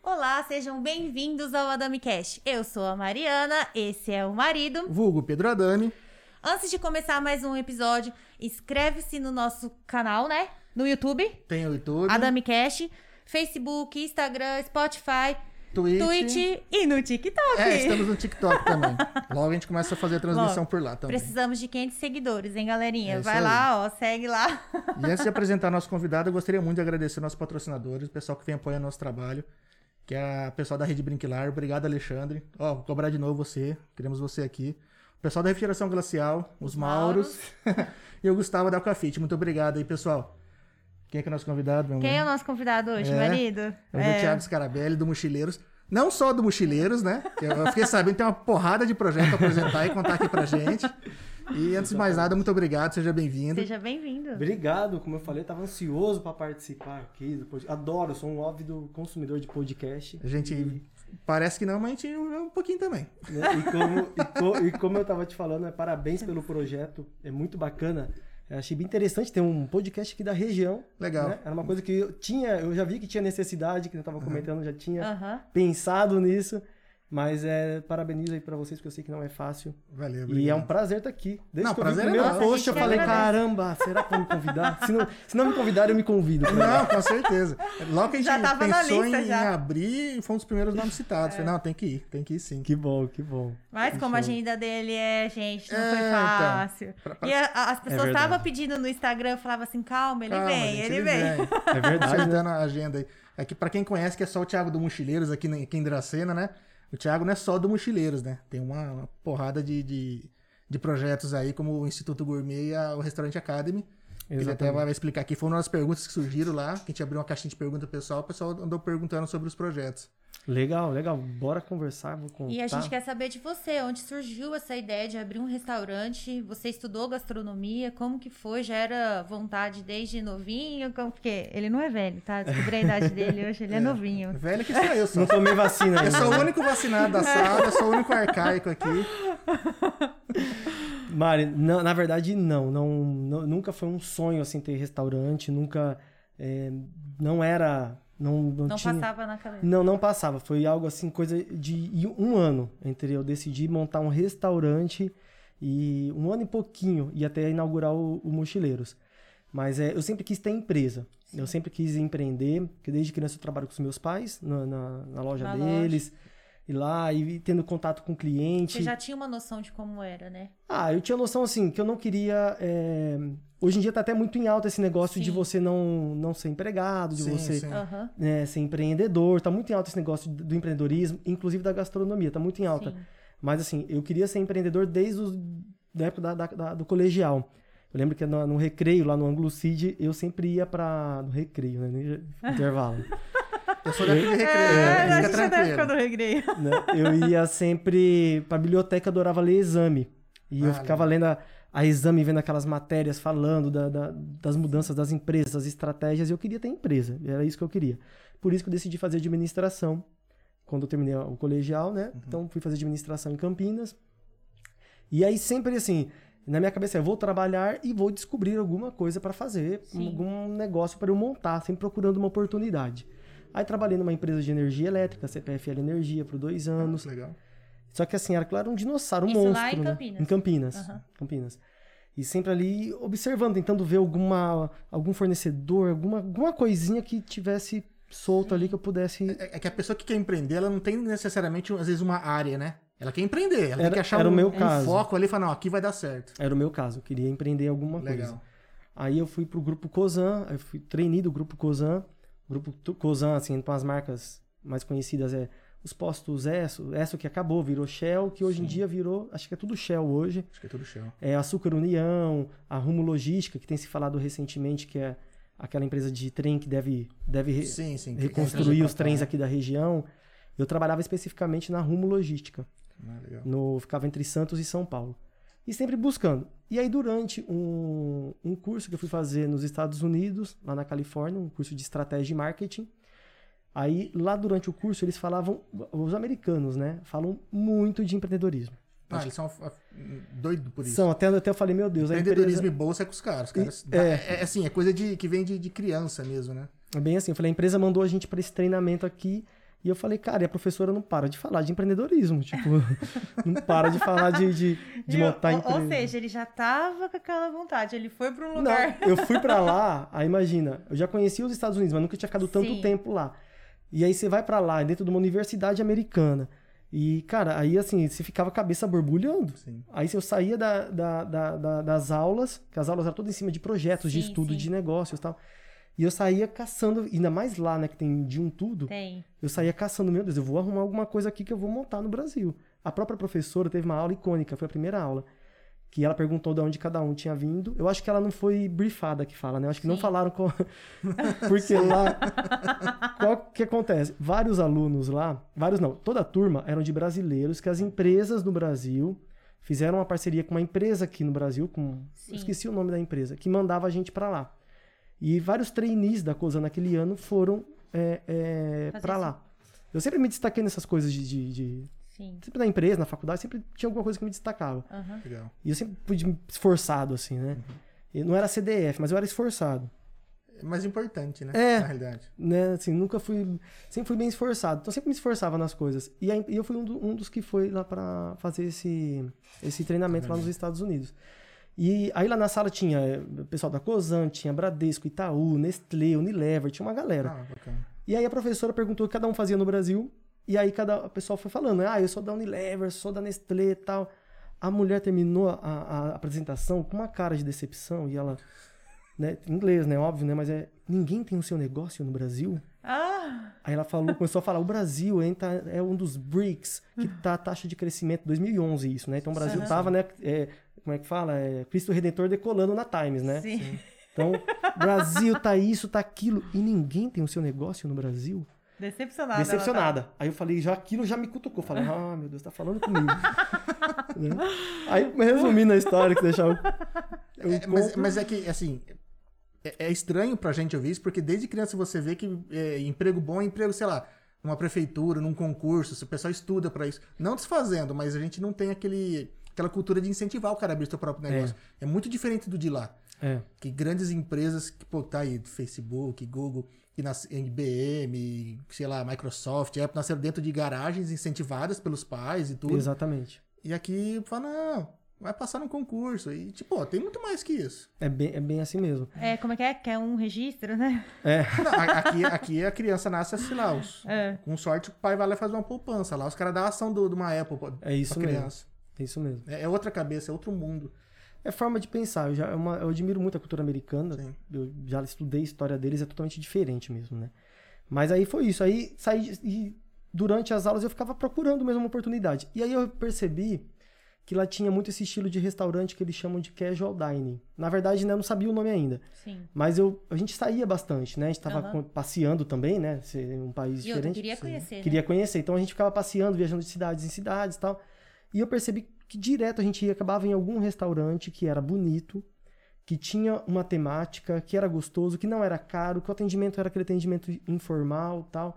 Olá, sejam bem-vindos ao Adami Cash. Eu sou a Mariana, esse é o marido. Vulgo Pedro Adami. Antes de começar mais um episódio, inscreve-se no nosso canal, né? No YouTube, Tem o YouTube, Adami Cash, Facebook, Instagram, Spotify, Twitch. Twitch e no TikTok. É, estamos no TikTok também. Logo a gente começa a fazer a transmissão Logo. por lá também. Precisamos de 500 seguidores, hein, galerinha? É Vai lá, ó, segue lá. E antes de apresentar nosso convidado, eu gostaria muito de agradecer nossos patrocinadores, o pessoal que vem apoiando nosso trabalho, que é a pessoal da Rede Brinquilar. Obrigado, Alexandre. Ó, vou cobrar de novo você. Queremos você aqui. O pessoal da Refrigeração Glacial, os, Mauros, e o Gustavo da Aquafit. Muito obrigado aí, pessoal. Quem é que é o nosso convidado, meu Quem é o nosso convidado hoje, É. marido? É o Thiago Scarabelli, do Mochileiros. Não só do Mochileiros, né? Eu fiquei sabendo que tem uma porrada de projeto pra apresentar e contar aqui pra gente. E antes de mais nada, muito obrigado, seja bem-vindo. Seja bem-vindo. Obrigado, como eu falei, tava ansioso para participar aqui do podcast. Adoro, sou um ávido consumidor de podcast. A gente parece que não, mas a gente é um pouquinho também. né? E, como, e, co- e como eu tava te falando, é, parabéns pelo projeto, é muito bacana. Eu achei bem interessante ter um podcast aqui da região. Legal. né? Era uma coisa que eu tinha, eu já vi que tinha necessidade, que eu tava comentando, já tinha Aham. pensado nisso. Mas é, parabenizo aí pra vocês, porque eu sei que não é fácil. Valeu, E é obrigado. um prazer estar aqui. Desde Não, que eu vi o prazer é primeiro. A post, eu que falei, agradece. caramba, será que vão me convidar? Se não, se não me convidar, eu me convido. Não, com certeza. Logo que a gente Já tava na pensou lista, em já. abrir, foi um dos primeiros nomes citados. Falei, não, tem que ir, tem que ir sim. Que bom, que bom. Mas como a Show. agenda dele é, gente, não É, foi então. fácil. Pra- pra- E a- a- as pessoas verdade. estavam pedindo no Instagram, eu falava assim, calma, ele Calma, vem, gente, ele, vem. É Tá verdade, né? acertando a agenda aí. É que pra quem conhece, que é só o Thiago do Mochileiros aqui, na- aqui em Dracena, né? O Thiago não é só do Mochileiros, né? Tem uma, uma porrada de, de, de projetos aí, como o Instituto Gourmet e a- o Restaurante Academy. Ele até vai explicar aqui. Foram as perguntas que surgiram lá, que a gente abriu uma caixinha de pergunta pro pessoal, o pessoal andou perguntando sobre os projetos. Legal, legal. Bora conversar, vou contar. E a gente quer saber de você, onde surgiu essa ideia de abrir um restaurante? Você estudou gastronomia? Como que foi? Já era vontade desde novinho? Como que ele não é velho, tá? Descobri a idade dele hoje, ele é, novinho. Velho que sou eu, só. Não tomei vacina Eu ainda. sou o único vacinado da sala, eu sou o único arcaico aqui. Mari, na, na verdade, não, não, não- Nunca foi um sonho, assim, ter restaurante. Nunca... é, não era... Não, não, Não tinha... passava na cabeça. Não, não passava. Foi algo assim, coisa de um ano entre eu decidir montar um restaurante e um ano e pouquinho e até inaugurar o, o Mochileiros. Mas é, eu sempre quis ter empresa. Eu sempre quis empreender, porque desde criança eu trabalho com os meus pais na, na, na loja Na deles. E lá, e tendo contato com o cliente. Você já tinha uma noção de como era, né? Ah, eu tinha noção assim, que eu não queria. é, Hoje em dia tá até muito em alta esse negócio de Sim. você não, não ser empregado, de Sim, você né, ser empreendedor. Tá muito em alta esse negócio do empreendedorismo, inclusive da gastronomia, tá muito em alta. Sim. Mas assim, eu queria ser empreendedor desde os, da época da- da- da- do colegial. Eu lembro que no, no recreio, lá no Anglo Cid, eu sempre ia pra. No recreio, né? nem- Intervalo. Eu sou daqui de recreio, É, né? a gente tranquilo. no recreio. né? Eu ia sempre pra biblioteca, adorava ler exame. E eu Ah, ficava lendo a, a exame, vendo aquelas matérias, falando da- da- das mudanças das empresas, das estratégias. E eu queria ter empresa. Era isso que eu queria. Por isso que eu decidi fazer administração. Quando eu terminei o colegial, né? Então fui fazer administração em Campinas. E aí sempre assim, na minha cabeça, eu vou trabalhar e vou descobrir alguma coisa para fazer, Sim. algum negócio para eu montar, sempre procurando uma oportunidade. Aí trabalhei numa empresa de energia elétrica, CPFL Energia, por dois anos. Legal. Só que assim, era claro, um dinossauro, um Isso monstro. lá em né? Campinas? Em Campinas. Aham. Campinas. E sempre ali observando, tentando ver alguma, algum fornecedor, alguma, alguma coisinha que tivesse solto ali que eu pudesse. É é que a pessoa que quer empreender, ela não tem necessariamente, às vezes, uma área, né? Ela quer empreender, ela tem Era- que achar era um, o meu um caso. foco ali e falar, não, aqui vai dar certo. Era o meu caso, eu queria empreender alguma coisa. Legal. Aí eu fui pro grupo Cosan, eu fui trainee do grupo Cosan. O grupo Cosan, assim, com as marcas mais conhecidas é os postos Esso, Esso que acabou, virou Shell, que hoje em dia virou, acho que é tudo Shell hoje. Acho que é tudo chão. É Açúcar União, a Rumo Logística, que tem se falado recentemente, que é aquela empresa de trem que deve, deve Sim, sim. reconstruir os trens aqui da região. Eu trabalhava especificamente na Rumo Logística. Ah. No, ficava entre Santos e São Paulo. E sempre buscando. E aí, durante um, um curso que eu fui fazer nos Estados Unidos, lá na Califórnia, um curso de estratégia e marketing, Aí, lá durante o curso, eles falavam, os americanos, né? Falam muito de empreendedorismo. Ah, eles são ah, doidos por isso. São, até, até eu falei, meu Deus, a Empreendedorismo empresa... e bolsa é com os caras. Os caras E- é. é, assim, é coisa de, que vem de, de criança mesmo, né? É bem assim, eu falei, a empresa mandou a gente para esse treinamento aqui. E eu falei, cara, e a professora não para de falar de empreendedorismo. Tipo, não para de falar de, de, de montar ou, empresa. ou seja, ele já tava com aquela vontade. Ele foi pra um Não, lugar. eu fui pra lá, aí imagina, eu já conhecia os Estados Unidos, mas nunca tinha ficado tanto Sim. tempo lá. E aí você vai pra lá, dentro de uma universidade americana. E, cara, aí assim, você ficava a cabeça borbulhando. Sim. Aí eu saía da, da- da- da- das aulas, que as aulas eram todas em cima de projetos, de Sim, estudo, sim. de negócios e tal. E eu saía caçando, ainda mais lá, né, que tem de um tudo. Tem. Eu saía caçando, meu Deus, eu vou arrumar alguma coisa aqui que eu vou montar no Brasil. A própria professora teve uma aula icônica, foi a primeira aula, que ela perguntou de onde cada um tinha vindo. Eu acho que ela não foi briefada que fala, né? Eu acho que não Sim. falaram com... Porque lá... Qual que acontece? Vários alunos lá, vários não, toda a turma eram de brasileiros que as empresas no Brasil fizeram uma parceria com uma empresa aqui no Brasil, com... Esqueci o nome da empresa, que mandava a gente pra lá. E vários trainees da COSA naquele ano foram é, é, para lá. Eu sempre me destaquei nessas coisas de, de- de- Sim. Sempre na empresa, na faculdade, sempre tinha alguma coisa que me destacava. Aham. Legal. E eu sempre fui esforçado, assim, né? E não era CDF, mas eu era esforçado. É mais importante, né? É. Na realidade. Né? Assim, nunca fui. Sempre fui bem esforçado. Então sempre me esforçava nas coisas. E, aí, e eu fui um, do- um dos que foi lá pra fazer esse, esse treinamento lá nos Estados Unidos. E aí lá na sala tinha eh, o pessoal da Cosan, tinha Bradesco, Itaú, Nestlé, Unilever, tinha uma galera. Ah, bacana. E aí a professora perguntou o que cada um fazia no Brasil. E aí cada a pessoa foi falando, ah, eu sou da Unilever, sou da Nestlé e tal. A mulher terminou a, a apresentação com uma cara de decepção e ela, né, em inglês, né, óbvio, né, mas é, ninguém tem o seu negócio no Brasil? Ah, Aí ela falou, começou a falar, o Brasil entra, é um dos BRICS, que tá a taxa de crescimento, 2011 isso, né? Então o Brasil Aham. tava, né, é, como é que fala? É, Cristo Redentor decolando na Times, né? sim. Então, Brasil tá isso, tá aquilo, e ninguém tem o seu negócio no Brasil? Decepcionada. ela tá. Decepcionada. Aí eu falei, já aquilo já me cutucou. Falei, ah, meu Deus, tá falando comigo. Né? Aí, resumindo a história, que eu É, mas, mas é que, assim, é, é estranho pra gente ouvir isso, porque desde criança você vê que é, emprego bom é emprego, sei lá, numa prefeitura, num concurso, se o pessoal estuda pra isso. Não desfazendo, mas a gente não tem aquele, aquela cultura de incentivar o cara a abrir seu próprio negócio. É, muito diferente do de lá. É, Que grandes empresas, que pô, tá aí, Facebook, Google, que nas, IBM, sei lá, Microsoft, Apple, nasceram dentro de garagens incentivadas pelos pais e tudo. exatamente. E aqui fala, não, vai passar no concurso. E, tipo, ó, tem muito mais que isso. É bem, é bem assim mesmo. É, como é que é? Quer um registro, né? É, Não, aqui, aqui a criança nasce, sei lá, os- É. com sorte o pai vai lá e faz uma poupança. Lá os caras dão a ação do- de uma Apple pra, É isso pra mesmo. criança. é isso mesmo. É, é outra cabeça, é outro mundo. É forma de pensar. Eu, já, é uma- eu admiro muito a cultura americana. Sim. Eu já estudei a história deles, é totalmente diferente mesmo, né? Mas aí foi isso. Aí saí e durante as aulas eu ficava procurando mesmo uma oportunidade. E aí eu percebi que lá tinha muito esse estilo de restaurante que eles chamam de casual dining. Na verdade, né, eu não sabia o nome ainda. Sim. Mas eu, a gente saía bastante, né? A gente tava Aham. com- passeando também, né? Um país E eu diferente. queria conhecer, né? Queria conhecer. Então a gente ficava passeando, viajando de cidades em cidades e tal. E eu percebi que direto a gente ia, acabava em algum restaurante que era bonito, que tinha uma temática, que era gostoso, que não era caro, que o atendimento era aquele atendimento informal tal.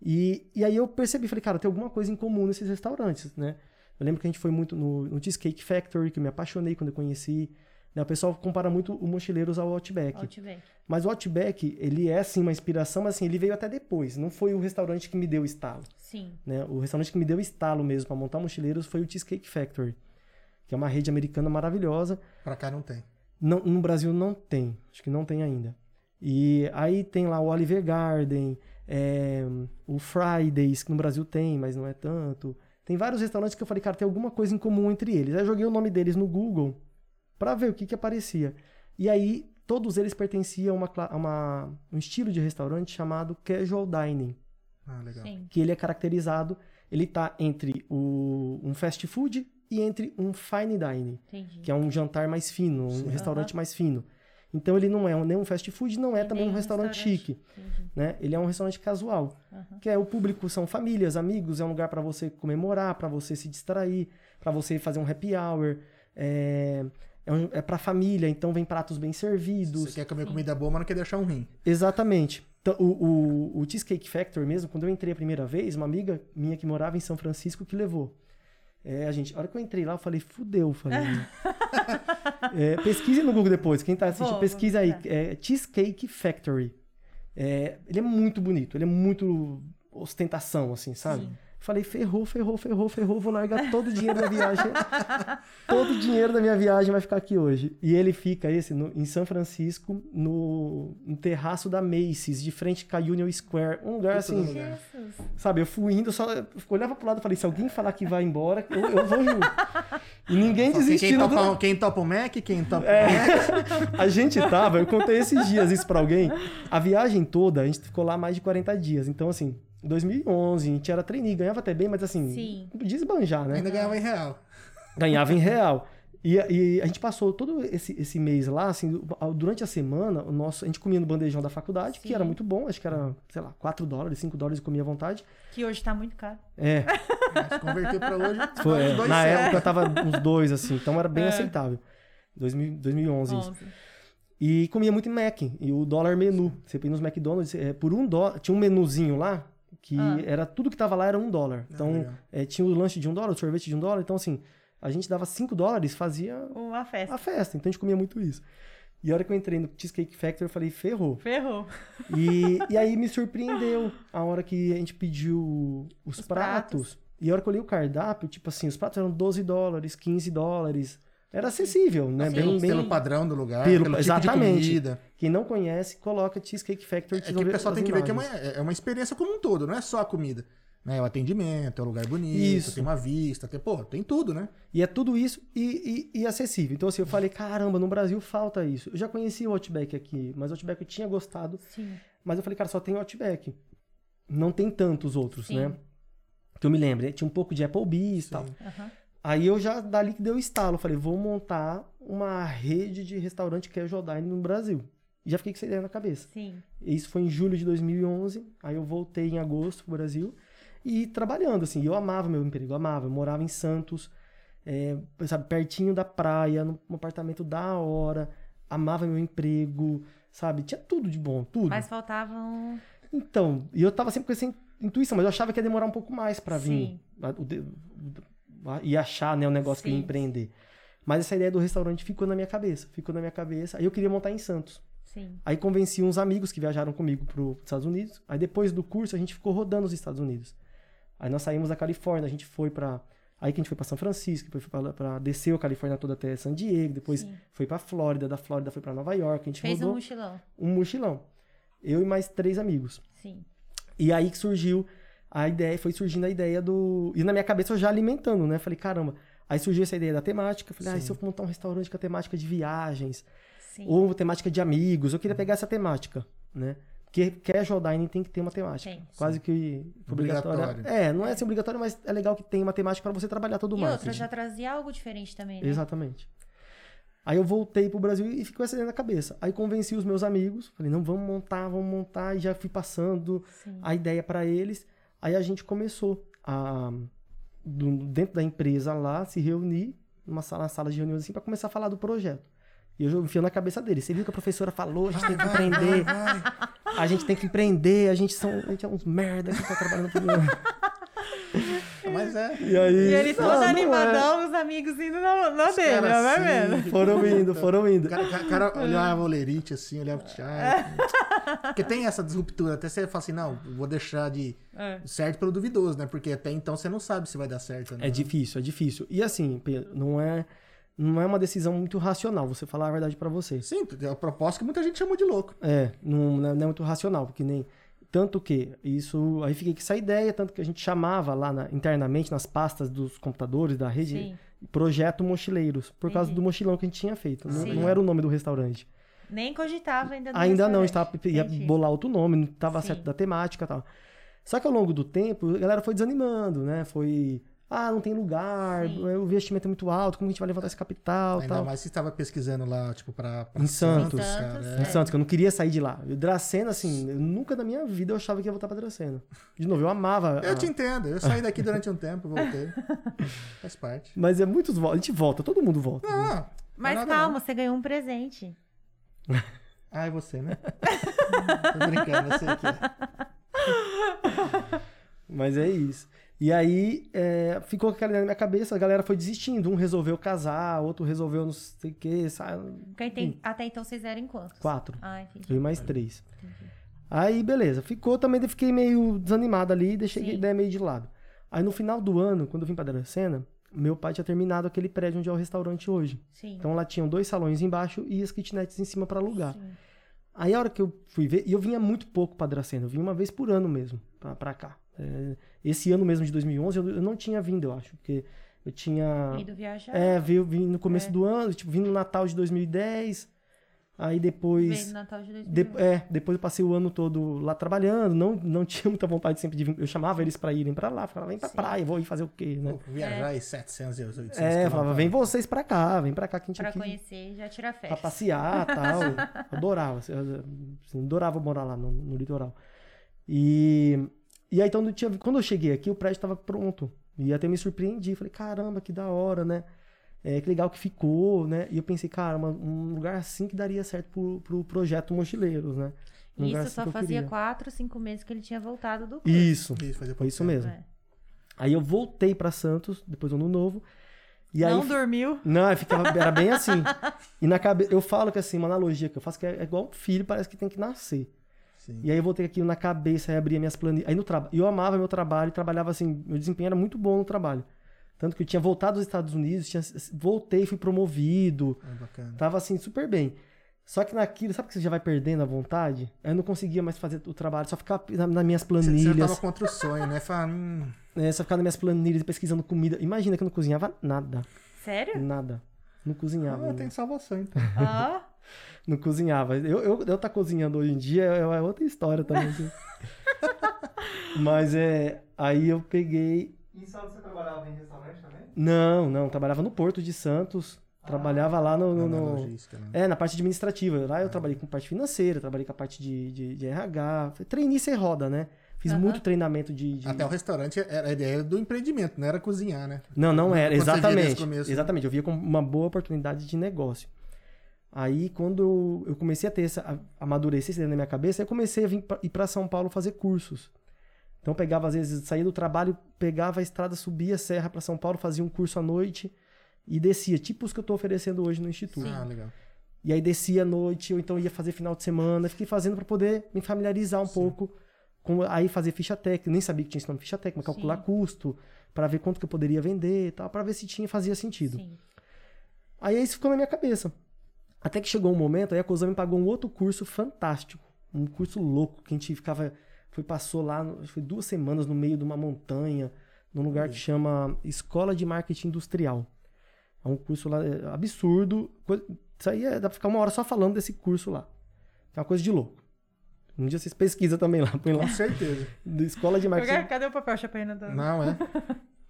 E, e aí eu percebi, falei, cara, tem alguma coisa em comum nesses restaurantes, né? Eu lembro que a gente foi muito no, no Cheesecake Factory, que eu me apaixonei quando eu conheci. Né? O pessoal compara muito o Mochileiros ao Outback. Outback. Mas o Outback, ele é sim uma inspiração, mas assim, ele veio até depois. Não foi o restaurante que me deu estalo. Sim. Né? O restaurante que me deu estalo mesmo para montar mochileiros foi o Cheesecake Factory, que é uma rede americana maravilhosa. Pra cá não tem. Não, no Brasil não tem, acho que não tem ainda. E aí tem lá o Oliver Garden, é, o Fridays, que no Brasil tem, mas não é tanto. Tem vários restaurantes que eu falei, cara, tem alguma coisa em comum entre eles. Aí eu joguei o nome deles no Google para ver o que, que aparecia. E aí todos eles pertenciam a, uma, a uma- um estilo de restaurante chamado casual dining Ah, legal. Sim. que ele é caracterizado, ele tá entre o, um fast food e entre um fine dining, Entendi. que é um jantar mais fino, um Sim. restaurante mais fino. Então ele não é um- nem um fast food, não é E também um restaurante, restaurante. chique, Entendi. né? Ele é um restaurante casual, Aham. que é o público são famílias, amigos, é um lugar para você comemorar, para você se distrair, para você fazer um happy hour, é, é, um, é para família, então vem pratos bem servidos. Você quer comer comida boa, mas não quer deixar um rim. Exatamente. Então, o, o, o Cheesecake Factory mesmo, quando eu entrei a primeira vez, uma amiga minha que morava em São Francisco que levou. É, a gente, a hora que eu entrei lá, eu falei, fudeu, falei. é, pesquise no Google depois, quem tá assistindo, vou aí. É, Cheesecake Factory. É, ele é muito bonito, ele é muito ostentação, assim, sabe? Sim. Falei, ferrou, ferrou, ferrou, ferrou, vou largar todo o dinheiro da viagem. todo o dinheiro da minha viagem vai ficar aqui hoje. E ele fica, esse, no- em São Francisco, no, no terraço da Macy's, de frente com a Union Square. Um lugar assim, lugar. Sabe, eu fui indo, só eu olhava pro lado e falei, se alguém falar que vai embora, eu, eu vou junto. E ninguém Só que Quem desistindo. do- topa, quem topa o Mac, quem topa É. o Mac. A gente tava, eu contei esses dias isso pra alguém. A viagem toda, a gente ficou lá mais de 40 dias. Então, assim, 2011, a gente era trainee, ganhava até bem, mas assim, Sim. não podia esbanjar, né? Ainda ganhava em real. Ganhava em real. E, e a gente passou todo esse, esse mês lá, assim, durante a semana, o nosso, a gente comia no bandejão da faculdade, que Sim. era muito bom, acho que era, sei lá, 4 dólares, 5 dólares e comia à vontade. Que hoje tá muito caro. É, Se converteu pra hoje. foi, é, dois na céus. época tava uns dois, assim, então era bem É. aceitável. 2000, 2011 isso. 11. E comia muito em Mac. E o dólar menu. Você ia nos McDonald's, é, por um dólar. Tinha um menuzinho lá, que Ah. era tudo que tava lá era um dólar. Então, legal. é, tinha o lanche de um dólar, o sorvete de um dólar. Então, assim, a gente dava cinco dólares, fazia Uma festa. a festa. Então, a gente comia muito isso. E a hora que eu entrei no Cheesecake Factory, eu falei, ferrou. Ferrou. E, e aí me surpreendeu a hora que a gente pediu os, Os pratos. pratos. E a hora que eu olhei o cardápio, tipo assim, os pratos eram 12 dólares, 15 dólares. Era acessível, né? Sim. Bem, bem... Pelo padrão do lugar, Pelo- pelo, tipo exatamente. de comida. Quem não conhece, coloca Cheesecake Factory. É que o pessoal tem que ver que é uma, imagens. é uma experiência como um todo, não é só a comida. Né? É o atendimento, é um lugar bonito, Isso. tem uma vista, tem, pô, tem tudo, né? E é tudo isso e, e- e acessível. Então, assim, eu falei, caramba, no Brasil falta isso. Eu já conhecia o Outback aqui, mas o Outback eu tinha gostado. Sim. Mas eu falei, cara, só tem o Outback. Não tem tantos outros, Sim. né? Que eu me lembro. né? Tinha um pouco de Applebee's e tal. Aham. Aí eu já, dali que deu o estalo, falei, vou montar uma rede de restaurante casual dining no Brasil. E já fiquei com essa ideia na cabeça. Sim. Isso foi em julho de 2011. Aí eu voltei em agosto pro Brasil e trabalhando, assim. Eu amava meu emprego, eu amava. Eu morava em Santos, é, sabe, pertinho da praia, num apartamento da hora. Amava meu emprego, sabe? Tinha tudo de bom, tudo. Mas faltavam. Então, e eu tava sempre com essa in- intuição, mas eu achava que ia demorar um pouco mais pra vir. Sim. o E achar, né, o negócio que eu ia Sim. empreender. Mas essa ideia do restaurante ficou na minha cabeça. Ficou na minha cabeça. Aí eu queria montar em Santos. Sim. Aí convenci uns amigos que viajaram comigo para os Estados Unidos. Aí depois do curso a gente ficou rodando os Estados Unidos. Aí nós saímos da Califórnia, a gente foi para aí que a gente foi para São Francisco, depois foi para desceu a Califórnia toda até San Diego, depois Sim. foi para Flórida, da Flórida foi para Nova York, a gente Fez um rodou mochilão. um mochilão. Eu e mais três amigos. Sim. E aí que surgiu a ideia, foi surgindo a ideia do. E na minha cabeça eu já alimentando, né? Falei, caramba. Aí surgiu essa ideia da temática. Falei, ah, e se eu montar um restaurante com a temática de viagens? Sim. Ou temática de amigos? Eu queria pegar essa temática, né? Porque casual dining tem que ter uma temática. Tem. Quase que obrigatória. Obrigatório. É, não é assim obrigatório, mas é legal que tem uma temática para você trabalhar todo o E marketing. outra, já trazia algo diferente também, né? Exatamente. Aí eu voltei pro Brasil e ficou essa ideia na cabeça. Aí convenci os meus amigos, falei, não, vamos montar, vamos montar, e já fui passando Sim. a ideia para eles. Aí a gente começou a do- dentro da empresa lá se reunir numa sala, uma sala de reuniões assim para começar a falar do projeto. E eu enfio na cabeça deles. Você viu que a professora falou, a gente tem que empreender, a gente tem que empreender, a gente são, a gente é uns merda que tá trabalhando por Mas é. E aí, E ele todo não, não é. animadão, os amigos indo na, na dele, vai assim, vendo? Foram indo, foram indo. O cara, o cara olhava o lerite assim, olhava o Thiago. Porque tem essa disruptura. Até você fala assim, não, vou deixar de É. certo pelo duvidoso, né? Porque até então você não sabe se vai dar certo ou não. É difícil, é difícil. E assim, Pedro, não é, não é uma decisão muito racional, você falar a verdade pra você. Sim, é a proposta que muita gente chamou de louco. É, não, não é não é muito racional, porque nem. Tanto que isso. Aí fiquei com essa ideia, tanto que a gente chamava lá na- internamente nas pastas dos computadores da rede Sim. Projeto Mochileiros, por causa Entendi. do mochilão que a gente tinha feito. Não, Sim. não era o nome do restaurante. Nem cogitava ainda do Ainda não, a restaurante. gente tava, ia Entendi. bolar outro nome, não estava certo da temática e tal. Só que ao longo do tempo, a galera foi desanimando, né? Foi. Ah, não tem lugar, Sim. o investimento é muito alto, como a gente vai levantar esse capital Ainda tal. mais se estava pesquisando lá, tipo, pra, pra Em Santos. cara. Santos, é. Em Santos, que eu não queria sair de lá. E Dracena, assim, eu nunca na minha vida eu achava que ia voltar pra Dracena. De novo, eu amava. Eu a- te entendo. Eu saí daqui durante um tempo, voltei. Faz parte. Mas é muitos. A gente volta, todo mundo volta. Não, Mas nada calma, você ganhou um presente. Ah, é você, né? Tô brincando, eu sei que é. Mas é isso. E aí é, ficou aquela ideia na minha cabeça, a galera foi desistindo. Um resolveu casar, outro resolveu não sei o que, sabe? Porque tem- Até então vocês eram quantos? Quatro. Ah, entendi. E mais três. entendi. Aí, beleza. Ficou também, fiquei meio desanimado ali, deixei Sim. a ideia meio de lado. Aí no final do ano, quando eu vim pra Dracena, meu pai tinha terminado aquele prédio onde é o restaurante hoje. Sim. Então lá tinham dois salões embaixo e as kitnets em cima pra alugar. Sim. Aí a hora que eu fui ver, e eu vinha muito pouco pra Dracena, eu vinha uma vez por ano mesmo, pra, pra cá. É, esse ano mesmo de 2011 eu, eu não tinha vindo, eu acho, porque eu tinha... Ido viajar. É, veio, vim no começo É. do ano, tipo, vim no Natal de 2010, aí depois... Veio no Natal de 2000. De- é, depois eu passei o ano todo lá trabalhando, não, não tinha muita vontade sempre de vir. Eu chamava eles pra irem pra lá, falava, vem pra Sim. praia, vou ir fazer o quê, né? Vou viajar aí 700 e 800 É, eu falava, vem vocês pra cá, vem pra cá que a gente Pra aqui conhecer, já tira pra férias. passear e tal. Adorava, assim, adorava morar lá no, no litoral. E, e aí, então, tinha, quando eu cheguei aqui, o prédio tava pronto. E até me surpreendi, falei, caramba, que da hora, né? É, que legal que ficou, né? E eu pensei, cara, uma- um lugar assim que daria certo pro, pro projeto Mochileiros, né? Um lugar Isso assim só que eu fazia quatro, cinco meses que ele tinha voltado do curso. Isso, Isso, foi isso mesmo. É. Aí eu voltei pra Santos, depois do ano novo. E aí, Não dormiu? não, eu ficava, era bem assim. E na cabeça, eu falo que assim, uma analogia que eu faço que é, é igual um filho, parece que tem que nascer. Sim. E aí eu voltei aquilo na cabeça, aí abria minhas planilhas. Aí no trabalho, eu amava meu trabalho, e trabalhava assim, meu desempenho era muito bom no trabalho. Tanto que eu tinha voltado dos Estados Unidos, tinha, voltei, fui promovido, É bacana. tava assim super bem. Só que naquilo, sabe que você já vai perdendo a vontade? Aí eu não conseguia mais fazer o trabalho, só ficava na- nas minhas Você, planilhas. você tava contra o sonho, né? Fala, hum, É, só ficava nas minhas planilhas pesquisando comida. Imagina que eu não cozinhava nada. Sério? Nada. Não cozinhava. ah, tem salvação então. Ó, Não cozinhava. Eu, eu, eu tá cozinhando hoje em dia é, é outra história também. assim. Mas é. Aí eu peguei. Em Santos você trabalhava em restaurante também? Não, não. Trabalhava no Porto de Santos. Trabalhava lá no. no- Na no- logística, né? É, na parte administrativa. Lá eu trabalhei com parte financeira, trabalhei com a parte de, de, de RH. Treinei sem roda, né? Fiz Aham. muito treinamento de. de- Até o restaurante era a ideia do empreendimento, não era cozinhar, né? Não, não era, Quando exatamente. começo, né? exatamente, eu via como uma boa oportunidade de negócio. Aí, quando eu comecei a ter essa, a amadurecer isso dentro da minha cabeça, eu comecei a vir pra, ir para São Paulo fazer cursos. Então, pegava, às vezes, saía do trabalho, pegava a estrada, subia a serra para São Paulo, fazia um curso à noite e descia, tipo os que eu estou oferecendo hoje no Instituto. Ah, legal. E aí descia à noite, ou então ia fazer final de semana, fiquei fazendo para poder me familiarizar um pouco com aí fazer ficha técnica, nem sabia que tinha esse nome ficha técnica, calcular Sim. custo, para ver quanto que eu poderia vender e tal, para ver se tinha fazia sentido. sim. Aí isso ficou na minha cabeça. Até que chegou um momento, aí a Cozami pagou um outro curso fantástico, um curso louco, que a gente ficava, foi passou lá, foi duas semanas no meio de uma montanha, num lugar que chama Escola de Marketing Industrial. É um curso lá é, absurdo. Isso aí é- dá pra ficar uma hora só falando desse curso lá. É uma coisa de louco. Um dia vocês pesquisam também lá, põe lá. Com certeza. Da Escola de Marketing. Cadê o papel chapéu da... Não, é?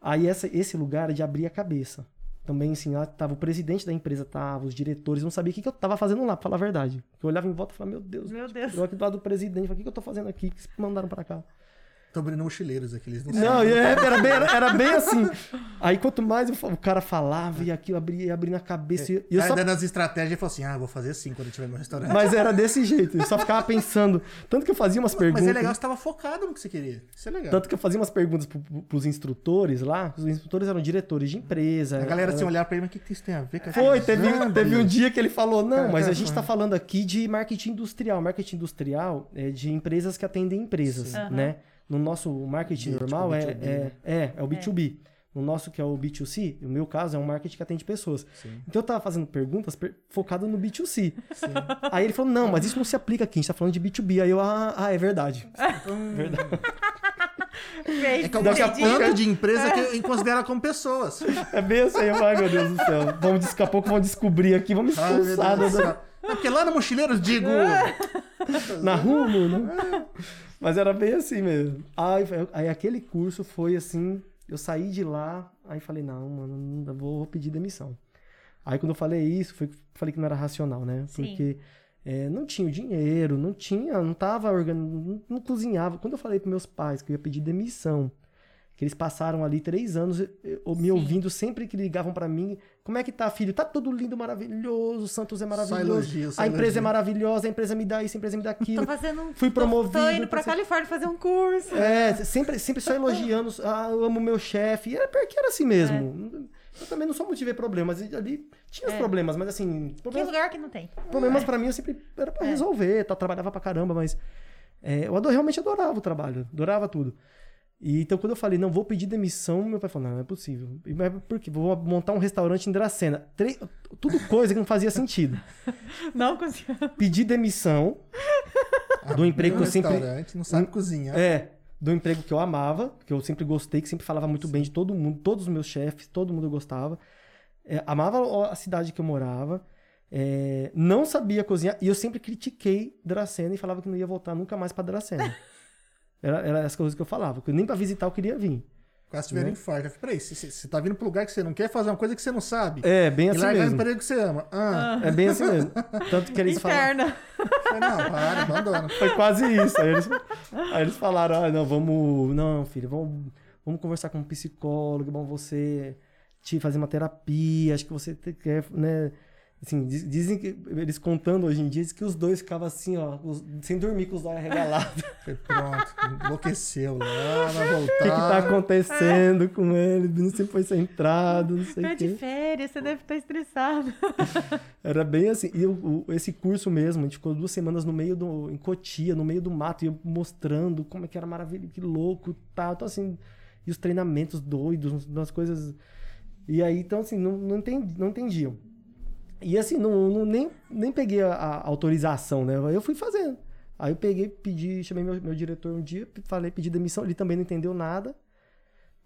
Aí essa- esse lugar é de abrir a cabeça. Também, assim, lá tava o presidente da empresa, tava os diretores, não sabia o que, que eu tava fazendo lá, pra falar a verdade. Eu olhava em volta e falava, meu Deus, Meu Deus. eu aqui do lado do presidente, o que, que eu tô fazendo aqui? O que vocês mandaram pra cá? Tô abrindo mochileiros aqui, eles não, Não, sabem. é, era, bem, era, era bem assim. Aí quanto mais eu o cara falava e aquilo abria, ia abrindo a cabeça. E eu só dando as estratégias e falou assim: ah, vou fazer assim quando eu tiver meu restaurante. Mas era desse jeito, eu só ficava pensando. Tanto que eu fazia umas perguntas. Mas é legal, você tava focado no que você queria. Isso é legal. Tanto que eu fazia umas perguntas pro, pro, pros instrutores lá. Os instrutores eram diretores de empresa. a galera era- assim olhar pra ele, mas o que, que isso tem a ver com a Foi, teve, Alexandre?" teve um dia que ele falou: não, mas a gente tá falando aqui de marketing industrial. Marketing industrial é de empresas que atendem empresas, Sim. Né? No nosso marketing B, tipo normal é, B2B, é, né? é, é o B2B. No nosso, que é o B2C, no meu caso, é um marketing que atende pessoas. Sim. Então eu tava fazendo perguntas per- focado no B2C. Aí ele falou: não, mas isso não se aplica aqui, a gente tá falando de B2B. Aí eu, ah, ah, é verdade. verdade. É que eu gosto tanto de empresa que eu considero como pessoas. É bem assim, eu, ai meu Deus do céu. Vamos, daqui a pouco vão descobrir aqui, vamos expulsar do. É porque lá no Mochileiros, digo. na rumo, né? Mas era bem assim mesmo. Aí, aí aquele curso foi assim, eu saí de lá, aí falei, não, mano, não vou, vou pedir demissão. Aí quando eu falei isso, foi, falei que não era racional, né? Sim. Porque é, não tinha o dinheiro, não tinha, não tava organizando, não, não cozinhava. Quando eu falei para meus pais que eu ia pedir demissão, que eles passaram ali três anos eh, eh, me Sim. ouvindo sempre que ligavam pra mim. Como é que tá, filho? Tá tudo lindo, maravilhoso, o Santos é maravilhoso. elogio, só a empresa elogio. é maravilhosa, a empresa me dá isso, a empresa me dá aquilo. Tô fazendo um. Fui promovido Tô, indo pra Califórnia fazer um curso. É, sempre, sempre só elogiando. Ah, eu amo meu chefe. E era porque era assim mesmo. Eu também não sou muito de ver problemas. Ali tinha os É. problemas, mas assim, Que problemas, lugar que não tem? problemas pra mim eu sempre era pra É. resolver, tá, trabalhava pra caramba, mas é, eu ador- realmente adorava o trabalho, adorava tudo. E, então, quando eu falei, não, vou pedir demissão, meu pai falou, não, não é possível. E, Mas por quê? Vou montar um restaurante em Dracena. Tre- Tudo coisa que não fazia sentido. Não consigo. Pedir demissão do emprego que eu sempre- um restaurante, não sabe cozinhar. É, do emprego que eu amava, que eu sempre gostei, que sempre falava muito bem de todo mundo, todos os meus chefes, todo mundo eu gostava. É, amava a cidade que eu morava. é, não sabia cozinhar e eu sempre critiquei Dracena e falava que não ia voltar nunca mais pra Dracena. Era, era as coisas que eu falava, que nem pra visitar eu queria vir. Quase tiveram Né? infarto. Peraí, você- tá vindo pro lugar que você não quer fazer uma coisa que você não sabe. É, bem e assim largar o mesmo. emprego que você ama. Ah, É bem assim mesmo. Tanto que eles falaram. Interna. falei, não, para, abandona. Foi quase isso. Aí eles, aí eles falaram, ah, não, vamos. Não, filho, vamos, vamos conversar com um psicólogo, vamos você te fazer uma terapia, acho que você quer, né? Assim, diz- dizem que, eles contando hoje em dia, diz que os dois ficavam assim, ó, os- sem dormir com os olhos arregalados. Falei, pronto, enlouqueceu lá, vai voltar. O que, que tá acontecendo com ele? Não sempre foi centrado, não sei Tá o de quê. férias, você deve estar estressado. Era bem assim. E o- o- esse curso mesmo, a gente ficou duas semanas no meio do. em Cotia, no meio do mato, e eu mostrando como é que era maravilhoso, que louco tal. Então, assim, e os treinamentos doidos, umas coisas. E aí, então, assim, não, não, entendi, não entendiam. E assim, não, não- nem, nem peguei a, a autorização, né? Aí eu fui fazendo. Aí eu peguei, pedi, chamei meu, meu diretor um dia, falei, pedi demissão, ele também não entendeu nada.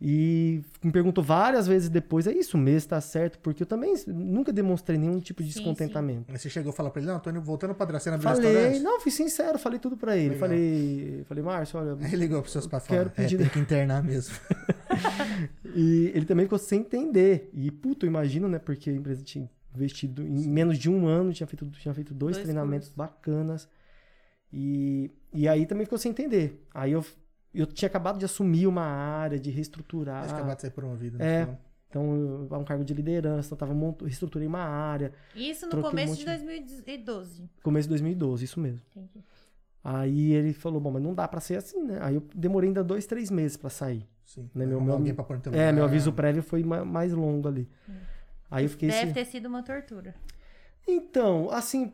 E me perguntou várias vezes depois, é isso mesmo, tá certo? Porque eu também nunca demonstrei nenhum tipo de Sim, descontentamento. Aí você chegou e falou pra ele, não, tô indo, voltando pra Dracena abrir Falei, restaurante. não, fui sincero, falei tudo pra ele. Legal. Falei, falei, Márcio, olha. Ele ligou pros seus e falou, é, pedir- tem que internar mesmo. E ele também ficou sem entender. E, puto, eu imagino, né? Porque a empresa tinha investido em menos de um ano, tinha feito, tinha feito dois, Dois treinamentos cursos. bacanas. E, e aí também ficou sem entender. Aí eu, eu tinha acabado de assumir uma área, de reestruturar. Mas acabar de ser promovido. É. né? Então, eu, um cargo de liderança, então tava monto, reestruturei uma área. Isso no um começo monte de 2012. Começo de 2012, isso mesmo. Entendi. Aí ele falou, bom, mas não dá pra ser assim, né? Aí eu demorei ainda dois, três meses pra sair. Sim. Né, meu- meu- alguém pra pôr no teu É, lugar. meu aviso prévio foi ma- mais longo ali. Hum. Aí eu fiquei Deve assim... ter sido uma tortura. Então, assim,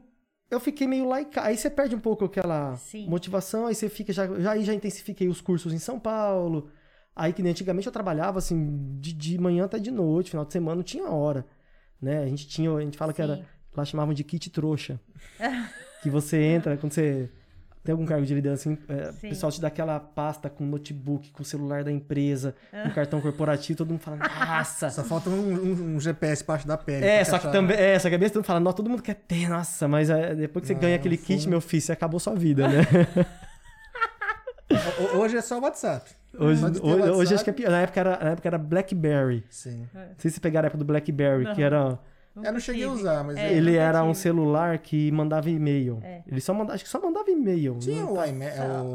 eu fiquei meio laica. Aí você perde um pouco aquela Sim. motivação, aí você fica já, já aí já intensifiquei os cursos em São Paulo. Aí que nem antigamente eu trabalhava assim de, de manhã até de noite, final de semana não tinha hora, né? A gente tinha, a gente fala que era Sim. lá chamavam de kit trouxa. que você entra quando você tem algum cargo de liderança, assim, é, o pessoal te dá aquela pasta com notebook, com o celular da empresa, com cartão corporativo, todo mundo fala, nossa, Só falta um, um- um GPS embaixo da pele. é, só que achar- também, é, só que a besta todo mundo fala, não, todo mundo quer ter, nossa, mas é, depois que você Não, ganha aquele no kit, meu filho, você acabou sua vida, né? Ho- Hoje é só o WhatsApp. Hoje, hoje, hoje WhatsApp. acho que é pior. Na época era, na época era BlackBerry. Sim. Não sei se vocês pegaram a época do BlackBerry, que era. Eu não cheguei a tive. usar, mas É, ele nunca era um tive. celular que mandava e-mail. É. Ele só mandava, acho que só mandava e-mail. Tinha Não- o, iMe-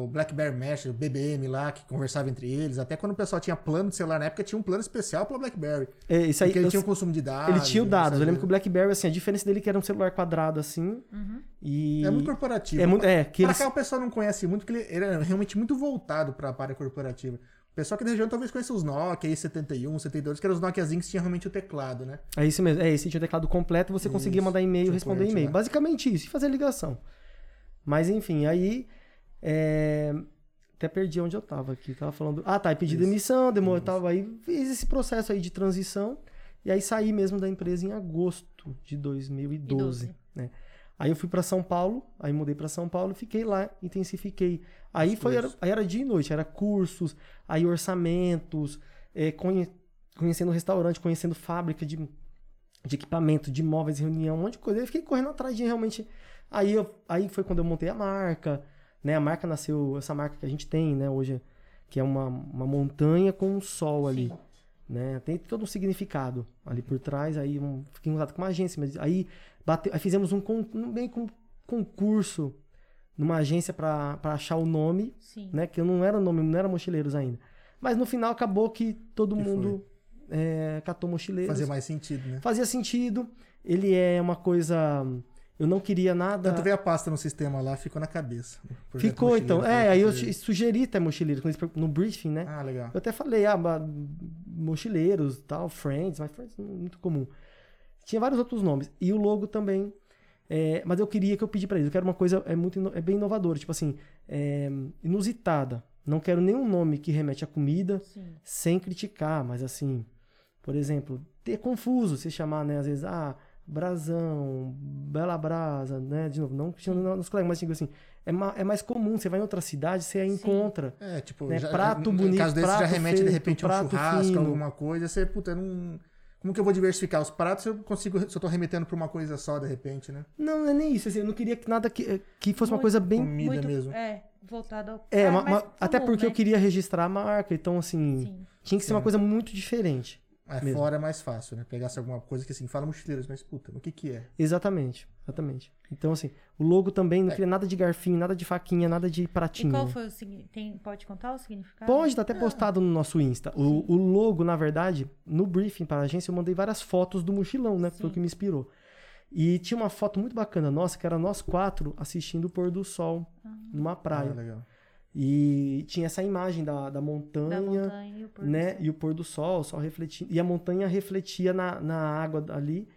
o BlackBerry Mesh, o BBM lá, que conversava entre eles. Até quando o pessoal tinha plano de celular na época, tinha um plano especial para BlackBerry. É, isso aí, Porque ele eu- tinha o consumo de dados. ele tinha o dados. Eu lembro que o BlackBerry, assim, a diferença dele é que era um celular quadrado assim. Uhum. E. É muito corporativo. É muito- é, que pra eles- cá o pessoal não conhece muito, porque ele era realmente muito voltado para a área corporativa. O pessoal aqui da região talvez conheça os Nokia, aí 71, 72, que eram os Nokiazinhos que tinham realmente o teclado, né? É isso mesmo. É, esse tinha o teclado completo, você conseguia Isso. mandar e-mail, Tinha responder e-mail. lá. Basicamente isso, e fazer ligação. Mas enfim, aí. é, Até perdi onde eu tava aqui. Tava falando. Ah, tá. aí Pedi Isso. demissão, demorou. Tava aí. Fiz esse processo aí de transição. E aí saí mesmo da empresa em agosto de 2012. doze. Né? Aí eu fui pra São Paulo, aí mudei pra São Paulo, fiquei lá, intensifiquei. Aí foi era, aí era dia e noite, era cursos, aí orçamentos, é, conhe- conhecendo restaurante, conhecendo fábrica de, de equipamento, de móveis, reunião, um monte de coisa. Aí eu fiquei correndo atrás de realmente. Aí, eu, aí foi quando eu montei a marca, né? A marca nasceu, essa marca que a gente tem, né, hoje, que é uma, uma montanha com um sol ali. Sim. Né? Tem todo um significado ali por trás. Aí um, fiquei em contato com uma agência, mas aí, bateu, aí fizemos um, um meio com concurso numa agência para achar o nome, Sim. né? Que eu não era nome, não era mochileiros ainda. Mas no final acabou que todo Que mundo é, catou mochileiros. Fazer mais sentido, né? Fazia sentido. Ele é uma coisa. Eu não queria nada. Tanto veio a pasta no sistema lá, ficou na cabeça. Ficou, então. É, aí eu sugeri até mochileiro quando eles per- no briefing, né? Ah, legal. Eu até falei, ah, mochileiros, tal, Friends, mas Friends não é muito comum. Tinha vários outros nomes. E o logo também. é, mas eu queria que eu pedi pra eles. Eu quero uma coisa é muito é bem inovadora, tipo assim, é, inusitada. Não quero nenhum nome que remete à comida, Sim. sem criticar, mas assim, por exemplo, ter confuso se chamar, né, às vezes, ah, brasão, bela brasa, né, de novo, não nos colegas, mas digo assim, é, ma- é mais comum, você vai em outra cidade, você Sim. encontra. É, tipo, Né, já, prato no bonito, caso desse já prato remete de feito, repente um prato churrasco, fino. alguma coisa, você, puta, não. Como que eu vou diversificar os pratos se eu consigo, se eu tô remetendo pra uma coisa só, de repente, né? Não, não é nem isso, assim, eu não queria que nada que, que fosse uma Muito coisa bem... Comida Muito, mesmo. É, voltado ao. É, Ah, mas até porque eu né? queria registrar a marca, então assim, Sim. tinha que ser uma Sim. coisa muito diferente. É, Mesmo. fora é mais fácil, né? Pegasse alguma coisa que assim, fala mochileiros, mas puta, o que que é? Exatamente, exatamente. Então assim, o logo também, não É. queria nada de garfinho, nada de faquinha, nada de E pratinho. qual foi o significado? Pode contar o significado? Pode, estar até postado no nosso Insta. O, o logo, na verdade, no briefing para a agência, eu mandei várias fotos do mochilão, né? que Foi o que me inspirou. E tinha uma foto muito bacana nossa, que era nós quatro assistindo o pôr do sol numa Ah, praia. legal. E tinha essa imagem da, da montanha, Da montanha e o pôr do né? sol. E o pôr do sol, o sol refletindo. E a montanha refletia na, na água ali.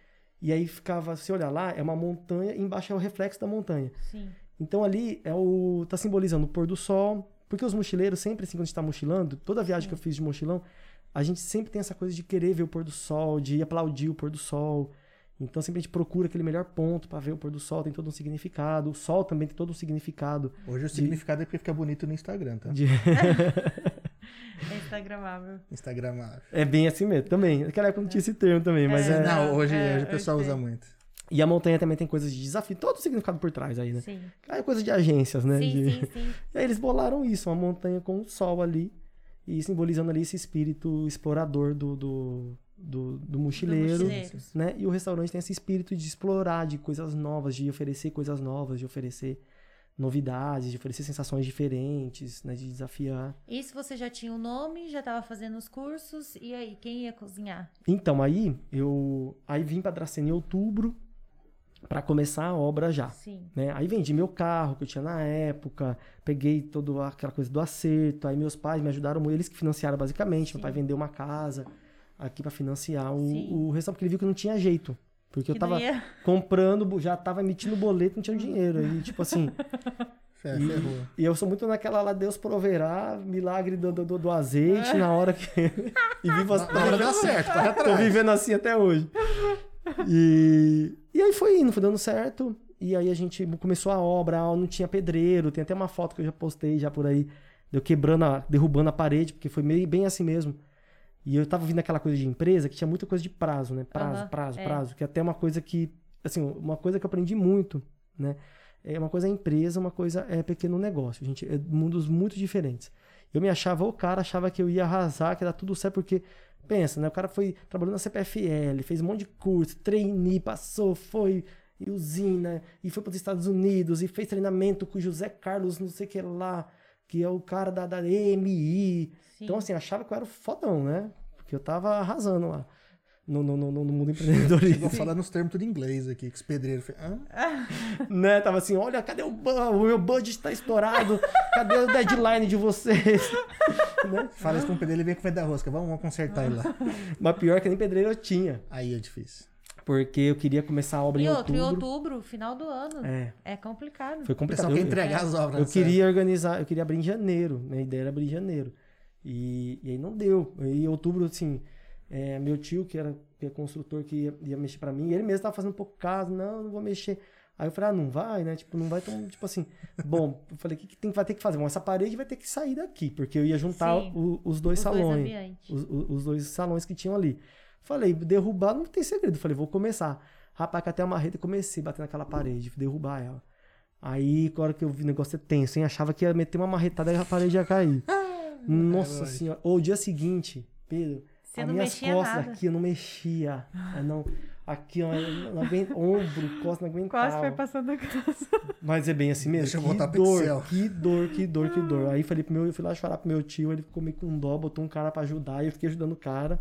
E aí ficava, se olhar lá, é uma montanha, embaixo é o reflexo da montanha. Sim. Então ali é o tá simbolizando o pôr do sol, porque os mochileiros sempre assim quando a gente tá mochilando, toda viagem que eu fiz de mochilão, a gente sempre tem essa coisa de querer ver o pôr do sol, de aplaudir o pôr do sol. Então sempre a gente procura aquele melhor ponto para ver o pôr do sol, tem todo um significado. O sol também tem todo um significado. Hoje o significado é porque fica bonito no Instagram, tá? de- É instagramável. Instagram. é bem assim mesmo, também. Naquela época não tinha esse termo também, mas é. Não, hoje, é, hoje o pessoal hoje usa muito. E a montanha também tem coisas de desafio, todo o significado por trás aí, né? Sim. É coisa de agências, né? Sim, De- sim, sim. E aí eles bolaram isso, uma montanha com o sol ali, e simbolizando ali esse espírito explorador do, do, do, do mochileiro. Do mochileiros. né? E o restaurante tem esse espírito de explorar, de coisas novas, de oferecer coisas novas, de oferecer novidades, de oferecer sensações diferentes, né? De desafiar. Isso você já tinha o nome, já estava fazendo os cursos, e aí, quem ia cozinhar? Então, aí eu aí vim para Dracena em outubro para começar a obra já. Sim. né? Aí vendi meu carro que eu tinha na época, peguei toda aquela coisa do acerto, aí meus pais me ajudaram, eles que financiaram basicamente, Sim. meu pai vendeu uma casa aqui para financiar o, o restaurante, porque ele viu que não tinha jeito. Porque eu Que não tava ia- comprando, já tava emitindo boleto, não tinha dinheiro. E tipo assim, Fe- E- Ferrou. e eu sou muito naquela lá, Deus proverá, milagre do, do, do- azeite na hora que. e vivo Na hora dá certo, corre Tô atrás. vivendo assim até hoje. E, e aí foi indo, foi dando certo. E aí a gente começou a obra, não tinha pedreiro. Tem até uma foto que eu já postei já por aí, de eu quebrando, a, derrubando a parede, porque foi meio, bem assim mesmo. E eu tava vindo aquela coisa de empresa que tinha muita coisa de prazo, né? Prazo, Aham, prazo, é. prazo. Que é até uma coisa que, assim, uma coisa que eu aprendi muito, né? É uma coisa é empresa, uma coisa é pequeno negócio. Gente, é mundos muito diferentes. Eu me achava o cara, achava que eu ia arrasar, que era tudo certo, porque pensa, né? O cara foi trabalhando na CPFL, fez um monte de curso, trainee, passou, foi e usina, e foi para os Estados Unidos, e fez treinamento com o José Carlos, não sei o que lá, que é o cara da, da EMI. Sim. Então, assim, achava que eu era o fodão, né? Porque eu tava arrasando lá no, no, no, no mundo empreendedorismo. Chegou falando os termos tudo em inglês aqui, que os pedreiros. Hã? né? Tava assim, olha, cadê o, o meu budget tá estourado? Cadê o deadline de vocês? né? Fala isso com o pedreiro, ele vem com o pé da rosca. Vamos, vamos consertar ele lá. Mas pior que nem pedreiro eu tinha. Aí é difícil. Porque eu queria começar a obra E em outro, em outubro. outubro, final do ano. É, É complicado. foi O complicado. quer Eu- entregar as obras. Eu né? queria organizar, eu queria abrir em janeiro. Minha ideia era abrir em janeiro. E, e aí não deu. Aí em outubro, assim, é, meu tio, que era que é construtor, que ia, ia mexer pra mim, ele mesmo tava fazendo um pouco caso, não, não vou mexer. Aí eu falei, ah, não vai, né? Tipo, não vai tão, tipo assim. Bom, eu falei, o que, que tem, vai ter que fazer? Bom, essa parede vai ter que sair daqui, porque eu ia juntar o- os dois Os dois salões. os, os- os dois salões que tinham ali. Falei, derrubar não tem segredo. Falei, vou começar. Rapaz, que até a marreta e comecei a bater naquela parede, derrubar ela. Aí, na hora que eu vi o negócio é tenso, hein? Achava que ia meter uma marretada e a parede ia cair. Nossa lógico. senhora. Ou o dia seguinte, Pedro, Você as não minhas mexia costas nada. aqui eu não mexia. Eu não... Aqui, ó, não ombro, costa, não aguentava. Quase foi passando a casa. Mas é bem assim mesmo. Deixa eu que voltar pro dor, que dor, que dor, que dor. Aí falei pro meu, eu fui lá chorar pro meu tio, ele ficou meio com dó, botou um cara pra ajudar, e eu fiquei ajudando o cara.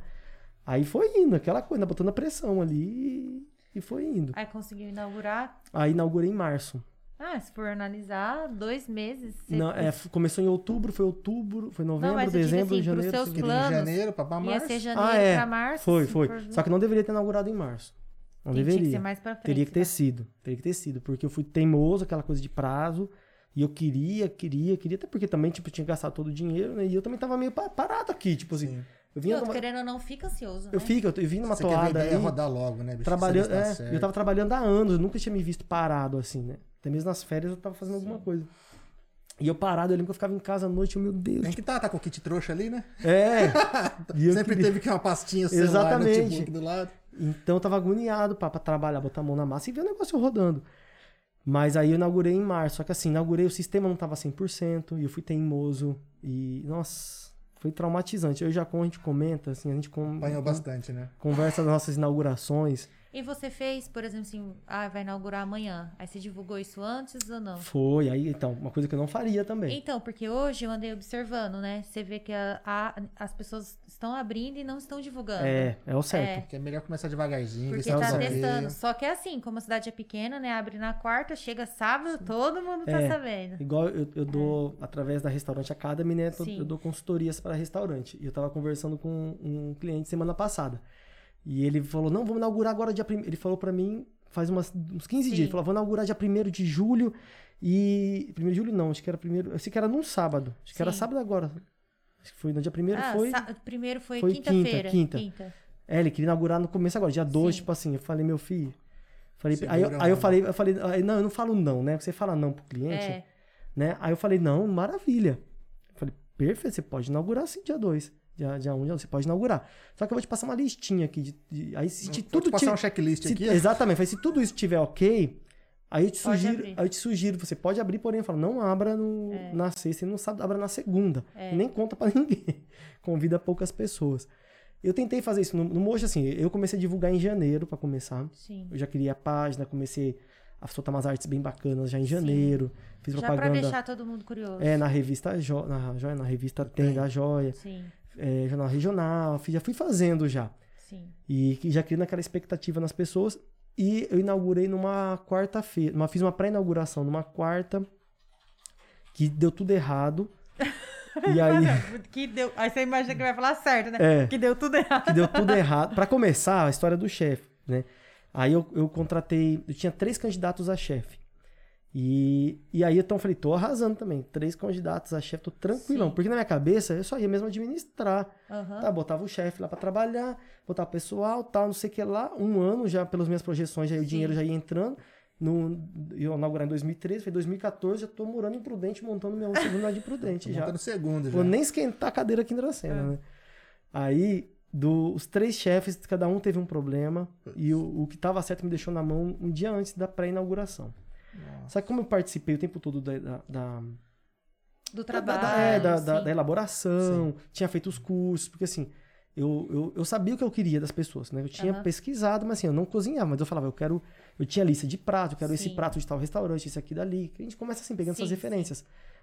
Aí foi indo, aquela coisa, botando a pressão ali e, e foi indo. Aí conseguiu inaugurar. Aí inaugurei em março. Ah, se for analisar, dois meses. você- Não, é, começou em outubro, foi outubro, foi novembro, digo dezembro, assim, janeiro. seus planos, janeiro, pra, pra Ia março. ser janeiro Ah, é. pra março. Foi, foi. for- Só que não deveria ter inaugurado em março. Não Tinha deveria. que ser mais pra frente. Teria que ter tá? sido. Teria que ter sido. Porque eu fui teimoso, aquela coisa de prazo. E eu queria, queria, queria. Até porque também, tipo, tinha gastado todo o dinheiro, né? E eu também tava meio pa- parado aqui. Tipo assim. Sim. Eu vinha. numa- querendo ou não, fica ansioso, Eu né? fico, eu, eu vim numa Você quer ver a toada ideia ali. rodar logo, né, bicho? Trabalhando, tá é, certo. eu tava trabalhando há anos, eu nunca tinha me visto parado assim, né? Até mesmo nas férias eu tava fazendo alguma coisa. E eu parado, eu lembro que eu ficava em casa à noite, eu, meu Deus. Tem que tá, tá com o kit trouxa ali, né? É. E eu Sempre queria- teve que uma pastinha celular, Exatamente. notebook do lado. Então eu tava agoniado pra, pra trabalhar, botar a mão na massa e ver o negócio rodando. Mas aí eu inaugurei em março. Só que assim, inaugurei, o sistema não tava 100% e eu fui teimoso. E, nossa, foi traumatizante. Eu já, como a gente comenta, assim, a gente com, Apanhou bastante, né? conversa das nossas inaugurações. E você fez, por exemplo, assim, ah, vai inaugurar amanhã. Aí você divulgou isso antes ou não? Foi, aí então, uma coisa que eu não faria também. Então, porque hoje eu andei observando, né? Você vê que a- a- as pessoas estão abrindo e não estão divulgando. É, é o certo. Porque é melhor começar devagarzinho, ver Porque é tá certo. testando. Só que é assim, como a cidade é pequena, né? Abre na quarta, chega sábado, todo mundo tá É. sabendo. Igual eu, eu dou, através da Restaurante Academy, né? Eu, Sim. eu dou consultorias para restaurante. E eu tava conversando com um cliente semana passada. E ele falou: não, vamos inaugurar agora dia primeiro. Ele falou para mim faz umas, uns 15 Sim. dias. Ele falou: vou inaugurar dia 1 de julho. E. 1 de julho não, acho que era primeiro. Eu sei que era num sábado. Acho que era Sim. sábado agora. Acho que foi no dia primeiro Ah, foi. sa- primeiro foi, foi quinta-feira. quinta, quinta. É, ele queria inaugurar no começo agora, dia 2, Sim. tipo assim. Eu falei, meu filho. Falei, aí, eu, aí eu falei, eu falei, aí, não, eu não falo não, né? Você fala não pro cliente É. né? Aí eu falei, não, maravilha. Eu falei, perfeito, você pode inaugurar sim dia 2. Dia, dia 1, um, dia você pode inaugurar. Só que eu vou te passar uma listinha aqui. De, de- aí se Vou tudo te passar um checklist se- aqui. Exatamente. Falei, se tudo isso estiver ok, aí eu te Pode sugiro, abrir. aí eu te sugiro, você pode abrir, porém, eu falo, não abra no, na sexta e não sabe, abra na segunda. É. Nem conta pra ninguém. Convida poucas pessoas. Eu tentei fazer isso no, no Mojo, assim, eu comecei a divulgar em janeiro pra começar. Sim. Eu já criei a página, comecei a soltar umas artes bem bacanas já em janeiro. Fiz Já pra propaganda. deixar todo mundo curioso. É, na revista Jo- na Joia, na revista Tem da Joia, Sim, é, jornal regional, já fui fazendo já. sim. E já criando aquela expectativa nas pessoas. E eu inaugurei numa quarta-feira, uma- fiz uma pré-inauguração numa quarta, que deu tudo errado. e aí, Que deu... Aí você imagina que vai falar certo, né? É. Que deu tudo errado. que deu tudo errado. Pra começar, a história do chefe, né? Aí eu, eu contratei, eu tinha três candidatos a chefe. E, e aí então eu falei, tô arrasando também. Três candidatos a chefe, tô tranquilão. Sim. Porque na minha cabeça eu só ia mesmo administrar. Aham. Tá, botava o chefe lá pra trabalhar, botava o pessoal, tal, não sei o que lá. Um ano já, pelas minhas projeções, já, o dinheiro já ia entrando. No, eu inaugurar em 2013, foi 2014, já tô morando em Prudente, montando meu segundo andar de Prudente já. Montando segundo já. Vou nem esquentar a cadeira aqui em Dracena, né? Aí, do- os três chefes, cada um teve um problema. E o, o que tava certo me deixou na mão um dia antes da pré-inauguração. Só que como eu participei o tempo todo da- da- da, Do trabalho. da, é, da, da- sim. da elaboração, tinha feito os cursos, porque assim, eu, eu, eu sabia o que eu queria das pessoas, né? Eu tinha Aham. pesquisado, mas assim, eu não cozinhava, mas eu falava, eu quero. Eu tinha lista de prato, eu quero esse Sim. prato de tal restaurante, esse aqui dali. que A gente começa assim, pegando Sim, essas sim.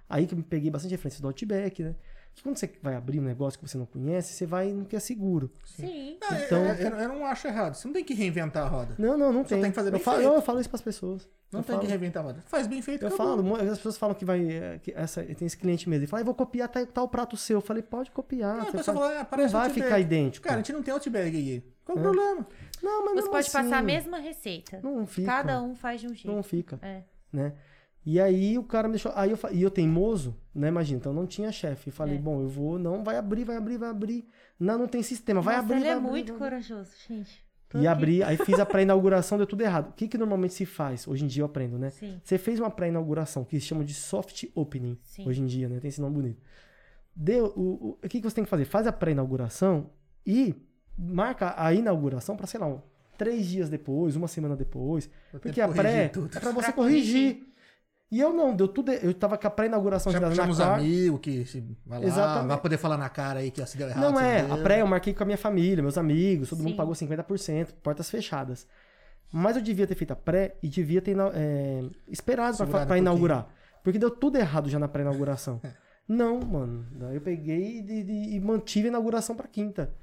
Aí que eu peguei bastante referências do Outback, né? Que quando você vai abrir um negócio que você não conhece, você vai no que é seguro. Sim. Não, eu- Então- eu, eu não acho errado. Você não tem que reinventar a roda. Não, não, não Só tem. tem que fazer eu, bem falo, feito. não, eu falo isso pras pessoas. Não eu tem falo, que reinventar a roda. Faz bem feito, Eu acabou. falo, as pessoas falam que vai. é, Que essa, tem esse cliente mesmo. Ele fala, "Ah, eu vou copiar tal, tal prato seu. Eu falei, pode copiar. Não, a pessoa fala, ah, não vai Outback. ficar idêntico. Cara, a gente não tem Outback aqui. Qual o É. problema? não, mas Você mesmo pode assim, passar a mesma receita. Não fica. Cada um faz de um jeito. Não fica, É. né? E aí o cara me deixou. Aí eu, e eu teimoso, né? Imagina, então não tinha chefe. Eu Falei, É. bom, eu vou, não, vai abrir, vai abrir, vai abrir. Não, não tem sistema, vai Nossa, abrir. ele vai é abrir, muito corajoso, gente. Tô E aqui. abri, aí fiz a pré-inauguração, deu tudo errado. O que, que normalmente se faz? Hoje em dia eu aprendo, né? Sim. Você fez uma pré-inauguração, que se chama de soft opening, Sim. hoje em dia, né? Tem esse nome bonito. Deu, o, o, o que, que você tem que fazer? Faz a pré-inauguração e marca a inauguração para, sei lá, um, três dias depois, uma semana depois. Vou Porque que a pré tudo. é para você Pra corrigir. E eu não, deu tudo. Eu tava com a pré-inauguração Chama, na quarta. amigos que se vai lá, Exatamente. vai poder falar na cara aí que se deu errado. Não é, deu. a pré eu marquei com a minha família, meus amigos, todo mundo Sim. pagou 50%, portas fechadas. Mas eu devia ter feito a pré e devia ter é, esperado pra, Segurado pra um inaugurar. Porque deu tudo errado já na pré-inauguração. Não, mano. Daí eu peguei e, e- e mantive a inauguração pra quinta.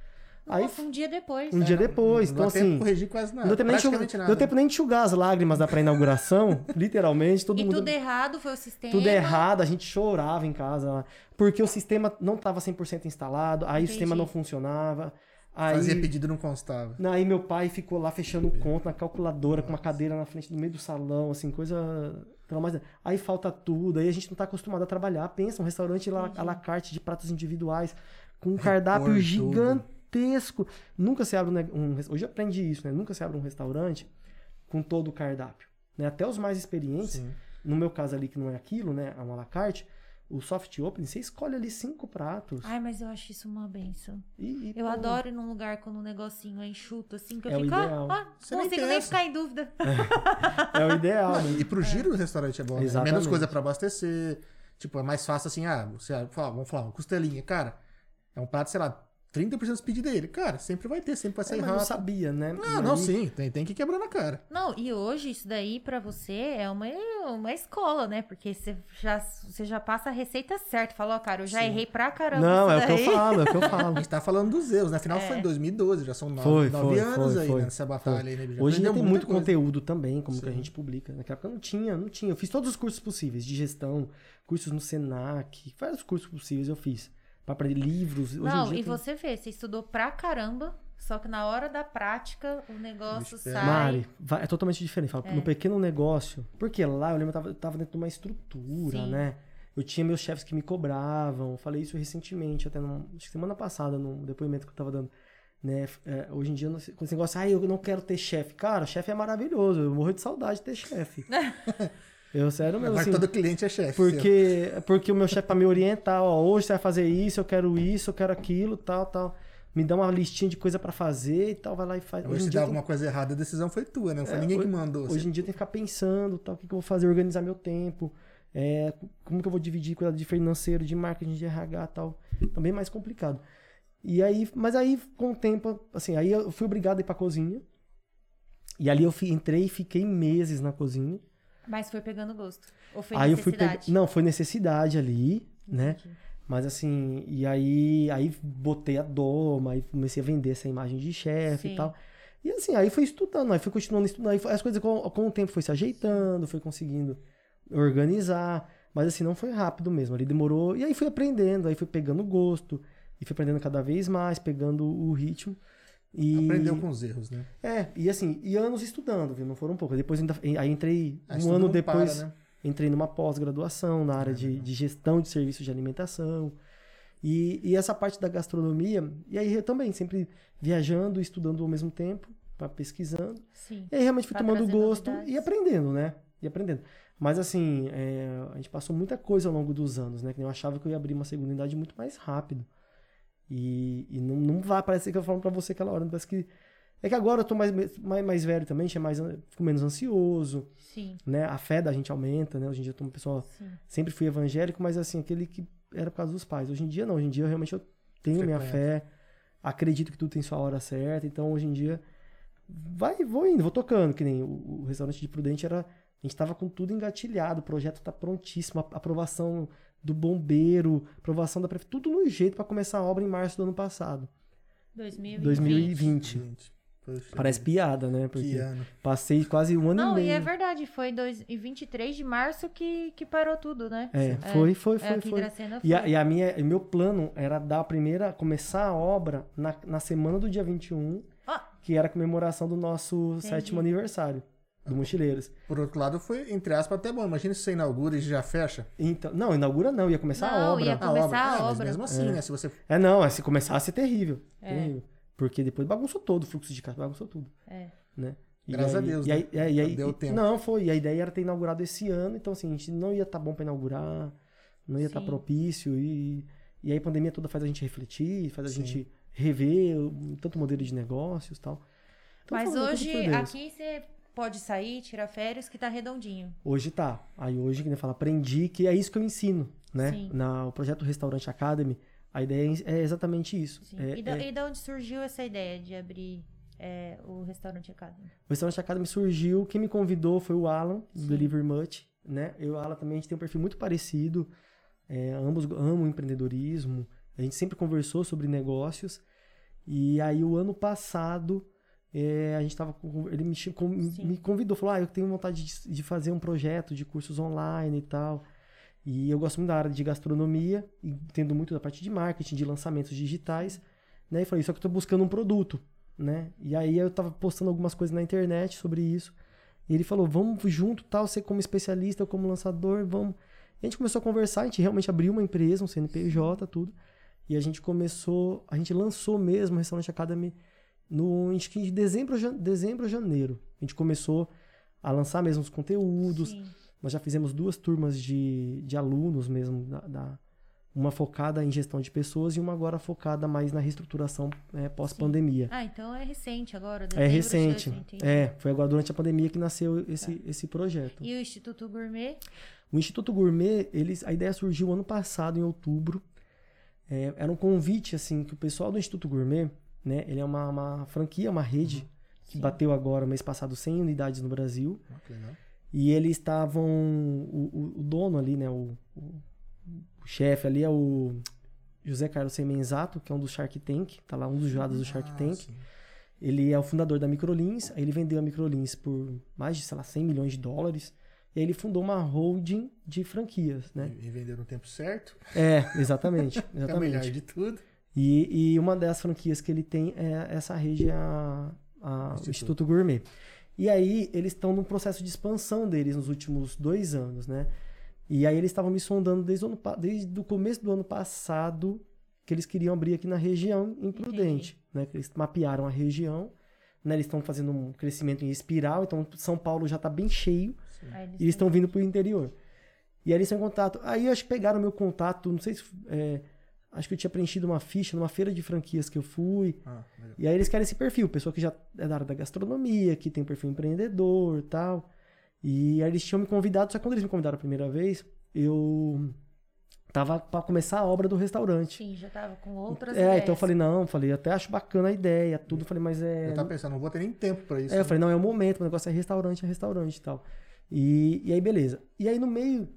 Aí Nossa, um dia depois. um dia depois. Não então, tempo de assim. corrigir quase nada. Não deu tempo, nem nada. deu tempo nem de enxugar as lágrimas da pré-inauguração, literalmente. Todo E mundo. tudo errado, foi o sistema. Tudo errado, a gente chorava em casa, lá, porque o sistema não estava 100% instalado, aí o sistema Entendi. não funcionava. Aí, Fazia pedido e não constava. Não, Aí meu pai ficou lá fechando conta na calculadora, com uma cadeira na frente, no meio do salão, assim, coisa. Aí falta tudo, aí a gente não tá acostumado a trabalhar. Pensa, um restaurante lá, à la carte de pratos individuais, com um cardápio tudo. Gigantesco. Nunca se abre um, um... Hoje eu aprendi isso, né? Nunca se abre um restaurante com todo o cardápio. Né? Até os mais experientes, Sim. no meu caso ali, que não é aquilo, né? É uma à la carte, o soft opening, você escolhe ali cinco pratos. Ai, mas eu acho isso uma benção. e- e Eu pô, adoro ir num lugar com um negocinho é enxuto, assim, que eu É o fico, ah, ah, Você não nem consigo nem ficar em dúvida. É o ideal, né? E pro giro o restaurante é bom. Né? Menos coisa pra abastecer. Tipo, é mais fácil assim, ah, você fala, vamos falar, uma costelinha. Cara, é um prato, sei lá, 30% dos pedidos dele. Cara, sempre vai ter, sempre vai É, sair não rápido. sabia, né? Não, não, sim, tem, tem que quebrar na cara. Não, e hoje isso daí pra você é uma, uma escola, né? Porque você já, você já passa a receita certa. Fala, ó, cara, eu já Sim. errei pra caramba. Não, é o que eu falo, é o que eu A falo. gente tá falando dos erros, né? Afinal É. foi em 2012, já são nove, Foi, nove foi, anos foi, aí, foi. né, nessa batalha aí, né? Já Hoje aprendeu tem muito coisa. conteúdo também, como que a Sim. gente publica. Naquela época não tinha, não tinha. Eu fiz todos os cursos possíveis de gestão, cursos no Senac, vários cursos possíveis eu fiz. Pra aprender livros. Hoje em Não, dia e tem- você vê, você estudou pra caramba, só que na hora da prática o negócio é. sai. Mari, vai- é totalmente diferente. Fala, É. No pequeno negócio. Porque lá eu lembro que eu tava, eu tava dentro de uma estrutura, Sim. né? Eu tinha meus chefes que me cobravam. Falei isso recentemente, até num, acho que semana passada, num depoimento que eu tava dando. Né? É, hoje em dia, não com esse negócio, ah, eu não quero ter chefe. Cara, chefe é maravilhoso. Eu morro de saudade de ter chefe. eu, sério mesmo. Agora assim, todo cliente é chefe. porque, porque o meu chefe pra me orientar, ó, hoje você vai fazer isso, eu quero isso, eu quero aquilo, tal, tal. Me dá uma listinha de coisa pra fazer e tal, vai lá e faz. Hoje Hoje se dá tem- alguma coisa errada, a decisão foi tua, né? Não foi É, ninguém que hoje- mandou. Hoje em dia tem que ficar pensando, tal, o que, que eu vou fazer, organizar meu tempo, é, como que eu vou dividir cuidado de financeiro, de marketing, de RH e tal. Então bem mais complicado. E aí, mas aí com o tempo, assim, aí eu fui obrigado a ir pra cozinha. E ali eu fi- entrei e fiquei meses na cozinha. Mas foi pegando gosto. Ou foi aí eu fui necessidade? pegar, não, foi necessidade ali, né? Entendi. Mas assim, e aí, aí botei a doma, aí comecei a vender essa imagem de chefe e tal. E assim, aí fui estudando, aí fui continuando estudando, aí as coisas com, com o tempo foi se ajeitando, foi conseguindo organizar, mas assim, não foi rápido mesmo, ali demorou, e aí fui aprendendo, aí fui pegando gosto, e fui aprendendo cada vez mais, pegando o ritmo. E, Aprendeu com os erros, né? É, e assim, e anos estudando, viu? Não foram poucos. Depois ainda, aí entrei Ah, um ano depois. para, né? Entrei numa pós-graduação na área de, de gestão de serviços de alimentação. E, e essa parte da gastronomia, e aí eu também, sempre viajando, estudando ao mesmo tempo, pra- pesquisando. Sim. E aí realmente fui Pra tomando gosto novidades. e aprendendo, né? E aprendendo. Mas assim, é, a gente passou muita coisa ao longo dos anos, né? Que eu achava que eu ia abrir uma segunda unidade muito mais rápido. E, e não, não vai parecer que eu falo pra você aquela hora, parece que. É que agora eu tô mais, mais, mais velho também, tinha mais, an- fico menos ansioso, Sim, né? A fé da gente aumenta, né? Hoje em dia eu tô uma pessoa sim. sempre fui evangélico, mas assim, aquele que era por causa dos pais. Hoje em dia não, hoje em dia realmente eu tenho minha fé, acredito que tudo tem sua hora certa, então hoje em dia vai, vou indo, vou tocando, que nem o, o restaurante de Prudente era, a gente tava com tudo engatilhado, o projeto tá prontíssimo, a aprovação do bombeiro, aprovação da prefeitura, tudo no jeito para começar a obra em março do ano passado, 2020. 2020. Gente, poxa Parece piada, né? Que Porque ano. passei quase um ano Não, e e meio. é verdade, foi dois, em 23 de março que, que parou tudo, né? É, foi, foi, É, foi, foi. Dracena foi. E a, e a minha, e meu plano era dar a primeira, começar a obra na, na semana do dia 21, Ó, que era a comemoração do nosso sétimo aniversário do Mochileiros. Por outro lado, foi, entre aspas, até bom. Imagina se você inaugura e já fecha. Então, não, inaugura não, ia começar a Não, obra. ia Começar a Ah, mas obra. mesmo assim, né? Se você É, não, é, se começasse é terrível. É. terrível. Porque depois bagunçou todo o fluxo de casa, bagunçou tudo. É. Né? E Graças a aí- Deus, E né? aí, é, e aí- Deu e- tempo. Não, foi. E a ideia era ter inaugurado esse ano, então assim, a gente não ia estar bom pra inaugurar, não ia estar Sim. propício. E, e aí a pandemia toda faz a gente refletir, faz a Sim. gente rever o- tanto modelo de negócios e tal. Então, Mas hoje, aqui você pode sair, tirar férias, que tá redondinho. Hoje tá. Aí hoje, que nem fala, aprendi que é isso que eu ensino, né? Sim. Na, o projeto Restaurante Academy, a ideia é exatamente isso. É- e, da, é- e da onde surgiu essa ideia de abrir é, o restaurante Academy? O Restaurante Academy surgiu, quem me convidou foi o Alan, do Sim. Delivery Much, né? Eu e o Alan também, a gente tem um perfil muito parecido, é, ambos amam empreendedorismo, a gente sempre conversou sobre negócios, e aí o ano passado, é, a gente tava com, ele me, com- me convidou, falou, ah, eu tenho vontade de, de fazer um projeto de cursos online e tal, e eu gosto muito da área de gastronomia, e entendo muito da parte de marketing, de lançamentos digitais, né? E falei, só que eu tô buscando um produto, né? E aí eu tava postando algumas coisas na internet sobre isso. E ele falou, vamos junto, tal, você como especialista, eu como lançador, vamos. E a gente começou a conversar, a gente realmente abriu uma empresa, um CNPJ, tudo. E a gente começou, a gente lançou mesmo o Restaurante Academy no acho que em dezembro, jan- dezembro, janeiro. A gente começou a lançar mesmo os conteúdos, Sim. nós já fizemos duas turmas de, de alunos mesmo, da, da- uma focada em gestão de pessoas e uma agora focada mais na reestruturação é, pós-pandemia. Ah, então é recente agora. É recente. 2020. É, foi agora durante a pandemia que nasceu esse, esse projeto. E o Instituto Gourmet? O Instituto Gourmet, eles, a ideia surgiu ano passado, em outubro. É, era um convite, assim, que o pessoal do Instituto Gourmet, né? Ele é uma, uma franquia, uma rede que Sim. bateu agora, mês passado, 100 unidades no Brasil. Ah, legal. E eles estavam. O, o- o dono ali, né? O, o- o chefe ali é o José Carlos Semenzato, que é um dos Shark Tank. Tá lá, um dos jurados do Shark Ah, Tank. sim. Ele é o fundador da Microlins. Aí ele vendeu a Microlins por mais de, sei lá, 100 milhões de dólares. E aí ele fundou uma holding de franquias, né? E, e vendeu no tempo certo. É, exatamente. É o melhor exatamente. de tudo. E, e uma das franquias que ele tem é essa rede, a, a- o Instituto. Instituto Gourmet. E aí, eles estão num processo de expansão deles nos últimos dois anos, né? E aí, eles estavam me sondando desde o, ano, desde o começo do ano passado que eles queriam abrir aqui na região, em Prudente. Né? Que eles mapearam a região, né? Eles estão fazendo um crescimento em espiral, então São Paulo já está bem cheio. Aí E eles estão vindo pro interior. E aí eles estão em contato. Aí eu acho que pegaram meu contato, não sei se. é, acho que eu tinha preenchido uma ficha numa feira de franquias que eu fui. Ah. E aí eles querem esse perfil, pessoa que já é da área da gastronomia, que tem perfil empreendedor e tal. E aí eles tinham me convidado, só que quando eles me convidaram a primeira vez, eu tava pra começar a obra do restaurante. Sim, já tava com outras É, ideias. então eu falei, não, falei, até acho bacana a ideia, tudo. Falei, mas é. Eu tava pensando, não vou ter nem tempo pra isso. É, eu né? falei, não, é o momento, o negócio é restaurante, é restaurante e tal. E, e aí, beleza. E aí, no meio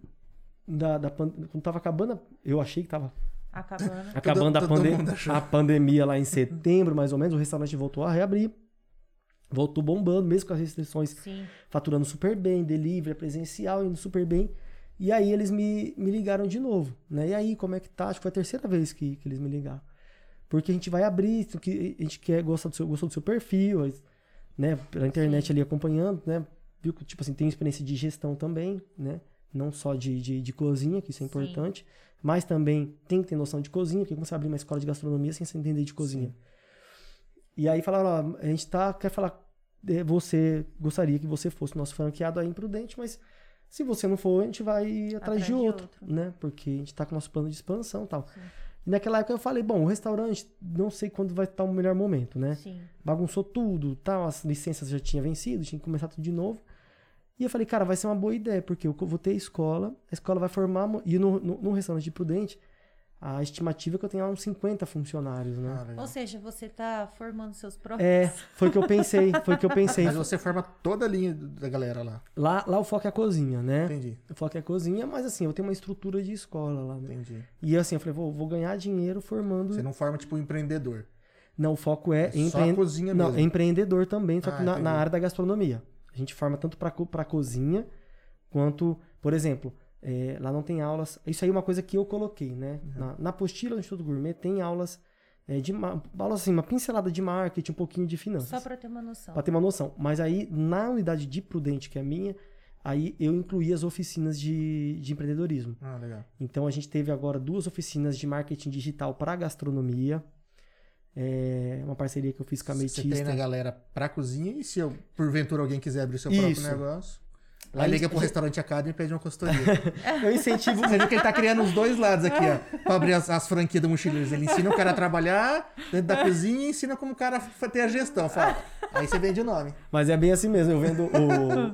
da, da quando tava acabando, eu achei que tava Acabando. acabando a, todo pande- mundo achou. a pandemia lá em setembro, mais ou menos, o restaurante voltou a reabrir. Voltou bombando, mesmo com as restrições, Sim. faturando super bem, delivery, presencial, indo super bem. E aí eles me, me ligaram de novo, né? E aí, como é que tá? Acho que foi a terceira vez que, que eles me ligaram. Porque a gente vai abrir, isso que a gente quer, gosta do seu, gostou do seu perfil, né? Pela internet ali acompanhando, né? Viu que, tipo assim, tem experiência de gestão também, né? Não só de, de, de cozinha, que isso é Sim. importante, mas também tem que ter noção de cozinha, porque como você abrir uma escola de gastronomia sem você entender de cozinha. E aí falaram, ó, a gente tá, quer falar, eh, você gostaria que você fosse nosso franqueado aí imprudente, mas se você não for, a gente vai atrás, de, outro, né? Porque a gente tá com nosso plano de expansão e tal. Sim. E naquela época eu falei, bom, o restaurante, não sei quando vai estar o melhor momento, né? Sim. Bagunçou tudo, tal, as licenças já tinham vencido, tinha que começar tudo de novo. E eu falei, cara, vai ser uma boa ideia, porque eu vou ter escola, a escola vai formar, e no, no, no restaurante de Prudente, a estimativa é que eu tenha lá uns 50 funcionários, né? Ou seja, você tá formando seus próprios. É, foi o que eu pensei, foi o que eu pensei. Mas você forma toda a linha da galera lá. Lá, lá o foco é a cozinha, né? Entendi, O foco é a cozinha, mas assim, eu tenho uma estrutura de escola lá, né? entendi. E assim, eu falei, vou, vou ganhar dinheiro formando. Você não forma tipo um empreendedor. Não, o foco é, É só Não, mesmo. é empreendedor também, só que Ah, na, na entendi. área da gastronomia. A gente forma tanto para para cozinha quanto, por exemplo, é, lá não tem aulas. Isso aí é uma coisa que eu coloquei, né? Uhum. Na, na apostila do Instituto Gourmet tem aulas é, de aulas assim, uma pincelada de marketing, um pouquinho de finanças. Só pra ter uma noção. Pra ter uma noção. Mas aí, na unidade de Prudente, que é a minha, aí eu incluí as oficinas de, de empreendedorismo. Ah, legal. Então a gente teve agora duas oficinas de marketing digital para gastronomia. É uma parceria que eu fiz com a Você Ametista. treina a galera pra cozinha e se eu, porventura alguém quiser abrir seu Isso. próprio negócio. Lá liga pro restaurante Academy e pede uma consultoria. Eu incentivo. Você vê que ele tá criando os dois lados aqui, ó. Pra abrir as, as franquias do Mochileiros. Ele ensina o cara a trabalhar dentro da cozinha e ensina como o cara ter a gestão. Fala. Aí você vende o nome. Mas é bem assim mesmo. Eu vendo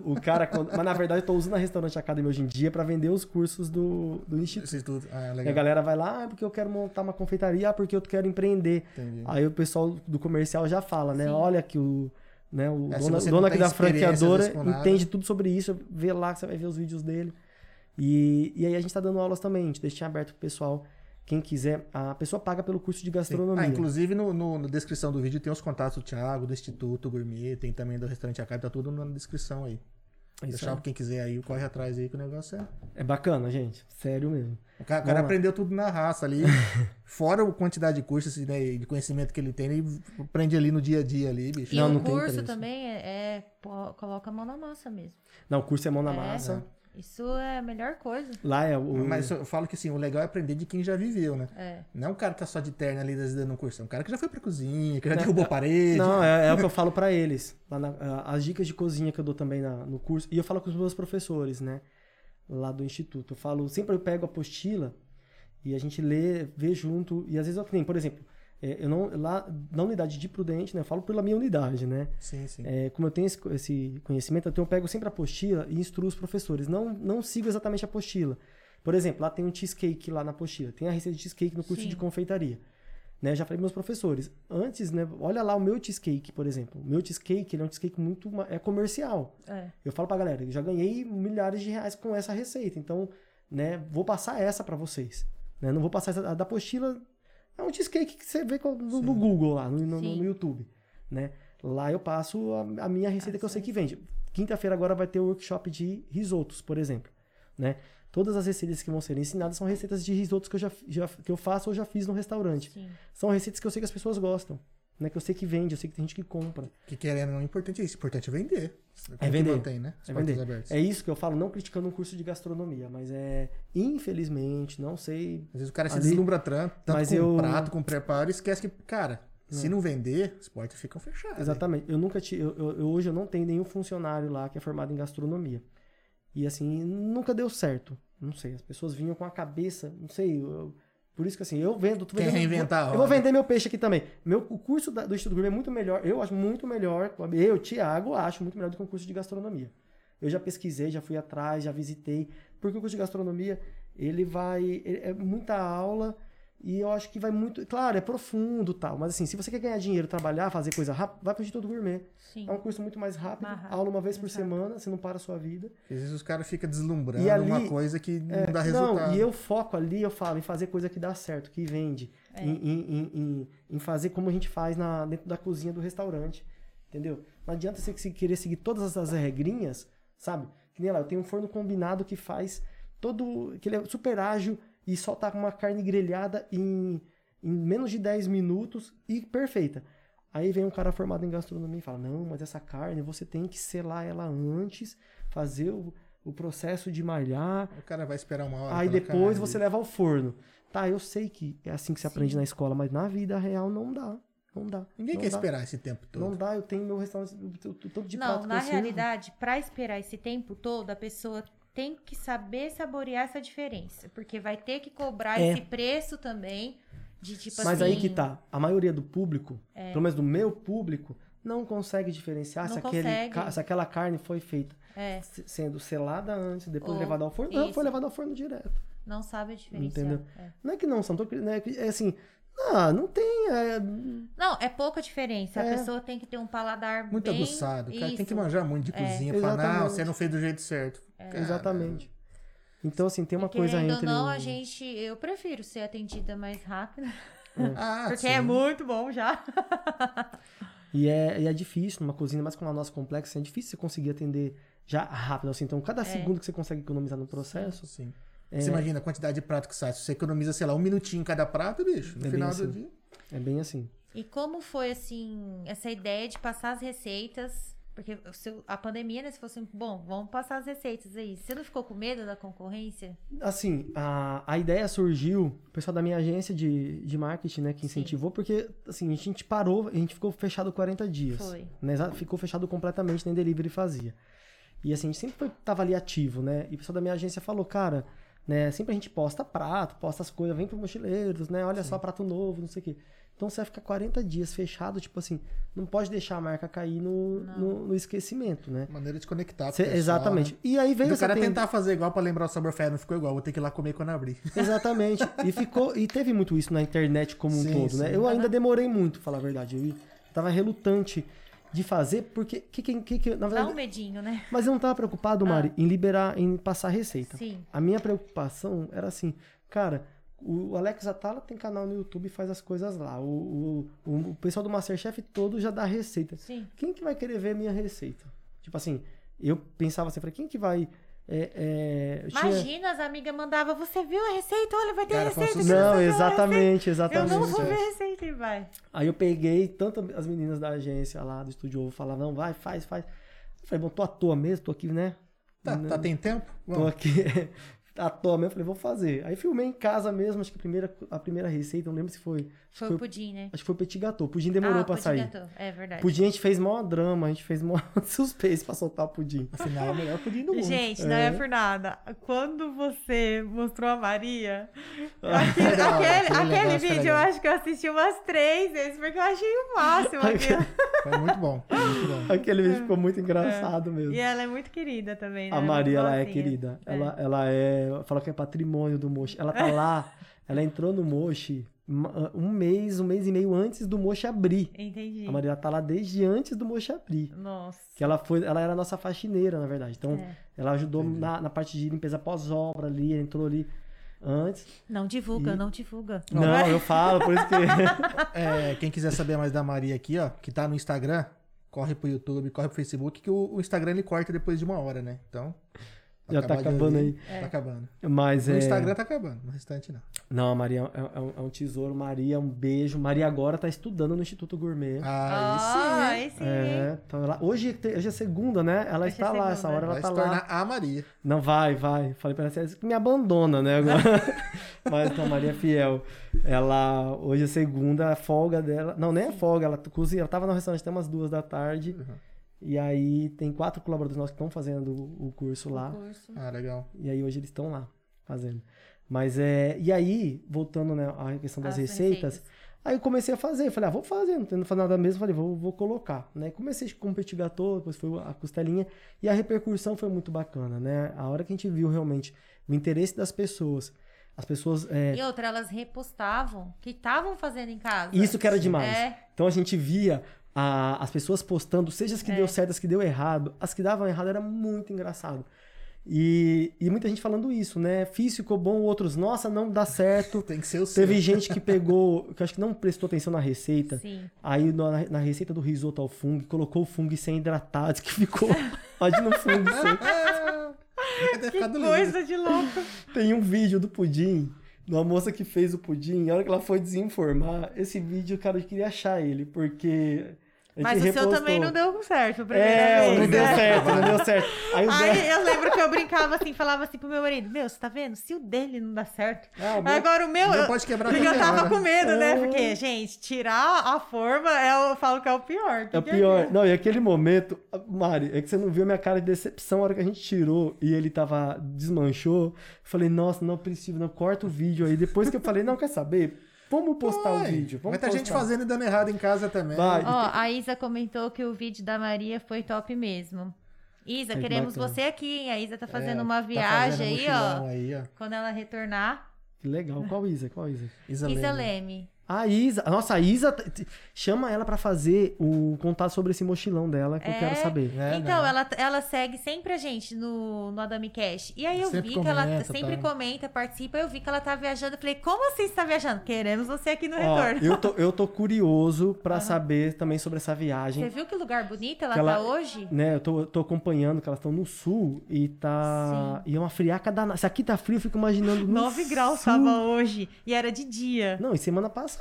o, o cara. quando- Mas na verdade eu tô usando a Restaurante Academy hoje em dia pra vender os cursos do, do Instituto. Isso tudo. Ah, E a legal. galera vai lá, ah, porque eu quero montar uma confeitaria, ah, porque eu quero empreender. Entendi. Aí o pessoal do comercial já fala, né? Sim. Olha que o, né, o É, dono, dono aqui da franqueadora entende tudo sobre isso, vê lá que você vai ver os vídeos dele. E, e aí a gente tá dando aulas também, a gente deixa aberto pro pessoal. Quem quiser, a pessoa paga pelo curso de gastronomia. Ah, inclusive no, no- na descrição do vídeo tem os contatos do Thiago, do Instituto Gourmet, tem também do restaurante Academy, tá tudo na descrição aí. É isso Deixar aí. pra quem quiser aí, corre atrás aí que o negócio é. É bacana, gente. Sério mesmo. O cara, cara aprendeu tudo na raça ali. fora a quantidade de cursos assim, né, de conhecimento que ele tem, ele aprende ali no dia a dia ali, bicho. E Não, o não curso também é, é- coloca a mão na massa mesmo. Não, o curso é mão na É. massa. Isso é a melhor coisa. Lá é o. Mas eu falo que assim, o legal é aprender de quem já viveu, né? É. Não é um cara que tá só de terno ali dando um curso, é um cara que já foi pra cozinha, que já derrubou parede. Não, é, é o que eu falo pra eles. Lá na- as dicas de cozinha que eu dou também na- no curso. E eu falo com os meus professores, né? Lá do instituto. Eu falo, sempre eu pego a apostila e a gente lê, vê junto. E às vezes eu tenho, por exemplo, é, eu não. Lá na unidade de Prudente, né? Eu falo pela minha unidade, né? Sim, sim. É, como eu tenho esse, esse conhecimento, então eu pego sempre a apostila e instruo os professores. Não, não sigo exatamente a apostila. Por exemplo, lá tem um cheesecake lá na apostila. Tem a receita de cheesecake no curso Sim. de confeitaria. Né, já falei para meus professores. Antes, né, olha lá o meu cheesecake, por exemplo. O meu cheesecake ele é um cheesecake muito é comercial. É. Eu falo pra galera, eu já ganhei milhares de reais com essa receita. Então, né, vou passar essa para vocês. Né? Não vou passar essa a da apostila. É um cheesecake que você vê no, no Google lá, no, no- no YouTube. Né? Lá eu passo a, a minha receita que eu sei que vende. Quinta-feira agora vai ter o workshop de risotos, por exemplo. Né? Todas as receitas que vão ser ensinadas são receitas de risotos que eu, já, já- que eu faço ou já fiz no restaurante. Sim. São receitas que eu sei que as pessoas gostam. Né? Que eu sei que vende, eu sei que tem gente que compra. Que querendo, não, o importante é isso. O importante é vender. Como que vender. mantém, né? As É vender. abertas. É isso que eu falo, não criticando um curso de gastronomia, mas é. Infelizmente, não sei. Às vezes o cara se deslumbra tanto, tanto Mas com eu- prato, com preparo, e esquece que, cara, se não vender, as portas ficam fechadas. Exatamente. Eu nunca. Eu, eu- eu- hoje eu não tenho nenhum funcionário lá que é formado em gastronomia. E assim, nunca deu certo. Não sei. As pessoas vinham com a cabeça. Não sei. eu- por isso que assim, eu vendo. tô Quer reinventar Eu vou vender meu peixe aqui também. Meu, o curso da- do Instituto Gourmet é muito melhor. Eu acho muito melhor. Eu, Thiago, acho muito melhor do que um curso de gastronomia. Eu já pesquisei, já fui atrás, já visitei. Porque o curso de gastronomia, ele vai. ele- é muita aula. E eu acho que vai muito. Claro, é profundo tal. Mas assim, se você quer ganhar dinheiro, trabalhar, fazer coisa rápida, vai pro Instituto Gourmet. Sim. É um curso muito mais rápido, Mais rápido, aula uma vez por semana, você não para a sua vida. Às vezes os caras ficam deslumbrando E ali- uma coisa que não É, dá resultado. Não, e eu foco ali, eu falo, em fazer coisa que dá certo, que vende. É. Em, em- em- em- em fazer como a gente faz na, dentro da cozinha do restaurante. Entendeu? Não adianta você se- querer seguir todas as regrinhas, sabe? Que nem lá, eu tenho um forno combinado que faz todo. que ele é super ágil e solta uma carne grelhada em, em menos de 10 minutos e perfeita. Aí vem um cara formado em gastronomia e fala: Não, mas essa carne você tem que selar ela antes, fazer o, o processo de malhar, O cara vai esperar uma hora. Aí depois carne. você leva ao forno. Tá, eu sei que é assim que se aprende na escola, mas na vida real não dá. Não dá. Ninguém não quer dá. esperar esse tempo todo. Não dá, eu tenho meu restaurante, o- o tanto de Não, na eu realidade, pra esperar esse tempo todo, a pessoa tem que saber saborear essa diferença. Porque vai ter que cobrar É. esse preço também de tipo Mas assim. aí que tá. A maioria do público, pelo menos do meu público, não consegue diferenciar Não se, aquele consegue. ca- se aquela carne foi feita É, se- sendo selada antes, depois Ou- levada ao forno. Não, isso. foi levada ao forno direto. não sabe a diferença. Entendeu? É. Não é que não, são né, é assim. Ah, não tem. é, Não, é pouca diferença. É. A pessoa tem que ter um paladar Muito bem... aguçado. O cara tem que manjar muito de cozinha. pra Falar, não, você não fez do jeito certo. Cara, Exatamente. Então, assim, tem uma E coisa entre. ou não, o- a gente... Eu prefiro ser atendida mais rápido. Ah, Porque sim. é muito bom já. E é, e é difícil numa cozinha, mais como a nossa complexa, é difícil você conseguir atender já rápido, assim. Então, É. cada segundo que você consegue economizar no processo, Sim. É. Você imagina a quantidade de prato que sai. Se você economiza, sei lá, um minutinho em cada prato, bicho, no É bem final do assim. dia. é bem assim. E como foi, assim, essa ideia de passar as receitas? Porque se a pandemia, né, se fosse, bom, vamos passar as receitas aí. Você não ficou com medo da concorrência? Assim, a, a ideia surgiu, o pessoal da minha agência de, de marketing, né, que incentivou, porque, assim, a gente parou, a gente ficou fechado 40 dias. Foi. Né, ficou fechado completamente, nem delivery fazia. E assim, a gente sempre foi, tava ali ativo, né? E o pessoal da minha agência falou, cara, né? Sempre a gente posta prato, posta as coisas, vem pro mochileiros, né? Olha só, prato novo, não sei o quê. Então você vai ficar 40 dias fechado, tipo assim, não pode deixar a marca cair no, no, no esquecimento, né? Maneira de conectar. Cê- pessoal, exatamente. né? E aí veio o essa cara tendência- tentar fazer igual pra lembrar o sabor fé, não ficou igual. Vou ter que ir lá comer quando abrir. Exatamente. E ficou e teve muito isso na internet como um Sim, todo, sim. né? Eu ainda demorei muito, pra falar a verdade. Eu tava relutante de fazer porque que, que, que, na Dá verdade, um medinho, né? mas eu não tava preocupado, Mari, em liberar, em passar receita. Sim. A minha preocupação era assim, cara, o Alex Atala tem canal no YouTube e faz as coisas lá. O, o, o pessoal do Masterchef todo já dá receita. Sim. Quem que vai querer ver a minha receita? Tipo assim, eu pensava assim, falei, quem que vai. É, é, tinha- Imagina, as amigas mandavam, você viu a receita? Olha, vai ter Cara, receita. você Não, receita?" exatamente, Eu exatamente. não vou é. ver a receita e vai. Aí eu peguei, tanto as meninas da agência lá do Estúdio Ovo falavam, não, vai, faz, faz. Eu falei, bom, tô à toa mesmo, tô aqui, né? Tá, tá, tem tempo? Tô Vamos. aqui à toa mesmo, falei, vou fazer. Aí filmei em casa mesmo, acho que a primeira, a primeira receita, não lembro se foi. Foi que o foi, pudim, né? acho que foi petit gâteau. O pudim demorou ah, pra pudim sair. gâteau. É verdade. Pudim a gente fez maior drama, a gente fez maior suspense pra soltar o pudim. Afinal, é o melhor pudim do mundo. Gente, não é por nada. Quando você mostrou a Maria, Ah, aquele, Legal, aquele, aquele aquele foi vídeo eu acho que eu assisti umas três vezes, porque eu achei o máximo aquilo. Foi muito bom. Foi muito bom. Aquele vídeo ficou muito engraçado mesmo. E ela é muito querida também, né? A Maria, ela é Boazinha. querida. Ela, ela é. Fala que é patrimônio do Mochi. Ela tá lá, ela entrou no Mochi ma- um mês, um mês e meio antes do Mochi abrir. Entendi. A Maria tá lá desde antes do Mochi abrir. Nossa. Que ela foi, ela era a nossa faxineira, na verdade. Então, É. ela ajudou na, na parte de limpeza pós-obra ali, entrou ali antes. Não divulga, E- não divulga. Não, eu falo, por isso que. É, quem quiser saber mais da Maria aqui, ó, que tá no Instagram, corre pro YouTube, corre pro Facebook, que o, o Instagram ele corta depois de uma hora, né? Então. Já tá acabando aí. Tá acabando. Mas No é. Instagram tá acabando, no restante não. Não, a Maria é, é um, é um tesouro. Maria, um beijo. Maria agora tá estudando no Instituto Gourmet. Ah, aí sim. É, então ela, hoje, te- hoje é segunda, né? Ela Hoje é está lá, segunda. essa hora ela Vai tá se lá. tornar a Maria. Não, vai, vai. Falei pra ela, você me abandona, né? Agora. Mas não, Maria é Fiel. Ela, hoje é segunda, a folga dela. Não, nem é folga, ela cozinha. Ela tava no restaurante até umas duas da tarde. Uhum. E aí tem quatro colaboradores nossos que estão fazendo o, o curso lá. Curso. Ah, legal. E aí hoje eles estão lá fazendo. Mas é. E aí, voltando né, à questão das As receitas, aí eu comecei a fazer. Falei, ah, vou fazer, não tendo fazer nada mesmo. Falei, vou, vou colocar. Né? Comecei com o petit gâteau, depois foi a costelinha. E a repercussão foi muito bacana, né? A hora que a gente viu realmente o interesse das pessoas. As pessoas. é, E outra, elas repostavam que estavam fazendo em casa. isso que era demais. É. Então a gente via a- as pessoas postando, seja as que É. deu certo, as que deu errado. As que davam errado era muito engraçado. E, e muita gente falando isso, né? Fiz, ficou bom, outros, nossa, não dá certo. Tem que ser o seu. Teve gente que pegou, que eu acho que não prestou atenção na receita. Sim. Aí na, na receita do risoto ao fungo, colocou o fungo sem hidratado, diz que ficou. Imagina o fungo deve ter Que ficado lindo. coisa de louco. Tem um vídeo do pudim, de uma moça que fez o pudim, a hora que ela foi desinformar, esse vídeo, cara, eu queria achar ele, porque. Mas o seu repostou. também não deu certo É, vez. não deu né? certo, não deu certo. Aí Aí eu lembro que eu brincava assim, falava assim pro meu marido, meu, você tá vendo? Se o dele não dá certo. Ah, meu- Agora o meu. Não pode quebrar Porque eu tava com medo, né? É. Porque, gente, tirar a forma, é, eu falo que é o pior. É o pior. Não, e aquele momento, Mari, é que você não viu minha cara de decepção na hora que a gente tirou e ele tava. desmanchou. Falei, nossa, não preciso, não, corta o vídeo aí. Depois que eu falei, não, quer saber? Vamos postar o Vai. vídeo. Vamos Vai ter gente fazendo e dando errado em casa também. Vai. Ó, a Isa comentou que o vídeo da Maria foi top mesmo. Isa, que queremos bacana. você aqui, hein? A Isa tá fazendo É, uma tá viagem fazendo aí, ó. Aí, ó. Quando ela retornar. Que legal. Qual Isa? Qual Isa? Isa, Isa Leme. Leme. A Isa. Nossa, a Isa. Chama ela pra fazer o contato sobre esse mochilão dela que eu É? quero saber. É, então, né? ela, ela segue sempre a gente no, no Adami Cash. E aí eu Sempre vi que ela sempre tá. comenta, participa. Eu vi que ela tá viajando. Eu falei, como assim você tá viajando? Queremos você aqui no Ó, retorno. eu, tô, eu tô curioso pra saber também sobre essa viagem. Você viu que lugar bonito ela Que ela- tá hoje? né, eu tô, eu tô acompanhando que elas estão no sul e tá. E é uma friaca danada. Se aqui tá frio, eu fico imaginando. no 9 graus sul. tava hoje. E era de dia. Não, e semana passada.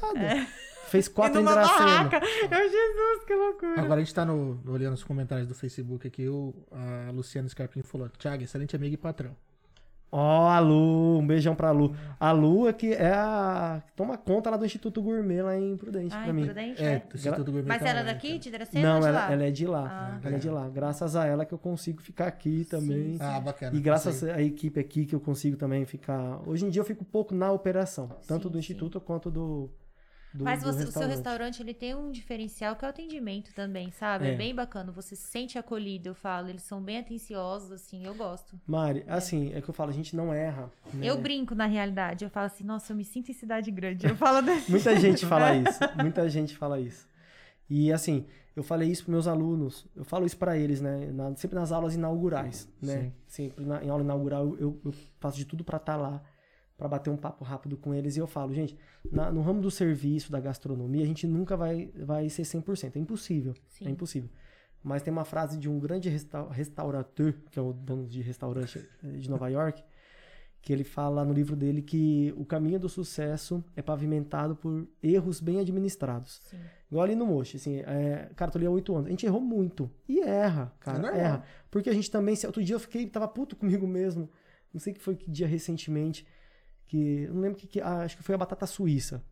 Fez quatro em Dracena. barraca. Eu, Jesus, que loucura. Agora a gente tá no, olhando os comentários do Facebook aqui, o, a Luciana Scarpim falou, Thiago, excelente amigo e patrão. Ó, a Lu, um beijão pra Lu. A Lu é que é a. que toma conta lá do Instituto Gourmet lá em Prudente, Ai, pra mim. prudente, É, né? o Instituto Gourmet Mas tá ela é daqui, então. de Dracena Não, ela, ela é de lá. Ah. ela é de lá. Graças a ela que eu consigo ficar aqui também. sim. Ah, bacana. E graças à equipe aqui que eu consigo também ficar. Hoje em dia eu fico um pouco na operação, tanto Sim, do sim. instituto quanto do. Do Mas do você- o seu restaurante. ele tem um diferencial que é o atendimento também, sabe? É, É. bem bacana. Você se sente acolhido, eu falo. Eles são bem atenciosos, assim, eu gosto. Mari, assim, é que eu falo, a gente não erra. né? Eu brinco na realidade. Eu falo assim, nossa, eu me sinto em cidade grande. Eu falo desse Muita gente fala isso. Muita gente fala isso. E assim, eu falei isso para meus alunos, eu falo isso para eles, né? na- sempre nas aulas inaugurais, né? Sempre na- em aula inaugural eu, eu faço de tudo para estar lá, para bater um papo rápido com eles. E eu falo, gente, na- no ramo do serviço, da gastronomia, a gente nunca vai, vai ser 100%. É impossível. Sim. É impossível. Mas tem uma frase de um grande resta restaurateur, que é o dono de restaurante eh, de Nova York, que ele fala no livro dele que o caminho do sucesso é pavimentado por erros bem administrados. Sim. Igual ali no Mochi, assim, é, cara, tô ali há oito anos. A gente errou muito. E erra, cara, É normal. erra. Porque a gente também, se- outro dia eu fiquei, tava puto comigo mesmo. Não sei que foi que dia recentemente, que, eu não lembro que, que ah, acho que foi a batata suíça.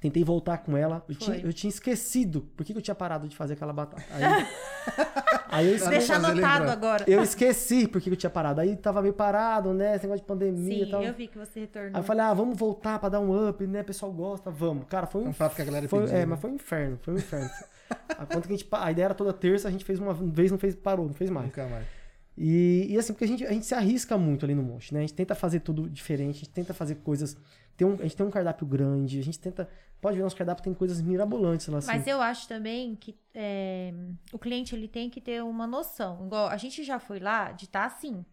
Tentei voltar com ela, eu, tinha, eu tinha esquecido por que, que eu tinha parado de fazer aquela batata. Aí, aí eu esqueci. Deixa anotado agora. Eu esqueci por que que eu tinha parado. Aí tava meio parado, né? Esse negócio de pandemia e Sim, tal. eu vi que você retornou. Aí eu falei, ah, vamos voltar pra dar um up, né? O pessoal gosta, vamos. Cara, foi um. É um prato que a galera foi, pedia, É, né? mas foi um inferno, foi um inferno. a, conta que a, gente, a ideia era toda terça, a gente fez uma vez, não fez, parou, não fez mais. Nunca mais. E, e assim, porque a gente, a gente se arrisca muito ali no monte, né? A gente tenta fazer tudo diferente, a gente tenta fazer coisas. Tem um, a gente tem um cardápio grande, a gente tenta. Pode ver, nosso cardápio tem coisas mirabolantes lá assim. Mas eu acho também que é, o cliente ele tem que ter uma noção. Igual a gente já foi lá de estar assim.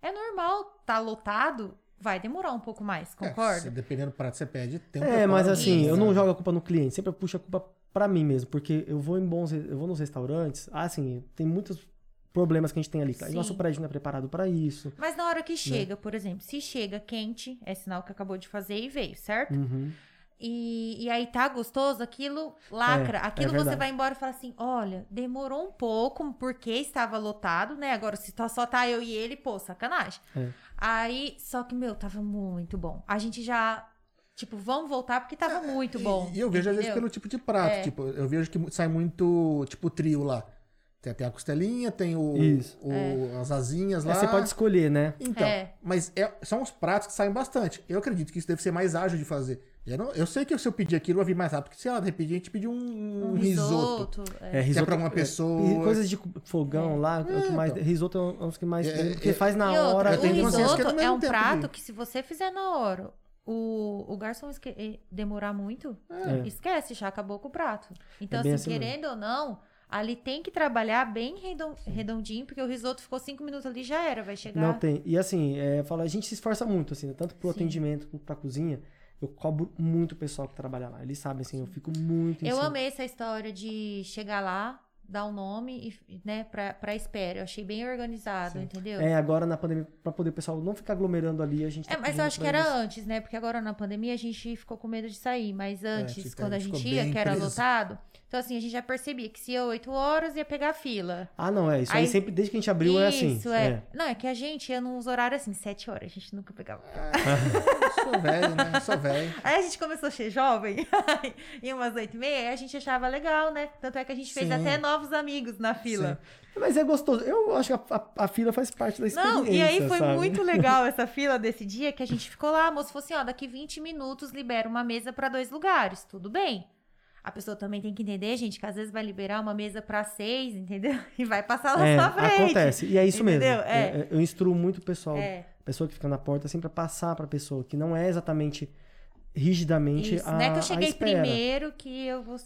É normal estar lotado, vai demorar um pouco mais, É, concorda? se dependendo do prato que você pede, tem um É, mas assim, eu não jogo a culpa no cliente, sempre eu puxo a culpa pra mim mesmo, porque eu vou em bons, eu vou nos restaurantes, ah, assim, tem muitos problemas que a gente tem ali. E Sim. nosso prédio não é preparado pra isso. Mas na hora que chega, por exemplo, se chega quente, é sinal que acabou de fazer e veio, certo? Uhum. E, e aí tá gostoso, aquilo lacra. É, é aquilo você verdade. vai embora e fala assim: olha, demorou um pouco porque estava lotado, né? Agora, se tá- só tá eu e ele, pô, sacanagem. É. Aí, só que, meu, tava muito bom. A gente já, tipo, vamos voltar porque tava muito bom. E, e eu vejo às vezes entendeu? pelo tipo de prato. É. Tipo, eu vejo que sai muito, tipo, trio lá. Tem, tem a costelinha, tem o, o- as asinhas É, lá. você pode escolher, né? Então, É. mas é- são os pratos que saem bastante. Eu acredito que isso deve ser mais ágil de fazer. Eu, não- eu sei que se eu pedir aquilo, vai vir mais rápido. Porque, sei lá, de repente a gente pedir um, Um risoto. risoto. É, é. risoto, pra uma é, pessoa. coisas de fogão lá, é o que mais, então. risoto é um dos que mais, É, porque é, faz na E outra, hora. o consciência risoto que é é mesmo um prato que se você fizer na hora, o, o garçom esque- eh, demorar muito, É. esquece, já acabou com o prato. Então, É assim, assim querendo ou não, ali tem que trabalhar bem redon- redondinho, porque o risoto ficou cinco minutos ali, já era, vai chegar. Não tem. E assim, é, fala, a gente se esforça muito, assim, né? tanto pro Sim. atendimento quanto pra cozinha. Eu cobro muito o pessoal que trabalha lá. Eles sabem, assim, eu fico muito em Eu cima. amei essa história de chegar lá, dar um nome, e, né, pra, pra espera. Eu achei bem organizado, entendeu? É, agora na pandemia, pra poder o pessoal não ficar aglomerando ali, a gente tá É, mas eu acho que era eles- antes, né? Porque agora na pandemia a gente ficou com medo de sair. Mas antes, fica- quando a gente ia, que era preso. lotado. Então, assim, a gente já percebia que se ia 8 horas, ia pegar fila. Ah, não, é. Isso aí, Aí- sempre, desde que a gente abriu, é assim. Isso, é. Não, é que a gente ia nos horários assim, 7 horas. A gente nunca pegava. Sou velho, né? Sou velho. Aí a gente começou a ser jovem, e umas 8 e meia, aí a gente achava legal, né? Tanto é que a gente fez Sim. até novos amigos na fila. Mas é gostoso. Eu acho que a, a- a fila faz parte da experiência, Não, e aí foi sabe? muito legal essa fila desse dia que a gente ficou lá, a moça falou assim, ó, daqui 20 minutos libera uma mesa pra dois lugares, tudo bem. A pessoa também tem que entender, gente, que às vezes vai liberar uma mesa pra seis, entendeu? E vai passar lá É, na frente. acontece. E é isso Entendeu? mesmo. É. É, Eu instruo muito o pessoal, É. a pessoa que fica na porta, sempre a passar pra pessoa, que não é exatamente rigidamente Isso, a não é que eu cheguei primeiro que eu vou.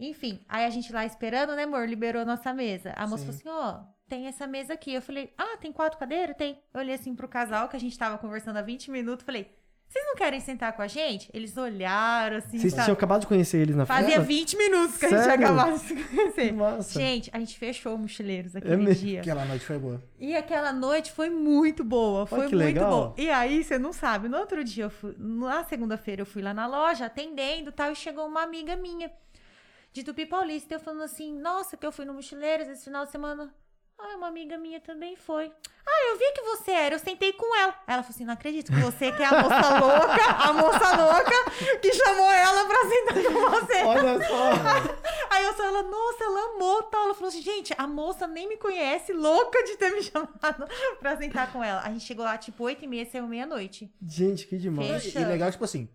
Enfim, aí a gente lá esperando, né, amor? Liberou a nossa mesa. A moça Sim. falou assim: ó, tem essa mesa aqui. Eu falei: ah, tem quatro cadeiras? Tem. Eu olhei assim pro casal que a gente tava conversando há 20 minutos. Falei: vocês não querem sentar com a gente? Eles olharam assim. Vocês sabe? tinham acabado de conhecer eles na Fazia fila? 20 minutos que a gente Sério? tinha acabado de se conhecer. Nossa. Gente, a gente fechou o Mochileiros aquele É mesmo? dia. Aquela noite foi boa. E aquela noite foi muito boa, foi que muito legal. boa. E aí, você não sabe, no outro dia, eu fui, na segunda-feira, eu fui lá na loja atendendo e tal, e chegou uma amiga minha de Tupi Paulista, eu falando assim, nossa, que eu fui no Mochileiros esse final de semana. Ah, uma amiga minha também foi. Ah, eu vi que você era, eu sentei com ela. Ela falou assim: não acredito que você que é a moça louca, a moça louca que chamou ela pra sentar com você. Olha só. Aí eu só ela, nossa, ela amou tal. Ela falou assim, gente, a moça nem me conhece, louca de ter me chamado pra sentar com ela. A gente chegou lá, tipo, 8 e meia, saiu meia-noite. Gente, que demais. Fecha. E legal, tipo assim,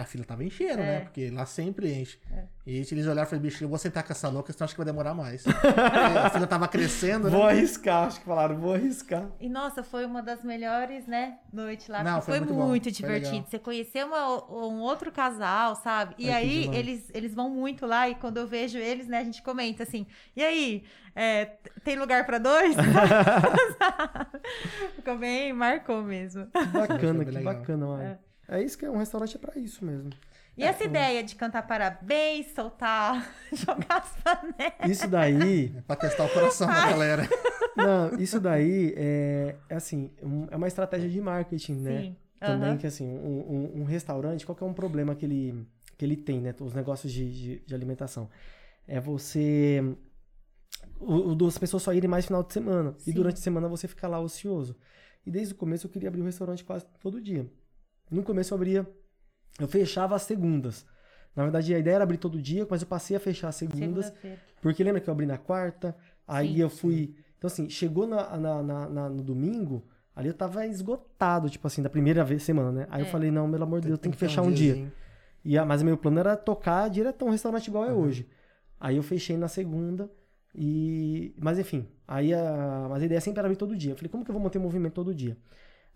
a fila tava enchendo, né? Porque lá sempre enche. E eles olharam e falaram, bicho, eu vou sentar com essa louca, senão acho que vai demorar mais. Porque a fila tava crescendo, Vou né? arriscar, acho que falaram, vou arriscar. E nossa, foi uma das melhores, né, noites lá. Não, foi foi, muito muito foi divertido. legal. Você conheceu uma- um outro casal, sabe? E aí eles, eles vão muito lá e quando eu vejo eles, né, a gente comenta assim: e aí, é, tem lugar pra dois? Ficou bem, marcou mesmo. Que bacana, Foi que legal. bacana, mano. É. isso que é um restaurante é pra isso mesmo. E essa ideia de cantar parabéns, soltar, jogar as panelas. Isso daí, Pra testar o coração da galera. não, isso daí é, é assim, um- é uma estratégia de marketing, né? Sim. Também aham. que assim, um, um- um restaurante, qual que é um problema que ele, que ele tem, né? Os negócios de, de, de alimentação. É você. O, o das pessoas só irem mais final de semana. E Sim. durante a semana você fica lá ocioso. E desde o começo eu queria abrir um restaurante quase todo dia. No começo eu abria. Eu fechava as segundas. Na verdade, a ideia era abrir todo dia, mas eu passei a fechar as segundas. Porque lembra que eu abri na quarta, aí Sim, eu fui. Então, assim, chegou na, na- na- na- no domingo, ali eu tava esgotado, tipo assim, da primeira vez semana, né? Aí eu É. falei, não, pelo amor de Deus, tem que fechar um dia. E a, mas o meu plano era tocar diretão um restaurante igual é hoje. Aí eu fechei na segunda. E. Mas enfim, aí a. Mas a ideia sempre era abrir todo dia. Eu falei, como que eu vou manter movimento todo dia?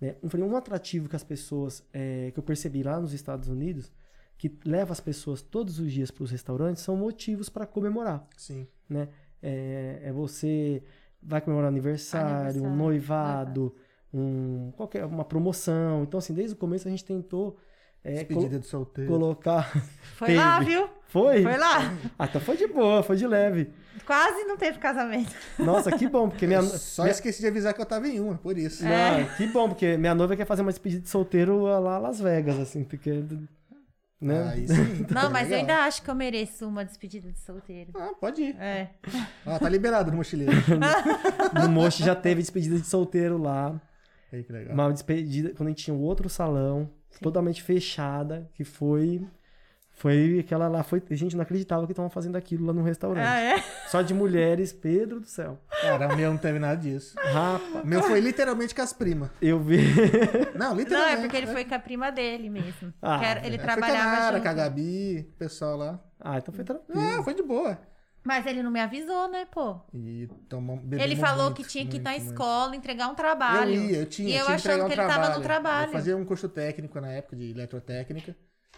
Né? Eu falei, um atrativo que as pessoas. é, que eu percebi lá nos Estados Unidos, que leva as pessoas todos os dias para os restaurantes, são motivos para comemorar Sim. né? É, é você vai comemorar aniversário, um Aniversário, noivado, um, qualquer, uma promoção. Então, assim, desde o começo a gente tentou é, Despedida de solteiro. colocar. Foi lá, Teve. viu? Foi? Foi lá. Ah, então foi de boa, foi de leve. Quase não teve casamento. Nossa, que bom, porque minha. Eu Só minha- esqueci de avisar que eu tava em uma, por isso. É. Não, que bom, porque minha noiva quer fazer uma despedida de solteiro lá em Las Vegas, assim, porque. Né? Aí sim. Não, mas eu Legal. ainda acho que eu mereço uma despedida de solteiro. Ah, pode ir. É. Ó, tá liberado no mochileiro. No Moche já teve despedida de solteiro lá. Aí, que legal. Uma despedida quando a gente tinha um outro salão, totalmente fechada, que foi. Foi aquela lá, foi. A gente não acreditava que estavam fazendo aquilo lá no restaurante. Ah, é? Só de mulheres, Pedro do céu. Cara, o meu não teve nada disso. Rapaz, O meu foi literalmente com as primas. eu vi. Não, Não, literalmente. é porque ele né? foi com a prima dele mesmo. Ah, Que era- ele É, Foi com a trabalhava Nara, junto. com a Gabi, o pessoal lá. Ah, então foi tranquilo. Ah, foi de boa. Mas ele não me avisou, né, pô? E bebemos Ele falou muito, que tinha que ir muito, na muito. escola entregar um trabalho. Eu ia, eu tinha. E eu tinha achando entregar um que ele tava no trabalho. Eu fazia um curso técnico na época de eletrotécnica.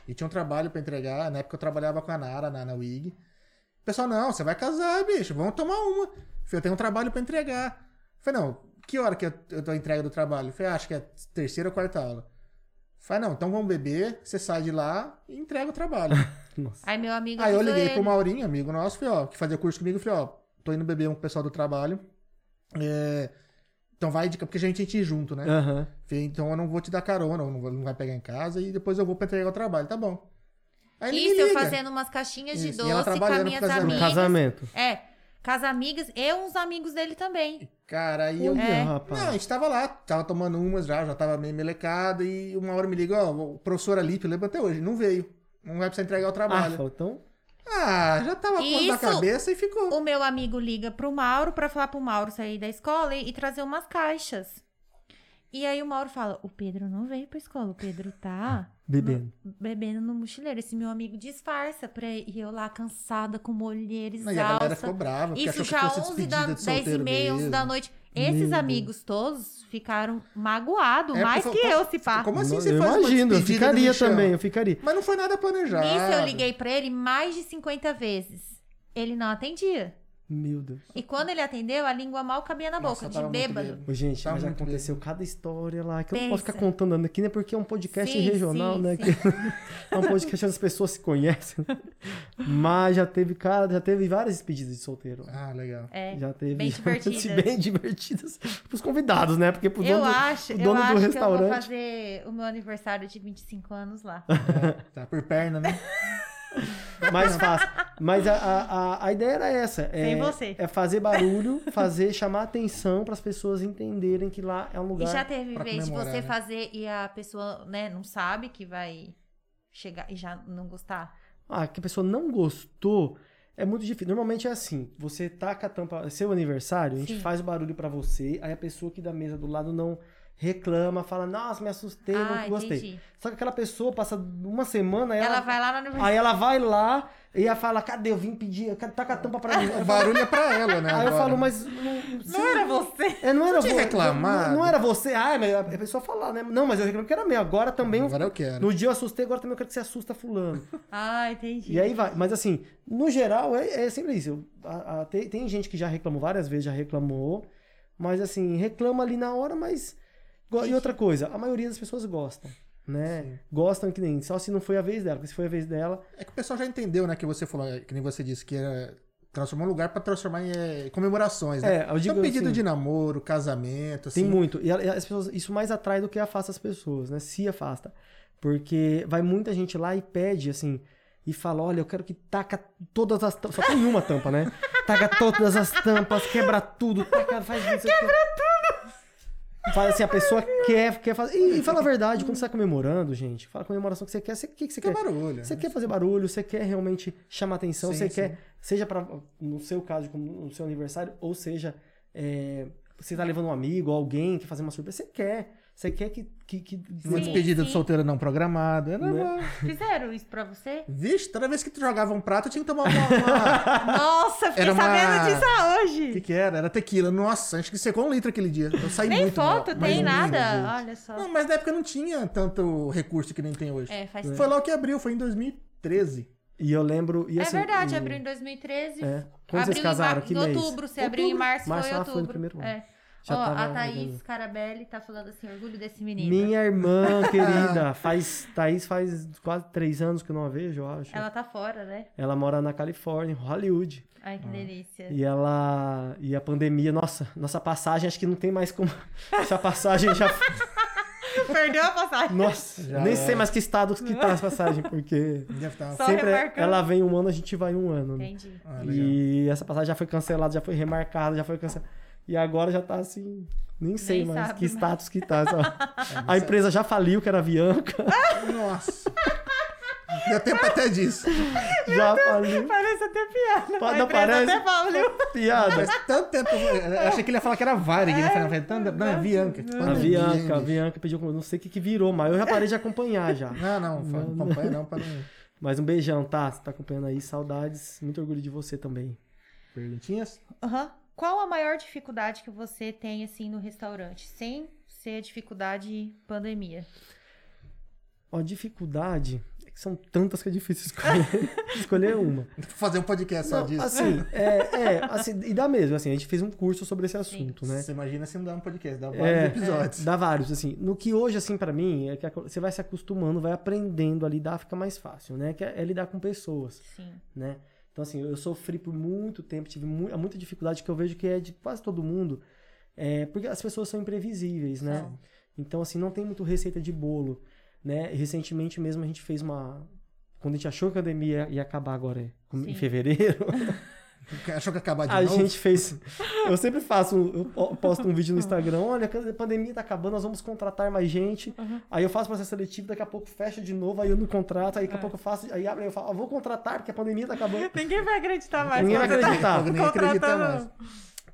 E tinha um trabalho pra entregar. Na época eu trabalhava com a Nara na, na WIG. O pessoal, não, você vai casar, bicho. Vamos tomar uma. Eu tenho um trabalho pra entregar. Eu falei, não, que hora que eu, eu tô entrega do trabalho? Eu falei, "Ah, acho que é terceira ou quarta aula. Falei, não, então vamos beber, você sai de lá e entrega o trabalho. Nossa. Aí meu amigo Aí eu liguei ele. pro Maurinho, amigo nosso, falei, ó, que fazia curso comigo, falei, ó, tô indo beber com o pessoal do trabalho. É, então vai de porque a gente ir junto, né? Aham. Falei, então eu não vou te dar carona, não, vou- não vai pegar em casa e depois eu vou pra entregar o trabalho, tá bom. Aí ele Isso, eu fazendo umas caixinhas de Isso, e ela doce com as minhas amigas. casamento. É, com as amigas e uns amigos dele também. Cara, aí eu. É. rapaz. Não, a gente tava lá, tava tomando umas já, já tava meio melecado e uma hora me liga, ó, o professor Alipe, eu lembro até hoje, não veio. Não vai precisar entregar o Ah, trabalho. falou, então. Ah, já tava na Isso- cabeça e ficou. O meu amigo liga pro Mauro pra falar pro Mauro sair da escola e, e trazer umas caixas. E aí o Mauro fala: O Pedro não veio pra escola, o Pedro tá Bebendo. bebendo no mochileiro. Esse meu amigo disfarça pra ir e eu lá cansada, com uma olheira E a galera ficou brava, Isso já fosse 11 da, despedida de 10 e meia, 11 da noite. Meu Esses Deus. amigos todos ficaram magoados, É, mais que eu, se pá. Como assim eu você faz uma imagino, eu ficaria no também, eu ficaria. Mas não foi nada planejado. Nisso eu liguei pra ele mais de 50 vezes. Ele não atendia. Meu Deus. E quando ele atendeu, a língua mal cabia na Nossa, boca, eu de bêbado. bêbado. Ô, gente, Tava mas já aconteceu cada história lá que eu não posso ficar contando aqui, né? Porque é um podcast Sim, regional, sim, né? sim. que- é um podcast onde as pessoas se conhecem. Mas já teve, cara, já teve várias despedidas de solteiro. Ah, legal. É, Já teve. bem divertidas. bem divertidas pros convidados, né? Porque pro eu dono, do- acho, o eu dono do acho que eu vou fazer o meu aniversário de 25 anos lá. É, tá por perna, né? Mais fácil. Mas a, a, a, ideia era essa. É. É fazer barulho, fazer, chamar atenção para as pessoas entenderem que lá é um E lugar. já teve vez de você né? fazer e a pessoa, né, não sabe que vai chegar e já não gostar? Ah, que a pessoa não gostou. É muito difícil. Normalmente é assim: você taca a tampa. Seu aniversário, a gente Sim. faz o barulho pra você, aí a pessoa aqui da mesa do lado não reclama, fala, nossa, me assustei, ah, não gostei. entendi. Só que aquela pessoa passa uma semana, ela, Ela, vai lá no aí ela vai lá e ela fala, cadê? Eu vim pedir, eu quero- taca a tampa pra mim. O barulho é pra ela, né? Aí eu agora. falo, mas. Não, você- Não era você. É, não era tinha vo- reclamado? Não, não era você. Ah, mas a pessoa fala, né? Não, mas eu reclamo que era meu. Agora também. eu- Agora eu quero. No dia eu assustei, agora também eu quero que você assusta fulano. Ah, entendi. E aí vai. Mas assim, no geral, é, é sempre isso. Eu- a- a- tem, tem gente que já reclamou várias vezes, já reclamou. Mas assim, reclama ali na hora, mas. E outra coisa, a maioria das pessoas gostam. Né? Gostam que nem. Só se não foi a vez dela. Porque se foi a vez dela. É que o pessoal já entendeu, né? Que você falou, que nem você disse, que era transformar um lugar pra transformar em eh, comemorações, né? É, eu digo então, pedido assim, de namoro, casamento, assim. Tem muito. E e as pessoas, isso mais atrai do que afasta as pessoas, né? Se afasta. Porque vai muita gente lá e pede, assim, e fala: olha, eu quero que taca todas as tampas. Só tem uma tampa, né? Taca todas as tampas, quebra tudo, taca, faz isso. Quebra tudo! Faz assim, a pessoa quer, quer fazer. E, e fala a verdade, quando você tá comemorando, gente, fala a comemoração que você quer, você- que, que você Que quer? barulho. Você né? quer fazer barulho, você quer realmente chamar atenção, Sim, você sim. quer, seja para no seu caso, como no seu aniversário, ou seja, é, você tá levando um amigo, alguém que fazer uma surpresa, você quer, você quer que que, que Uma Sim, despedida sim. de solteiro não programada. É normal. Fizeram isso pra você? Vixe, toda vez que tu jogava um prato, eu tinha que tomar uma. uma- Nossa, fiquei uma- sabendo disso O hoje. que, que era? Era tequila. Nossa, acho que secou um litro aquele dia. Eu saí Nem muito mal. foto Mas tem nada. Olha só. Não, mas na época não tinha tanto recurso que nem tem hoje. É, faz Foi lá o que abriu, foi em 2013. E eu lembro. E É assim, verdade, e- abriu em 2013. É. Quando vocês abriu casaram? em, mar... Que em mês? outubro, você abriu em Outubro. março, Março, foi ah, outubro. foi no primeiro ano. É. Já Ó, tava a Thaís. Carabelli tá falando assim, orgulho desse menino. Minha irmã querida, faz. Thaís faz quase três anos que eu não a vejo, eu acho. Ela tá fora, né? Ela mora na Califórnia, em Hollywood. Ai, que delícia. E ela. E a pandemia, nossa, nossa passagem, acho que não tem mais como. Essa passagem já. Perdeu a passagem. Nossa, Já nem é. sei mais que estado que tá essa passagem, porque. Deve estar. Só sempre é- remarcando. ela vem um ano, a gente vai um ano. né? Entendi. Ah, legal. E essa passagem já foi cancelada, já foi remarcada, já foi cancelada. E agora já tá assim. Nem sei Nem mais sabe que mais. status que tá. sabe? A empresa já faliu, que era a Avianca. Nossa. Deu tempo até disso. Já faliu. Parece até piada. Pa- A não parece? até. Piada. Faz tanto tempo. que eu achei que ele ia falar que era Varig. Né? Falei, tanto- Não, é Bianca. A Avianca, a bicho. Avianca pediu. Não sei o que, que virou, mas eu já parei de acompanhar já. Não, não, fa- não acompanha não para não. Mas um beijão, tá? Você tá acompanhando aí, saudades. Muito orgulho de você também. Perguntinhas? Aham. Qual a maior dificuldade que você tem, assim, no restaurante? Sem ser a dificuldade pandemia. Ó, dificuldade. É que são tantas que é difícil escolher, escolher uma. Fazer um podcast só Não, disso. assim, é, é, assim, e dá mesmo, assim, a gente fez um curso sobre esse assunto, né? Você imagina se não dá um podcast, dá vários É, episódios. Dá vários, assim. No que hoje, assim, pra mim, é que a- você vai se acostumando, vai aprendendo a lidar, fica mais fácil, né? Que é, é lidar com pessoas, Sim. né? Então, assim, eu sofri por muito tempo, tive mu muita dificuldade que eu vejo que é de quase todo mundo, é, porque as pessoas são imprevisíveis, né? Então, assim, não tem muito receita de bolo, né? Recentemente mesmo a gente fez uma... Quando a gente achou que a pandemia ia acabar agora, é, em Sim. fevereiro, Achou que ia acabar de a novo? gente fez. Eu sempre faço, eu po- posto um vídeo no Instagram. Olha, a pandemia tá acabando, nós vamos contratar mais gente. Aí eu faço processo seletivo, daqui a pouco fecha de novo, aí eu não contrato, aí daqui a pouco eu faço, aí abre, aí eu falo, ah, vou contratar porque a pandemia tá acabando. Ninguém vai acreditar mais. Ninguém vai tá acreditar. Ninguém acredita mais.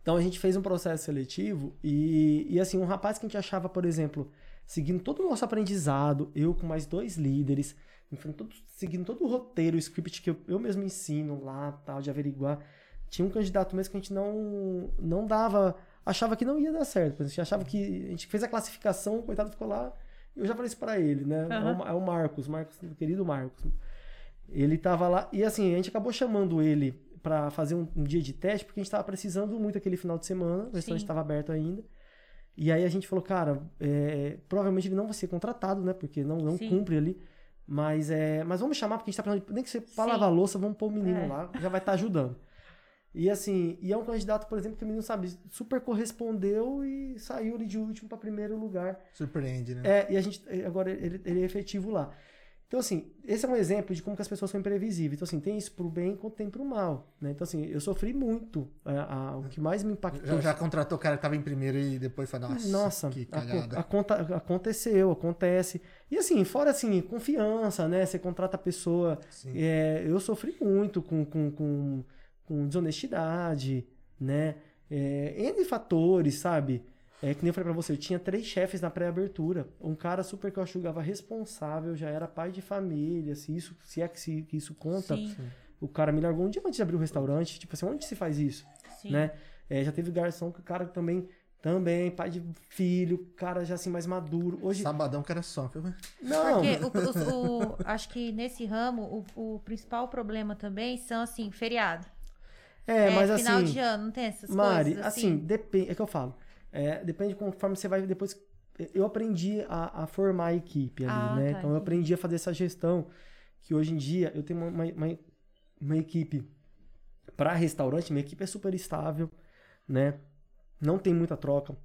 Então a gente fez um processo seletivo e, e assim, um rapaz que a gente achava, por exemplo, seguindo todo o nosso aprendizado, eu com mais dois líderes, enfim, todo- seguindo todo o roteiro, o script que eu, eu mesmo ensino lá, tal, de averiguar. Tinha um candidato mesmo que a gente não, não dava, achava que não ia dar certo. A gente achava que, a gente fez a classificação, o coitado ficou lá, eu já falei isso pra ele, né? É, o, é o Marcos, Marcos, o querido Marcos. Ele tava lá, e assim, a gente acabou chamando ele pra fazer um, um dia de teste, porque a gente tava precisando muito aquele final de semana, o restaurante estava aberto ainda. E aí a gente falou, cara, é, provavelmente ele não vai ser contratado, né? Porque não, não Sim. cumpre ali. Mas, é, mas vamos chamar, porque a gente tá precisando, nem que você lavar a louça, vamos pôr o menino É. lá, já vai estar ajudando. E assim, e é um candidato, por exemplo, que o menino, sabe, super correspondeu e saiu ali de último para primeiro lugar. Surpreende, né? É, e a gente, agora ele, ele é efetivo lá. Então, assim, esse é um exemplo de como que as pessoas são imprevisíveis. Então, assim, tem isso pro bem quanto tem pro mal. Né? Então, assim, eu sofri muito. É, a- o que mais me impactou. Já, já contratou o cara que tava em primeiro e depois foi, nossa, Nossa, que cagada. aconta- aconteceu, acontece. E assim, fora assim, confiança, né? Você contrata a pessoa. É, eu sofri muito com, com, com, com desonestidade, né? É, N fatores, sabe? É que nem eu falei pra você, eu tinha três chefes na pré-abertura. Um cara super que eu julgava responsável, já era pai de família, se isso, se é que, se, que isso conta. Sim, O cara me largou um dia antes de abrir o restaurante. Tipo assim, onde se faz isso? sim. né? É, já teve garçom que o cara também, também, pai de filho, cara já assim mais maduro. Hoje, Sabadão que era só. viu? não, Porque o, o- o- acho que nesse ramo, o, o principal problema também são, assim, feriado. É, mas final assim, de ano, não tem essas Mari, coisas? assim, depende, é que eu falo, é, depende conforme você vai depois. Eu aprendi a, a formar a equipe ali, Ah, né? tá, então eu aprendi a fazer essa gestão, que hoje em dia eu tenho uma, uma, uma- uma equipe para restaurante, minha equipe é super estável, né? Não tem muita troca,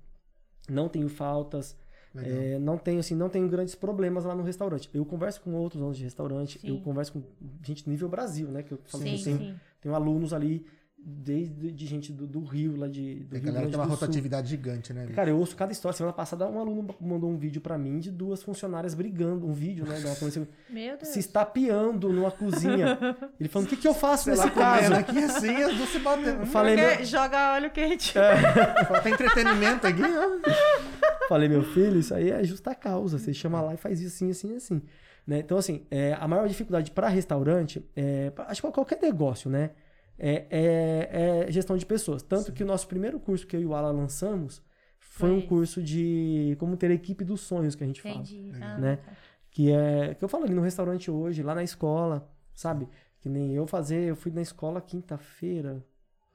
não tenho faltas. É, não tenho assim, não tenho grandes problemas lá no restaurante. Eu converso com outros donos de restaurante, Sim. eu converso com gente nível Brasil, né? Que eu falo Sim, tenho, sim. tenho alunos ali desde de gente do, do Rio, lá de do a Rio galera tem uma do Sul. rotatividade gigante, né? Cara, eu ouço cada história. Semana passada um aluno mandou um vídeo pra mim de duas funcionárias brigando, um vídeo, né? comecei- Meu Deus. se estapeando numa cozinha. Ele falando: "O que que eu faço Sei nesse lá, comendo caso?" aqui assim, as duas se batendo. Eu falei, Porque meu, joga óleo quente. É. Falta entretenimento aqui, ó. Falei, meu filho, isso aí é justa causa. Você chama lá e faz isso assim, assim, assim. Né? Então, assim, é, a maior dificuldade para restaurante, é, pra- acho que qualquer negócio, né? É, é- é gestão de pessoas. Tanto que o nosso primeiro curso que eu e o Alan lançamos foi Foi um curso de como ter a equipe dos sonhos que a gente fala. Entendi. Ah, Né? tá. Que é que eu falo ali no restaurante hoje, lá na escola, sabe? Que nem eu fazer, eu fui na escola quinta-feira,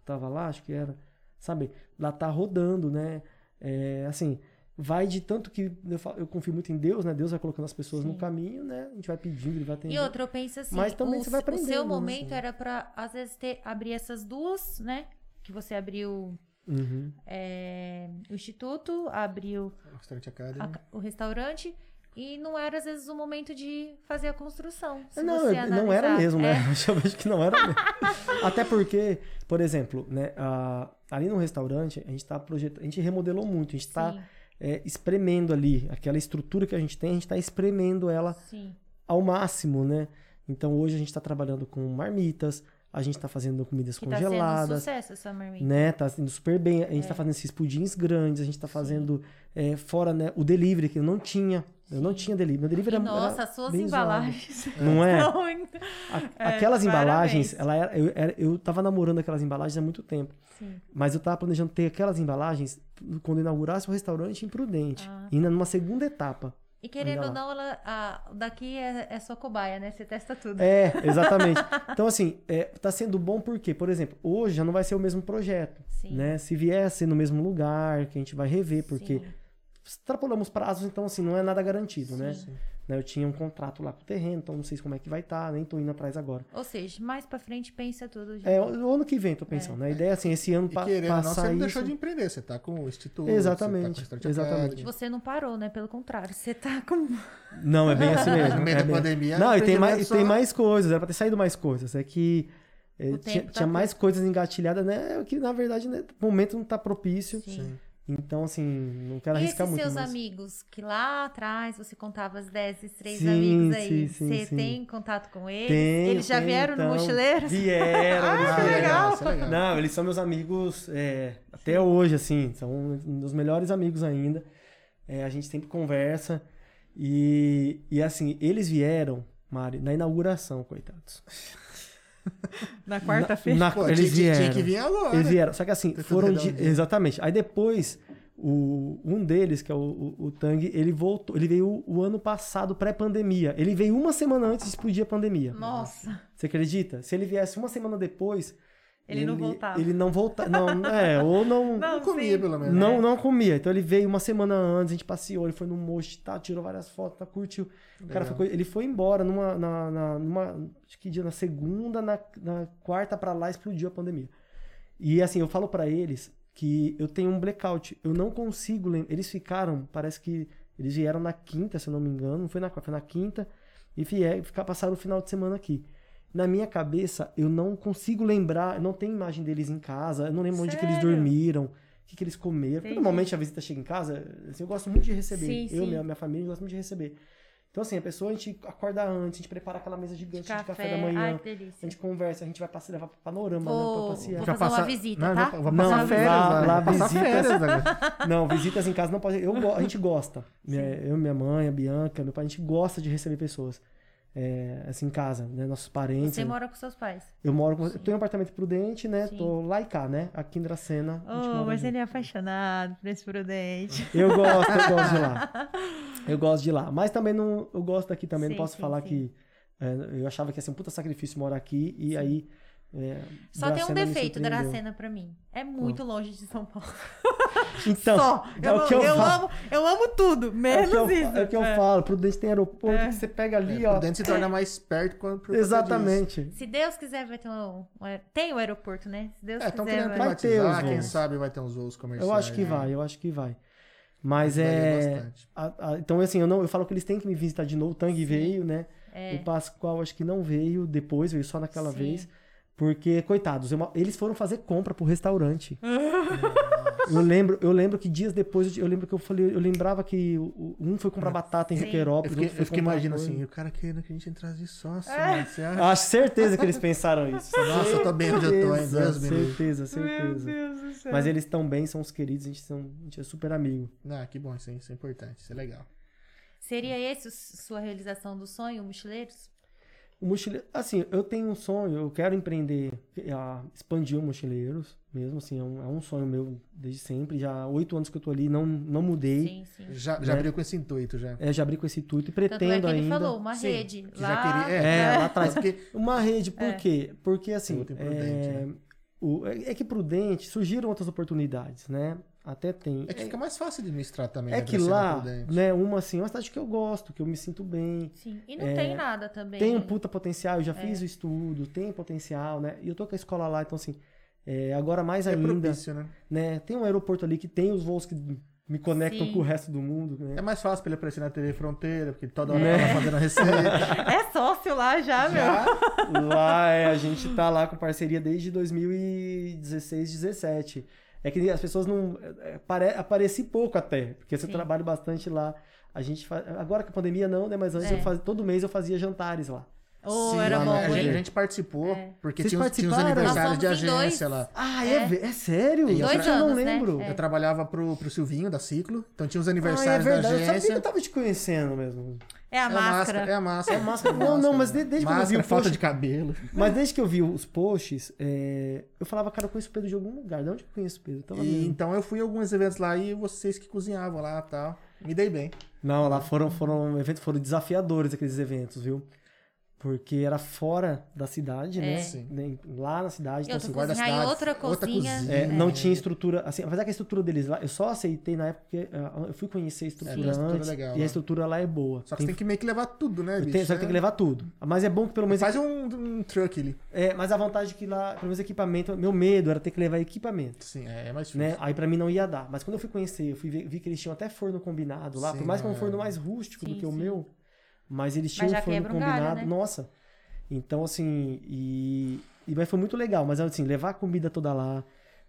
tava lá, acho que era, sabe? Lá tá rodando, né? É, assim, vai de tanto que eu, falo- eu confio muito em Deus, né? Deus vai colocando as pessoas no Sim. caminho, né? A gente vai pedindo, ele vai atendendo. E outra, eu penso assim, Mas também o, você vai o aprendendo, seu né? momento era pra, às vezes, ter, abrir essas duas, né? Que você abriu Uhum. é, o instituto, abriu Restaurante Academy. a- o restaurante e não era, às vezes, o momento de fazer a construção. se não, você não era analisar. mesmo, né? É, Eu vejo que não era mesmo. Até porque, por exemplo, né, a- ali no restaurante, a gente tá projetando, a gente remodelou muito, a gente tá sim, é, espremendo ali aquela estrutura que a gente tem, a gente tá espremendo ela sim. ao máximo, né? Então hoje a gente tá trabalhando com marmitas, a gente tá fazendo comidas Que tá um congeladas, sucesso essa marmita. né? Tá indo super bem. A gente É. tá fazendo esses pudins grandes, a gente tá fazendo é, fora, né, o delivery que eu não tinha. Eu não tinha delivery. Meu delivery era, nossa, era as suas bem zoado. embalagens. Não é? A- É, aquelas embalagens, parabéns. ela era, eu, era- eu tava namorando aquelas embalagens há muito tempo. Sim. Mas eu tava planejando ter aquelas embalagens quando inaugurasse o restaurante imprudente. Ah. Ainda numa segunda etapa. E querendo ou não, ela, a- daqui é, é sua cobaia, né? Você testa tudo. É, exatamente. então, assim, é, tá sendo bom porque, por exemplo, hoje já não vai ser o mesmo projeto. Sim. Né? Se ser no mesmo lugar, que a gente vai rever, porque Sim. extrapolamos prazos, então assim, não é nada garantido, né? Sim. Né, Eu tinha um contrato lá com o terreno, então não sei como é que vai estar, nem tô indo atrás agora. Ou seja, mais pra frente pensa tudo. de É, o ano que vem, tô pensando. né? A ideia é assim, esse ano pa querendo ou não, você passar não isso... deixou de empreender. Você tá com o Instituto. Exatamente, Você tá exatamente. Você não parou, né? Pelo contrário, você tá com. Não, é bem assim mesmo. No meio é da bem- pandemia, Não, e tem mais, e empreendimento tem só- mais coisas, era pra ter saído mais coisas. É que é, O tinha, tá tinha mais coisas engatilhadas, né? Que na verdade, né, o momento não tá propício. Sim. Sim. Então, assim, não quero E arriscar esses muito. seus mas- amigos que lá atrás você contava as 10, esses três Sim, amigos aí, sim, sim, você sim. tem contato com eles? Tem, eles já tem, vieram no então. mochileiro? Vieram, eles Ah, vieram. legal. Isso é legal. Não, eles são meus amigos é, até hoje, assim, são um dos melhores amigos ainda. É, a gente sempre conversa. E, e assim, eles vieram, Mari, na inauguração, coitados. Na Na- Pô, eles tinha, vieram. tinha que vir agora. Eles vieram. Só que assim, foram de. Exatamente. Aí depois, o, um deles, que é o, o, o Tang, ele voltou. Ele veio o, o ano passado, pré-pandemia. Ele veio uma semana antes de explodir a pandemia. Nossa, Você acredita? Se ele viesse uma semana depois. Ele não voltava. Ele não voltava. Não, é, ou não. Não, Não comia, sim. pelo menos. Não, não comia. Então ele veio uma semana antes, a gente passeou, ele foi no mocho, tá, tirou várias fotos, tá, curtiu. O cara Legal. foi, ele foi embora numa, na, na- numa, acho que dia na segunda, na, na quarta pra lá explodiu a pandemia. E assim, eu falo pra eles que eu tenho um blackout, eu não consigo lembrar. Eles ficaram, parece que eles vieram na quinta, se eu não me engano, não foi na quarta, foi na quinta. e vier ficar passar o final de semana aqui. Na minha cabeça, eu não consigo lembrar, não tenho imagem deles em casa, eu não lembro onde que eles Sério? dormiram, o que, que eles comeram. Porque Entendi. normalmente a visita chega em casa, assim, eu gosto muito de receber. Sim, eu, sim. minha, minha família, gosto muito de receber. Então, assim, a pessoa, a gente acorda antes, a gente prepara aquela mesa gigante de café, Café. da manhã, Ai, que a delícia. gente conversa, a gente vai passar, levar pra panorama, Vou- né, pra passear. vou Já fazer uma visita, não, tá? Vou Não, férias lá- lá. visitas- férias, né? Não, visitas em casa não pode. Eu, a gente gosta. Minha- eu, minha mãe, a Bianca, meu pai, a gente gosta de receber pessoas. É, assim, em casa, né? Nossos parentes. Você mora com seus pais. Eu moro com. Eu tenho um apartamento prudente, né? Sim. Tô lá e cá, né? Aqui em Dracena. Oh, mas ele é apaixonado por esse prudente. Eu gosto, eu gosto de lá. Eu gosto de lá. Mas também não. Eu gosto daqui também. Sim, não posso sim, falar que. é, eu achava que ia ser um puta sacrifício morar aqui. E aí. É, Só tem um Dracena defeito, surpreendeu. Dracena, pra mim. É muito longe de São Paulo. Então, Só. é Eu, o que eu, eu falo. amo, eu amo tudo, É o menos que eu, isso. é o que eu É. falo. Prudente tem aeroporto É. que você pega ali, É, ó. Prudente se torna mais perto quando Exatamente. Se Deus quiser, vai ter um. um Tem o aeroporto, né? Se Deus disso. É, estão quiser. querendo vai- Vai ter os quem voos. sabe vai ter uns voos comerciais. Eu acho que né? vai, eu acho que vai. Mas é. bastante. a- a- então, assim, eu, não, eu falo que eles têm que me visitar de novo. O Tang veio, né? É. O Pascoal acho que não veio depois, veio só naquela Sim. vez. Porque, coitados, eu- eles foram fazer compra pro restaurante. eu, lembro, eu lembro que dias depois, eu lembro que eu falei, eu lembrava que um foi comprar batata em Sim. Eu fiquei, eu fiquei comprar imaginando assim, o cara querendo que a gente entrasse de sócio, É. mano, você acha? Acho certeza que eles pensaram isso. Nossa, eu tô bem onde eu tô, hein? Certeza, certeza, certeza. Deus do céu. Mas eles estão bem, são os queridos, a gente, são, a gente é super amigo. Ah, que bom, isso, é- isso é importante, isso é legal. Seria esse sua realização do sonho, mochileiros? O mochileiro, assim, eu tenho um sonho, eu quero empreender, a expandir o Mochileiros, mesmo assim, é um, é um sonho meu desde sempre, já há oito anos que eu tô ali, não, não mudei, Sim, sim. Já, Né? já abriu com esse intuito, já. é, já abri com esse intuito e Tanto é pretendo que ele ainda. falou, uma Sim, rede. lá... já queria- É, lá atrás. Porque Uma rede, por É. quê? Porque assim, é, né? O- é é que prudente, surgiram outras oportunidades, né? Até tem. é que fica mais fácil de administrar também. É né, que lá, né, uma assim, é uma cidade que eu gosto, que eu me sinto bem, Sim. E não É, tem nada também. tem um puta potencial, eu já É. fiz o estudo, tem potencial, né? E eu tô com a escola lá, então assim, é, agora mais É ainda, propício, né? né? Tem um aeroporto ali que tem os voos que me conectam Sim. com o resto do mundo, né? É mais fácil pra ele aparecer na TV Fronteira, porque toda hora Né? tá fazendo a receita. É sócio lá já, meu. Já, Lá, é, a gente tá lá com parceria desde 2016, 17. É que as pessoas não. é, pare, apareci pouco até, porque eu Sim. trabalho bastante lá. A gente faz, agora com a pandemia não, né? Mas antes É. eu fazia, todo mês eu fazia jantares lá. Oh, Sim, era bom, né, a, gente, a gente participou, É. porque tinha, tinha participaram? aniversários de agência lá. Ah, É. é, é sério? Eu Dois eu não né? lembro. É. Eu trabalhava pro, pro Silvinho da Ciclo, então tinha os Ah, é aniversários verdade. da Eu sabia que agência. eu tava te conhecendo mesmo. É a É a máscara. É a máscara. É máscara. Não, não, mas de- desde quando eu vi máscara, o falta post- de cabelo. Mas desde que eu vi os posts, é, eu falava, cara, eu conheço o Pedro de algum lugar. De onde que eu conheço o Pedro? Eu tava E, então eu fui a alguns eventos lá e vocês que cozinhavam lá e tal. Me dei bem. Não, lá foram, foram eventos, foram desafiadores aqueles eventos, viu? Porque era fora da cidade, né? É. Sim. Nem- Lá na cidade, então assim, guarda a cidade, outra outra cozinha. cozinha. é, É. não tinha estrutura, assim, apesar que a estrutura deles lá, eu só aceitei na época porque ah, eu fui conhecer a É, estrutura tem estrutura antes legal e lá. a estrutura lá é boa. Só que você tem que meio que levar tudo, né, bicho? tenho- só que tem que levar tudo. Mas é bom que pelo menos Faz um, um truck ali. é, mas a vantagem é que lá, pelo menos equipamento, meu medo era ter que levar equipamento. Sim, é, é mais difícil. Né? Aí pra mim não ia dar. Mas quando eu fui conhecer, eu fui ver, vi que eles tinham até forno combinado lá. Sim, por mais que é um é. forno mais rústico Sim, do que o sim. meu, mas eles tinham já um quebra um galho, combinado. né? Nossa. Então, assim, e, e. Mas foi muito legal. Mas assim, levar a comida toda lá,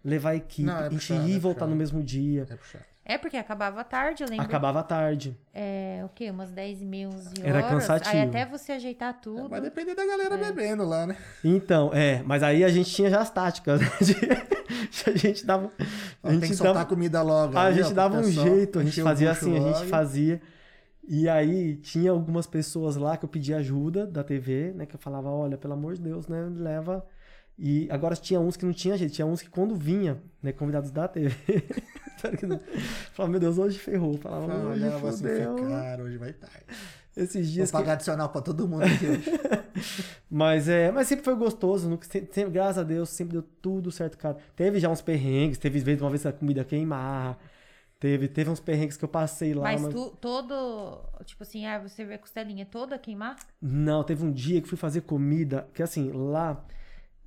levar a equipe, Não, é a gente puxado, ir e é voltar puxado. no mesmo dia. É puxado. É porque acabava tarde, eu lembro. Acabava à tarde. É, o quê? Umas 10 e meia, 11 horas. Era cansativo. Aí até você ajeitar tudo. Vai depender da galera bebendo lá, né? Então, é, mas aí a gente tinha já as táticas, né? A gente dava. Ó, A tem que gente soltar dava, comida logo. a ó, gente dava um pessoal jeito, a gente fazia assim, a gente fazia. E aí tinha algumas pessoas lá que eu pedi ajuda da TV, né? Que eu falava, olha, pelo amor de Deus, né? Leva. E agora tinha uns que não tinha jeito, tinha uns que quando vinha, né, convidados da TV, falava, meu Deus, hoje ferrou. Falava, Fala, hoje assim, fodeu. cara, hoje vai tarde. Esses Vou dias que... pagar adicional pra todo mundo aqui hoje. Mas é, mas sempre foi gostoso, nunca- sempre, sempre- graças a Deus, sempre deu tudo certo, cara. Teve já uns perrengues, teve uma vez a comida queimar, teve, teve uns perrengues que eu passei lá, Mas mas- tu, todo. Tipo assim, ah, você vê a costelinha toda queimar? Não, teve um dia que fui fazer comida, que assim, lá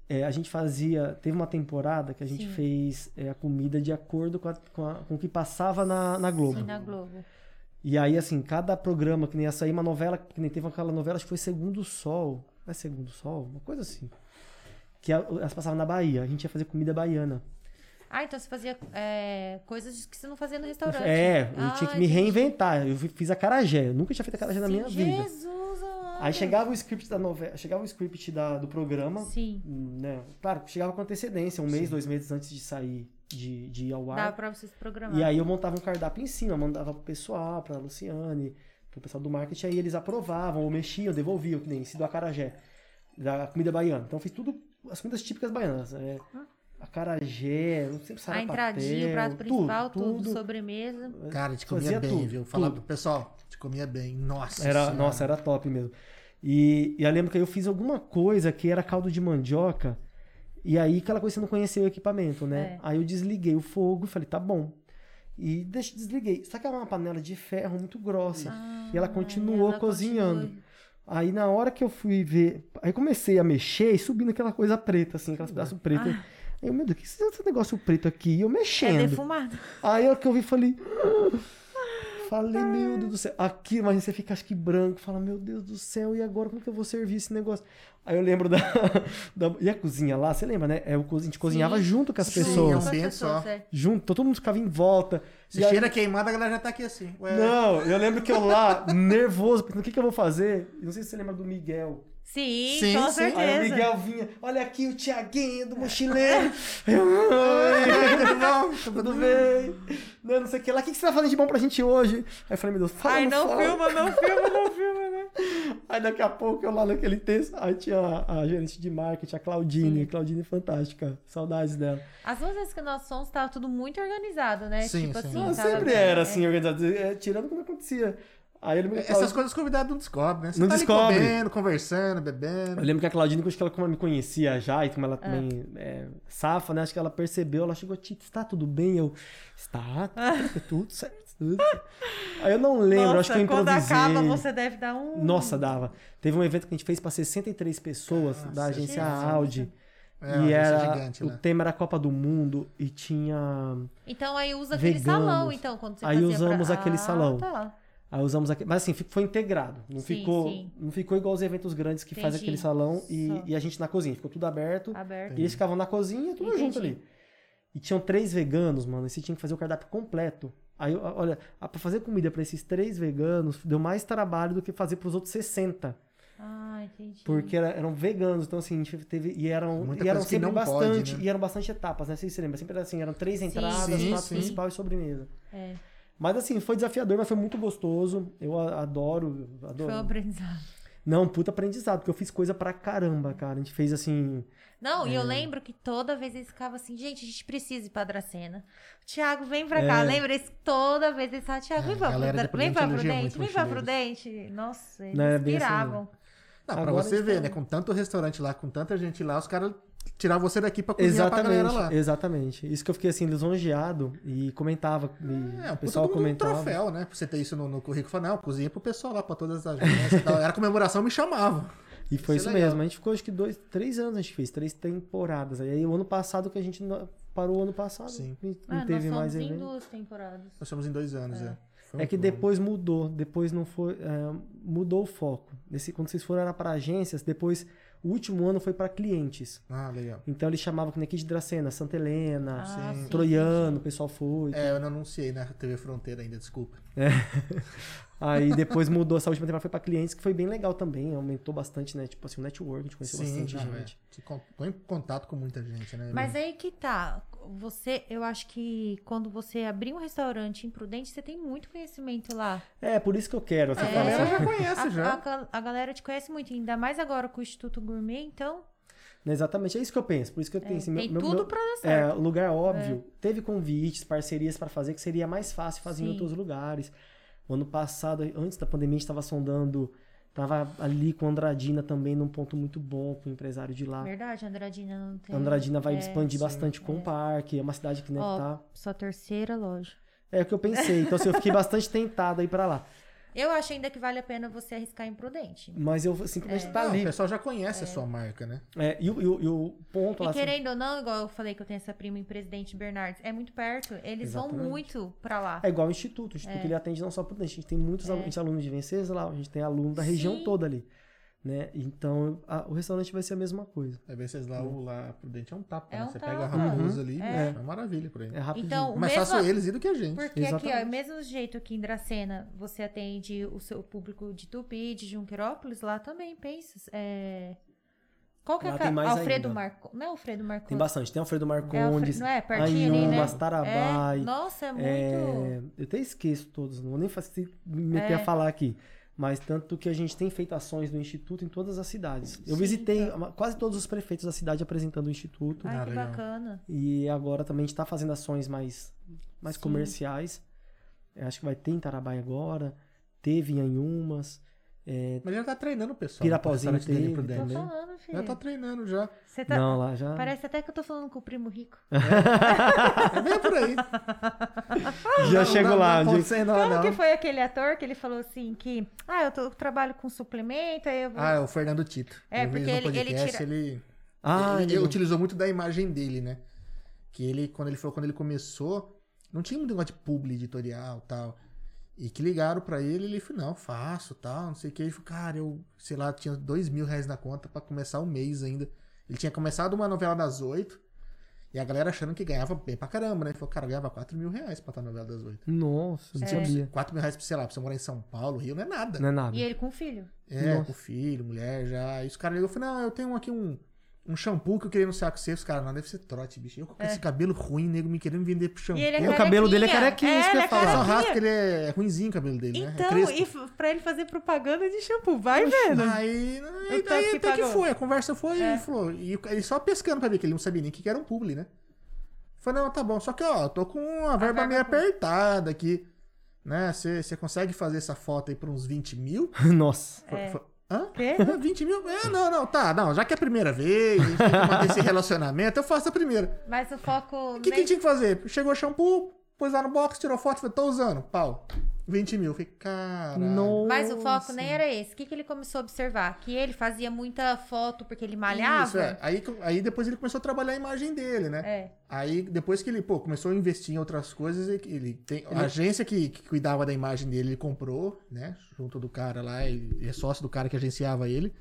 é, a gente fazia. Teve uma temporada que a gente Sim. fez é, a comida de acordo com, a- com, a- com o que passava na, na Globo. Sim, na Globo. E aí, assim, cada programa que nem ia sair, uma novela, que nem teve aquela novela, acho que foi Segundo Sol. Não é Segundo Sol? Uma coisa assim. Que elas passavam na Bahia. A gente ia fazer comida baiana. Ah, então você fazia é, coisas que você não fazia no restaurante. É, eu Ah, tinha que me entendi. reinventar. Eu fi- fiz acarajé. Eu nunca tinha feito acarajé na Sim, minha vida. Jesus. Aí chegava o script da novela, chegava o script da, do programa, Sim. né? Claro, chegava com antecedência, um mês, dois meses antes de sair, de, de ir ao ar. Dava pra vocês programar. E aí eu montava um cardápio em cima, mandava pro pessoal, pra Luciane, pro pessoal do marketing, aí eles aprovavam, ou mexiam, devolviam, que nem esse do acarajé, da comida baiana. Então eu fiz tudo, as comidas típicas baianas. É, acarajé, não sei a sarapatel, entradinha, o prato principal, tudo, tudo. sobremesa. Cara, a gente comia Fazia bem, tudo, viu? Falar tudo. pro pessoal, a gente comia bem. Nossa Era, Senhora. nossa, era top mesmo. E, e eu lembro que eu fiz alguma coisa que era caldo de mandioca. E aí aquela coisa você não conhecia o equipamento, né? É. Aí eu desliguei o fogo e falei, tá bom. E deixa, desliguei. Só que era uma panela de ferro muito grossa. e ela Ah, continuou ela cozinhando. continua. Aí na hora que eu fui ver, aí comecei a mexer e subindo aquela coisa preta, assim, aquelas pedaços pretos. Aí eu, meu Deus, o que é esse negócio preto aqui? E eu É mexendo. defumado. Aí o que eu vi, falei. Falei, meu Deus do céu. Aqui, mas você fica, acho que branco. Fala, meu Deus do céu, e agora como que eu vou servir esse negócio? Aí eu lembro da. da e a cozinha lá, você lembra, né? É, a gente cozinhava Sim. junto com as Sim, pessoas. é Com as ambiente pessoas, só. é. Junto, todo mundo ficava em volta. Se E aí- cheira queimada, a galera já tá aqui assim. Ué, Não, eu lembro que eu lá, nervoso, pensando, o que, que eu vou fazer? Não sei se você lembra do Miguel. Sim, Sim, com sim. certeza. Aí o Miguel vinha, olha aqui o Tiaguinho do mochileiro. Eu, Oi, tudo bom? tudo bem? Não, não sei o que lá. O que que você tá fazendo de bom pra gente hoje? Aí eu falei, meu Deus, fala, Ai, não filma, não filma, não filma, né? Aí daqui a pouco eu lá naquele texto, aí tinha a, a gerente de marketing, a Claudine. Claudine fantástica. Saudades dela. As duas vezes que nós fomos, tava tudo muito organizado, né? Sim, tipo sim. assim, Não, sempre bem, era é. assim, organizado. é, tirando quando acontecia. Aí ele me Essas coisas os convidados não descobrem, né? Você Não tá ali descobre. comendo, conversando, bebendo. Eu lembro que a Claudine, acho que ela como me conhecia já, e como ela Ah. também é safa, né? Acho que ela percebeu, ela chegou, Tito, está tudo bem? Eu, está, tudo, tudo certo, tudo. Aí eu não lembro, Nossa, acho que eu quando improvisei. acaba, você deve dar um... Nossa, dava. Teve um evento que a gente fez para 63 pessoas Nossa, da agência Jesus. Audi. É, e era. gigante o lá. tema era a Copa do Mundo e tinha. Então aí usa aquele Veganos. salão, então, quando você Aí fazia usamos pra... aquele Ah, salão. tá. Aí usamos aquele. Mas assim, foi integrado. Não, Sim, ficou, sim. não ficou igual os eventos grandes que faz Entendi. aquele salão e, e a gente na cozinha. Ficou tudo aberto. Aberto. E eles ficavam na cozinha, tudo Entendi. junto ali. E tinham três veganos, mano. E você tinha que fazer o cardápio completo. Aí, olha, pra fazer comida pra esses três veganos deu mais trabalho do que fazer pros outros 60. Ah, entendi. Porque era- eram veganos, então assim, a gente teve. E eram, Muita e eram sempre não bastante. pode, né? E eram bastante etapas, né? Não sei se você lembra. Sempre era assim, eram três entradas, Sim, prato sim. principal e sobremesa. É, Mas assim, foi desafiador, mas foi muito gostoso. Eu adoro. adoro. foi um aprendizado. Não, puta aprendizado, porque eu fiz coisa pra caramba, cara. A gente fez assim. Não, É. e eu lembro que toda vez eles ficavam assim, gente, a gente precisa ir pra Dracena. Tiago, vem pra cá. É. Lembra? Eles, toda vez eles falavam, Tiago, vem É, pra, a galera de Prudente, vem pra Prudente vem pra. Prudente. Nossa, eles Não, é bem assim inspiravam. Não, pra Agora você ver, tão- né? Com tanto restaurante lá, com tanta gente lá, os caras tiraram você daqui pra cozinhar pra galera Exatamente, lá. exatamente. Isso que eu fiquei assim, lisonjeado e comentava. E É, o pessoal de um comentava. troféu, né? Pra você ter isso no, no currículo. Falar, não, cozinha pro pessoal lá, pra todas as agências. Era comemoração, me chamavam. E foi Isso isso é mesmo. A gente ficou acho que dois, três anos a gente fez, três temporadas. Aí o ano passado que a gente parou o ano passado. Sim. Não, Ah, não teve nós mais somos em evento. duas temporadas. Nós somos em dois anos, é. É um que depois mudou, depois não foi, é, mudou o foco. Nesse, quando vocês foram era para agências, depois o último ano foi para clientes. Ah, legal. Então eles chamavam que nem aqui de Dracena, Santa Helena, Ah, sim. sim, Troiano, o pessoal foi. É, eu não anunciei na TV Fronteira ainda, desculpa. Aí depois mudou, essa última temporada foi para clientes, que foi bem legal também, aumentou bastante, né? Tipo assim, o network, a gente conheceu bastante não, gente. é. Em contato com muita gente, né? Mas aí que tá. Você, eu acho que quando você abrir um restaurante em Prudente, você tem muito conhecimento lá. É, por isso que eu quero. Você a É. fala galera assim, já conhece, A, já. a- a galera te conhece muito, ainda mais agora com o Instituto Gourmet, então né, Exatamente, é isso que eu penso. Por isso que eu é, penso. tem meu- tudo meu- pra dar É, certo. o lugar óbvio. Teve convites, parcerias para fazer, que seria mais fácil fazer em Sim. outros lugares. O ano passado, antes da pandemia, a gente estava sondando. Tava ali com a Andradina também num ponto muito bom com o empresário de lá. Verdade, Andradina não tem. A Andradina vai é, expandir sim, bastante com o parque. É uma cidade que né, Ó, tá. Sua terceira loja. É o que eu pensei. Então, assim, eu fiquei bastante tentado aí pra lá. Eu acho ainda que vale a pena você arriscar imprudente. Mas eu simplesmente tá Não, ali. o pessoal já conhece a sua marca, né? É, e, o- e o- e o ponto E lá. assim, querendo ou não, igual eu falei que eu tenho essa prima em Presidente Bernardes, é muito perto. Eles vão Exatamente. muito pra lá. É igual o Instituto. O Instituto É. ele atende não só Prudente. A gente tem muitos É. alunos, a gente tem alunos de Venceslau, a gente tem aluno da região Sim. toda ali. Né? Então, a- o restaurante vai ser a mesma coisa. Aí vocês lá, o lá Prudente é um tapa, É né? um Você pega tapa. Raposo ali, É. é uma maravilha por aí. É rapidinho. Então, o Mais mesmo- fácil eles ir do que a gente. Porque aqui, ó, Exatamente. o mesmo jeito que em Dracena você atende o seu público de Tupi, de Junquerópolis, lá também, pensa. É... Qual que é Lá a tem mais Alfredo ainda. Marco? Não é Alfredo Marco? Tem bastante. Tem Alfredo É, Marcondes, Alfre... Não é? Pertinho ali, né? Tarabai. É, Nossa, é muito... É, eu até esqueço todos, não vou nem fazer- me meter É. a falar aqui. Mas tanto que a gente tem feito ações do Instituto em todas as cidades. Eu Sim, visitei tá. quase todos os prefeitos da cidade apresentando o Instituto. Ai, Ah, que legal. bacana. E agora também a gente está fazendo ações mais, mais Sim. comerciais. Eu acho que vai ter em Tarabai agora. Teve em Anhumas. É, Mas já tá treinando o pessoal. Pirapauzinho no restaurante dele teve Prudente. Tô falando, filho. Já tá treinando já. Você tá... Não, lá já. Parece até que eu tô falando com o primo rico. É bem por aí. Já Não, chego não, lá. Não, ser, não, Como não. que foi aquele ator que ele falou assim que... Ah, eu, tô, eu trabalho com suplemento, aí eu vou... Ah, é o Fernando Tito. É, Eu porque ele- ele podcast, tira- ele, Ah, ele, ele- utilizou muito da imagem dele, né? Que ele, quando ele falou, quando ele começou, não tinha muito negócio de publi editorial e tal. E que ligaram pra ele, ele falou, não, faço, tal, não sei o que. Ele falou, cara, eu, sei lá, tinha dois mil reais na conta pra começar o mês ainda. Ele tinha começado uma novela das oito, e a galera achando que ganhava bem pra caramba, né? Ele falou, cara, eu ganhava quatro mil reais pra estar na novela das oito. Nossa, não É. sabia. Quatro mil reais, sei lá, pra você morar em São Paulo, Rio, não é nada. Não é nada. E ele com o filho. É, Nossa. com filho, mulher já. E os caras ligam e falam, não, eu tenho aqui um, um shampoo que eu queria anunciar com você. Os caras, não, deve ser trote, bicho. Eu com esse cabelo ruim, nego me querendo vender pro shampoo. É. E ele é O cabelo dele é carequinha, isso que eu ia ele é falar. Só raspa, ele é ruimzinho o cabelo dele, né? É Então, crespo. e f- pra ele fazer propaganda de shampoo, vai vendo. Aí, aí, daí que até que pagou. foi, a conversa foi É. e falou. E ele só pescando pra ver que ele não sabia nem o que que era um publi, né? Falei, não, tá bom, só que ó, eu tô com uma verba verba meio pouca. apertada aqui. Né? Você consegue fazer essa foto aí por uns 20 mil? Nossa. Foi- É. foi- Hã? Quê? 20 mil? É, não, não, tá, não, já que é a primeira vez, a gente tem que manter esse relacionamento, eu faço a primeira. Mas o foco. O que, que nem- tinha que fazer? Chegou o shampoo, pôs lá no box, tirou foto, falei, tô usando, pau. 20 mil. Falei, cara. Mas o foco nem era esse. O que, que ele começou a observar? Que ele fazia muita foto porque ele malhava. Isso, é. Aí, aí depois ele começou a trabalhar a imagem dele, né? É. Aí depois que ele, pô, começou a investir em outras coisas, ele, ele tem a agência que, que cuidava da imagem dele, ele comprou, né, junto do cara lá, ele é sócio do cara que agenciava ele.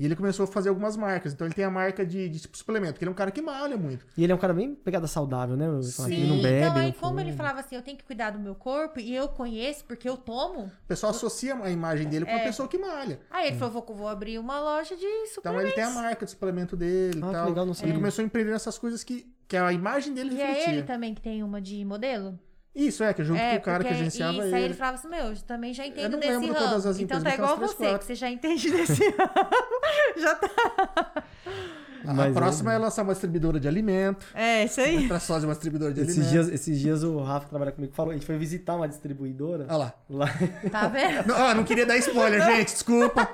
E ele começou a fazer algumas marcas. Então ele tem a marca de, de tipo, suplemento, porque ele é um cara que malha muito. E ele é um cara bem pegada saudável, né? Que Sim, Ele não bebe, então aí não como ele falava assim, eu tenho que cuidar do meu corpo e eu conheço porque eu tomo. O pessoal associa a imagem dele com a É. pessoa que malha. Aí ele falou, vou, vou abrir uma loja de Então suplementos. ele tem a marca de suplemento dele Ah, e que tal. legal, não ele sabia. começou a empreender nessas coisas que, que a imagem dele E é refletia. ele também que tem uma de modelo? Isso, é, que junto é, com o cara que agenciava isso, ele. aí ele falava assim, meu, eu também já entendo não desse lembro ramo. todas as então tá igual você, que você já entende desse ramo. já tá. A Mas próxima é lançar uma distribuidora de alimento. É, isso aí. Pra sósia uma distribuidora de Esses alimento. dias, esses dias o Rafa que trabalha comigo falou, a gente foi visitar uma distribuidora Olha lá. lá. Tá vendo? Não, ah, não queria dar spoiler, gente, desculpa.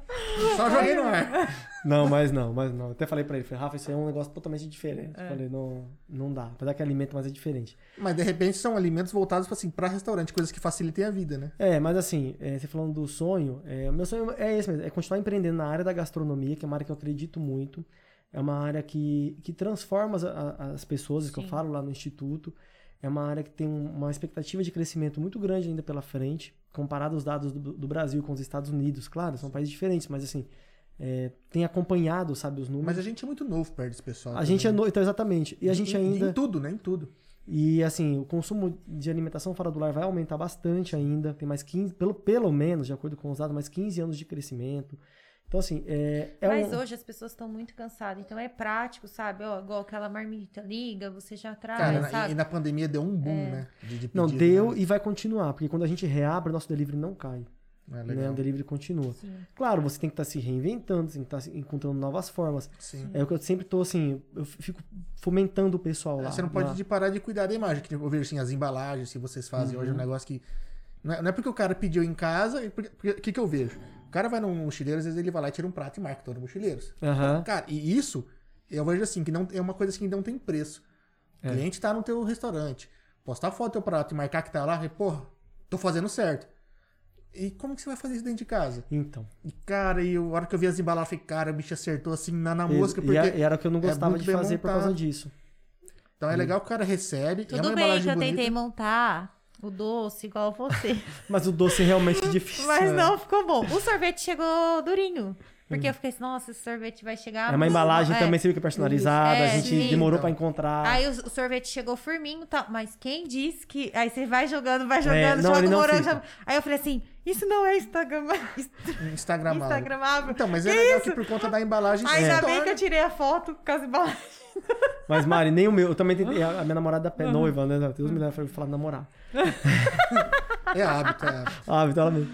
Só joguei no ar. Não, mas não, mas não. Até falei pra ele, falei, Rafa, isso aí é um negócio totalmente diferente. É. Falei, não, não dá. Apesar que é alimento, mas é diferente. Mas de repente são alimentos voltados assim, pra restaurante, coisas que facilitem a vida, né? É, mas assim, é, você falando do sonho, é, o meu sonho é esse mesmo, é continuar empreendendo na área da gastronomia, que é uma área que eu acredito muito. É uma área que, que transforma as, as pessoas, que eu Sim. falo lá no Instituto. É uma área que tem um- uma expectativa de crescimento muito grande ainda pela frente, comparado aos dados do, do Brasil com os Estados Unidos. Claro, são países diferentes, mas assim, é, tem acompanhado, sabe, os números. Mas a gente é muito novo perto desse pessoal. A gente é também. no... Então, exatamente. E a gente Em- ainda... Em tudo, né? Em tudo. E assim, o consumo de alimentação fora do lar vai aumentar bastante ainda. Tem mais 15, pelo, pelo menos, de acordo com os dados, mais 15 anos de crescimento. Então, assim, é, é Mas um- hoje as pessoas estão muito cansadas. Então é prático, sabe? Ó, igual aquela marmita, liga, você já traz, Cara, na- sabe? e na pandemia deu um boom, É. né? De, de Não, pedido, deu né? e vai continuar, porque quando a gente reabre, nosso delivery não cai. É, Né? O delivery continua. Sim. Claro, você tem que estar se reinventando, tem que estar se- encontrando novas formas. Sim. É o que eu sempre tô assim, eu fico fomentando o pessoal lá. Você não pode lá. de parar de cuidar da imagem. Que eu vejo assim, as embalagens que vocês fazem hoje, é um Uhum. negócio que. Não é, não é porque o cara pediu em casa. O que, que eu vejo? O cara vai num mochileiro, às vezes ele vai lá e tira um prato e marca todo mochileiros. Aham. Cara, e isso, eu vejo assim, que não, é uma coisa assim que não tem preço. O É. cliente tá no teu restaurante. Postar foto do teu prato e marcar que tá lá, e, porra, tô fazendo certo. E como que você vai fazer isso dentro de casa? Então. E, cara, e a hora que eu vi as embalagens, eu falei, cara, o bicho acertou assim na, na E- mosca, porque. a- e era o que eu não é gostava muito de fazer por causa montado. disso. Então é legal que o cara recebe. é Tudo uma bem que eu bonita. tentei montar o doce igual você. Mas o doce é realmente difícil. Mas não ficou bom. O sorvete chegou durinho. Porque eu fiquei assim, nossa, esse sorvete vai chegar. É uma embalagem É. também, você viu que é personalizada, É, a gente sim. demorou Então. pra encontrar. Aí o, o sorvete chegou firminho e tal. Mas quem disse que. Aí você vai jogando, vai É, jogando, não, joga o morango. fica. joga- Aí eu falei assim: isso não é Instagram... Instagramável. Instagramável. Então, mas é Que legal isso? que por conta da embalagem Ainda bem torna- que eu tirei a foto com as embalagens. Mas, Mari, nem o meu. Eu também tentei. A minha namorada é noiva, né? Deus me leva pra falar namorar. É hábito, é hábito. Então ela mesmo.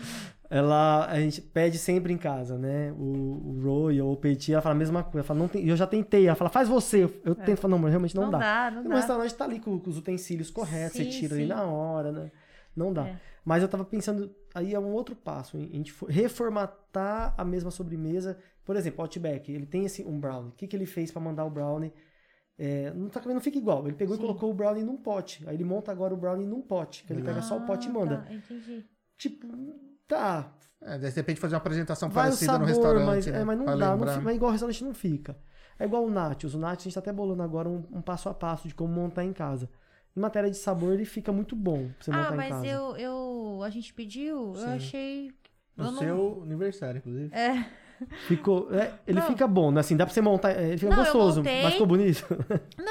Ela, a gente pede sempre em casa, né? O, o Royal ou o Petit, ela fala a mesma coisa. Ela fala, não tem, eu já tentei. Ela fala, faz você. Eu, eu tento falar, não, mas realmente não, Não dá. dá, não no dá. restaurante tá ali com, com os utensílios corretos, você Sim, tira ali sim. na hora, né? Não dá. É. Mas eu tava pensando, aí é um outro passo, a gente for- reformatar a mesma sobremesa. Por exemplo, o Outback, ele tem esse, um brownie. O que, que ele fez pra mandar o brownie? É, não, tá, não fica igual. Ele pegou Sim. e colocou o brownie num pote. Aí ele monta agora o brownie num pote. Que ele pega só o pote e manda. Tá, entendi. Tipo, tá. É, de repente fazer uma apresentação Vai o parecida sabor, no restaurante. mas, né? é, mas não Pra dá. Não, lembrar. fi- mas igual o restaurante não fica. É igual o Nachos. O Nachos a gente tá até bolando agora um, um passo a passo de como montar em casa. Em matéria de sabor, ele fica muito bom pra você montar Ah, em mas casa. eu, eu. A gente pediu, eu Sim. achei. eu No não- seu aniversário, inclusive. É. Ficou, é, ele Não. fica bom, né? Assim, dá pra você montar, é, ele fica Não, gostoso, montei. mas ficou bonito.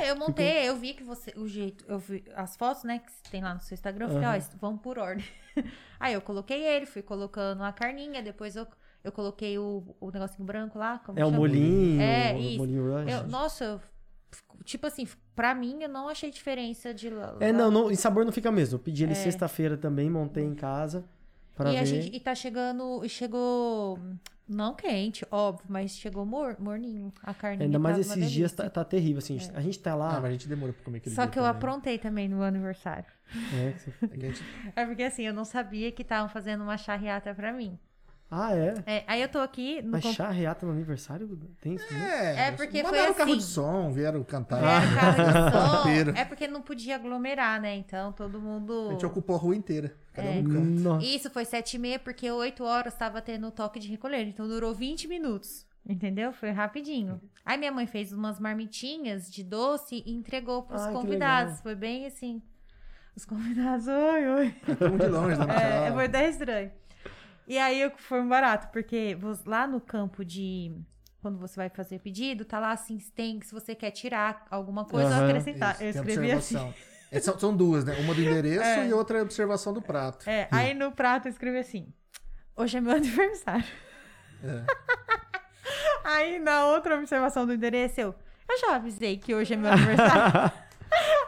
É, eu montei, eu vi que você. O jeito. Eu vi as fotos, né, que tem lá no seu Instagram. Eu falei, ó, vamos por ordem. Aí eu coloquei ele, fui colocando a carninha, depois eu, eu coloquei o, o negocinho branco lá. Como É o molinho, É, o isso. molinho rush. Eu- nossa, eu- tipo assim, pra mim eu não achei diferença de lá. É, não, não, em sabor não fica mesmo. Eu pedi ele É. sexta-feira também, montei em casa pra e ver. a gente e tá chegando, chegou não quente, óbvio, mas chegou mor, morninho a carninha. Ainda mais esses dias tá, tá terrível, assim. A gente tá Ah, lá. mas a gente demorou pra comer aquele Só dia que eu também. aprontei também no aniversário. é, É que a gente- É porque assim, eu não sabia que estavam fazendo uma charreata pra mim. Ah, é? É, aí eu tô aqui no Mas comp- chá reata no aniversário? Tem isso? É, É, porque mandaram foi o carro assim. de som, vieram cantar. Vieram carro de som. Inteiro. É porque não podia aglomerar, né? Então todo mundo. A gente ocupou a rua inteira. Cada É. um canto. Nossa. Isso foi sete e meia, porque oito horas tava tendo o toque de recolher. Então durou 20 minutos. Entendeu? Foi rapidinho. Aí minha mãe fez umas marmitinhas de doce e entregou pros Ai, convidados. Foi bem assim. Os convidados, oi, oi. Todo de longe, dando É, foi até estranho. E aí eu- foi um barato, porque lá no campo de. Quando você vai fazer pedido, tá lá assim, tem, se você quer tirar alguma coisa ou Aham. acrescentar. Isso, eu escrevi assim. É, são, são duas, né? Uma do endereço É. e outra é a observação do prato. É, aí no prato eu escrevi assim: hoje é meu aniversário. É. Aí na outra observação do endereço eu. Eu já avisei que hoje é meu aniversário.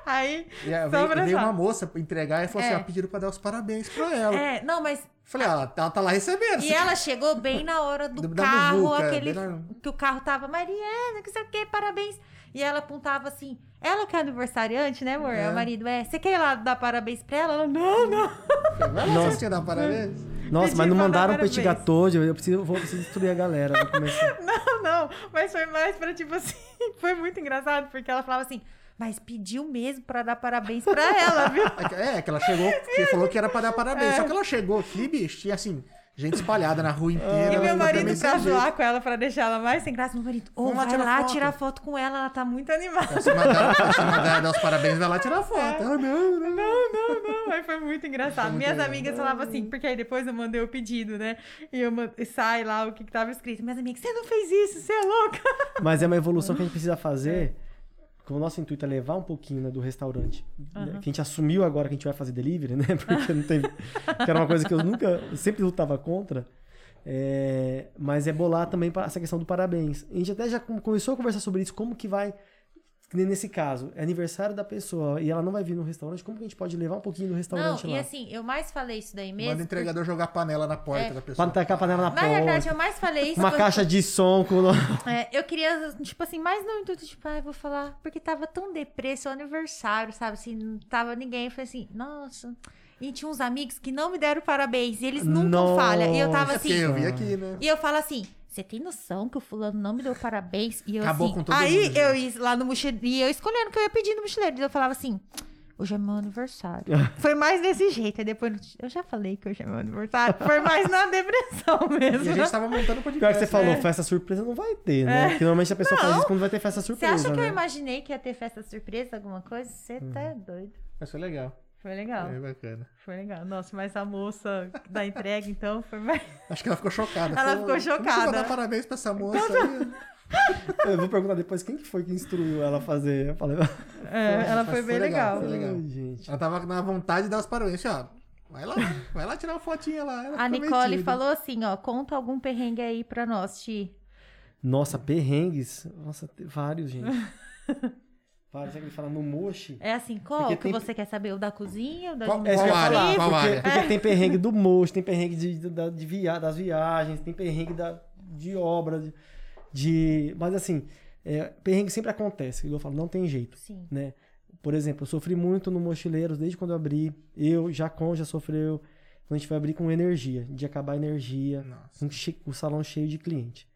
aí. E veio, veio uma moça pra entregar e falou É. assim: ah, pediram pra dar os parabéns pra ela. É, não, mas. Falei, ah, ela tá lá recebendo. E ela chegou bem na hora do Da carro, muvuca, aquele. na- Que o carro tava, Mariana, que sei o que, parabéns. E ela apontava assim. Ela que é aniversariante, né, amor? É. O marido é. Você quer ir lá dar parabéns pra ela? Ela, não, não. Falei, Vai lá, Nossa. você tinha dar parabéns. Nossa, Pedi mas não mandaram petit gâteau, eu eu preciso, vou preciso destruir a galera. Não, não. Mas foi mais pra, tipo assim. Foi muito engraçado, porque ela falava assim. Mas pediu mesmo pra dar parabéns pra ela, viu? É que- É, que ela chegou, que falou que era pra dar parabéns. É. Só que ela chegou aqui, bicho, tinha assim, gente espalhada na rua inteira. E meu marido, pra zoar com ela, pra deixar ela mais sem graça, meu marido, ô, lá vai tirar lá foto. tirar foto com ela, ela tá muito animada. Se mandar, se mandar dar os parabéns, vai lá tirar foto. É. Ah, não, não. Não, não, não. Aí foi muito engraçado. Foi muito Minhas legal. amigas falavam assim, porque aí depois eu mandei o pedido, né? E, eu man- e sai lá o que, que tava escrito. Minhas amigas, você não fez isso, você é louca. Mas é uma evolução que a gente precisa fazer. O nosso intuito é levar um pouquinho né, do restaurante. né, Aham. Que a gente assumiu agora que a gente vai fazer delivery, né? Porque não teve. Que era uma coisa que eu nunca. eu sempre lutava contra. É, mas é bolar também para essa questão do parabéns. A gente até já com- começou a conversar sobre isso, como que vai. Nesse caso, é aniversário da pessoa e ela não vai vir no restaurante, como que a gente pode levar um pouquinho do Não, restaurante e lá? assim, eu mais falei isso daí mesmo. Manda o entregador jogar panela na porta É. da pessoa. não tacar a panela na Na verdade, porta. eu mais falei isso. Uma porque- caixa de som com. o- É, eu queria, tipo assim, mais no intuito, tipo, ah, eu vou falar, porque tava tão deprê seu aniversário, sabe? Assim, não tava ninguém. Eu falei assim, nossa. E tinha uns amigos que não me deram parabéns, e eles nunca Nossa. falham. E eu tava É porque assim. eu vi aqui, né? E eu falo assim, você tem noção que o fulano não me deu parabéns? E eu Acabou assim, com todo aí mundo, eu ia lá no mochileiro, e eu escolhendo o que eu ia pedir no mochileiro. E eu falava assim, Hoje é meu aniversário. Foi mais desse jeito. Aí depois eu já falei que hoje é meu aniversário. Foi mais na depressão mesmo. E a gente tava montando o podcast. Pior que você falou, É. festa surpresa não vai ter, né? Porque normalmente a pessoa faz Não. isso quando vai ter festa Você surpresa. acha que eu né? imaginei que ia ter festa surpresa, alguma coisa? Você tá Uhum. doido. Mas foi legal. Foi legal. É bacana. Foi legal. Nossa, mas a moça da entrega, então, foi mais. Acho que ela ficou chocada. Ela Falou, ficou "Como que eu vou chocada." dar parabéns pra essa moça aí. Eu vou perguntar depois quem que foi que instruiu ela a fazer. Eu falei, É, ela foi foi bem legal, legal. foi legal. "Ai, gente. Ela tava na vontade de dar os parabéns. Ó, vai lá, vai lá tirar uma fotinha lá. Ela A Nicole metida. falou assim, ó, conta algum perrengue aí pra nós, Ti. Nossa, perrengues. Nossa, vários, gente. Sabe que ele fala no moche? É assim, qual Porque que tem- você quer saber? O da cozinha? O da Qual- É Qual área? Qual porque, área? porque tem perrengue do mocho, tem perrengue de, de, de via, das viagens, tem perrengue da, de obra, de, de- Mas assim, é, perrengue sempre acontece. Eu falo, não tem jeito, Sim. né? Por exemplo, eu sofri muito no Mochileiros desde quando eu abri. Eu, Jacon já sofreu. Quando a gente foi abrir com energia, de acabar a energia, um che- o salão cheio de cliente.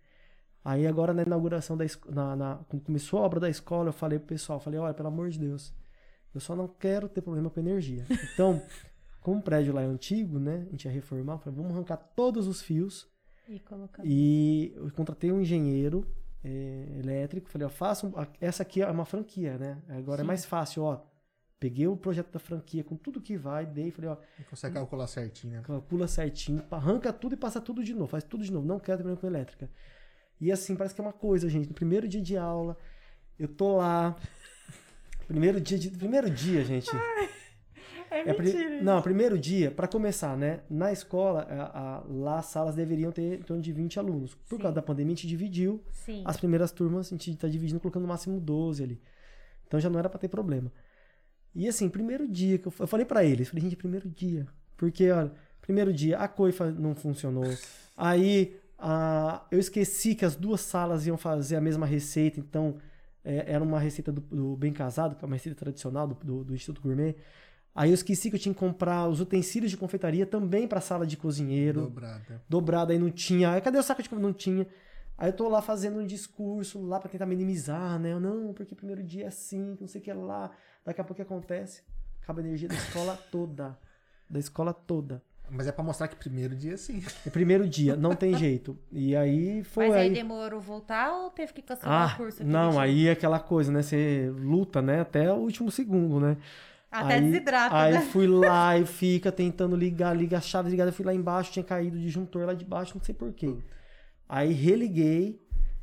Aí agora na inauguração da na, na- quando começou a obra da escola, eu falei pro pessoal, falei, olha, pelo amor de Deus, eu só não quero ter problema com energia. Então, como o prédio lá é antigo, né, a gente ia reformar, eu falei, vamos arrancar todos os fios E colocar. e eu contratei um engenheiro eh, elétrico, falei, ó, faça, um- essa aqui é uma franquia, né, agora é Sim. mais fácil, ó, peguei o projeto da franquia com tudo que vai, dei, falei, ó, Não consegue calcular certinho, né? calcula certinho, arranca tudo e passa tudo de novo, faz tudo de novo, não quero ter problema com elétrica. E assim, parece que é uma coisa, gente, no primeiro dia de aula, eu tô lá, primeiro dia, de, primeiro dia, gente, É é pri- mentira. não, primeiro dia, para começar, né, na escola, a- a- lá as salas deveriam ter em torno de 20 alunos, por Sim. causa da pandemia a gente dividiu, Sim. as primeiras turmas a gente tá dividindo, colocando no máximo 12 ali. Então já não era pra ter problema. E assim, primeiro dia que eu, eu falei pra eles, falei, gente, primeiro dia. Porque, olha, primeiro dia a coifa não funcionou. Aí a, eu esqueci que as duas salas iam fazer a mesma receita, então é, era uma receita do, do Bem Casado, que é uma receita tradicional do, do, do Instituto Gourmet. Aí eu esqueci que eu tinha que comprar os utensílios de confeitaria também pra sala de cozinheiro Dobrada. dobrado aí não tinha. Aí cadê o saco de comida? Não tinha. Aí eu tô lá fazendo um discurso lá pra tentar minimizar, né? Eu, Não, porque primeiro dia é assim, não sei o que lá. Daqui a pouco acontece? Acaba a energia da escola toda. Da escola toda. Mas é pra mostrar que primeiro dia sim. É primeiro dia, não tem jeito. E aí foi. Mas aí aí... demorou voltar ou teve que cancelar Ah, o curso? não, dia? aí é aquela coisa, né? Você luta, né? Até o último segundo, né? Até aí, desidrata, Aí né? fui lá e fica tentando ligar, liga a chave ligada, fui lá embaixo, tinha caído o disjuntor lá de baixo, não sei porquê. Aí religuei,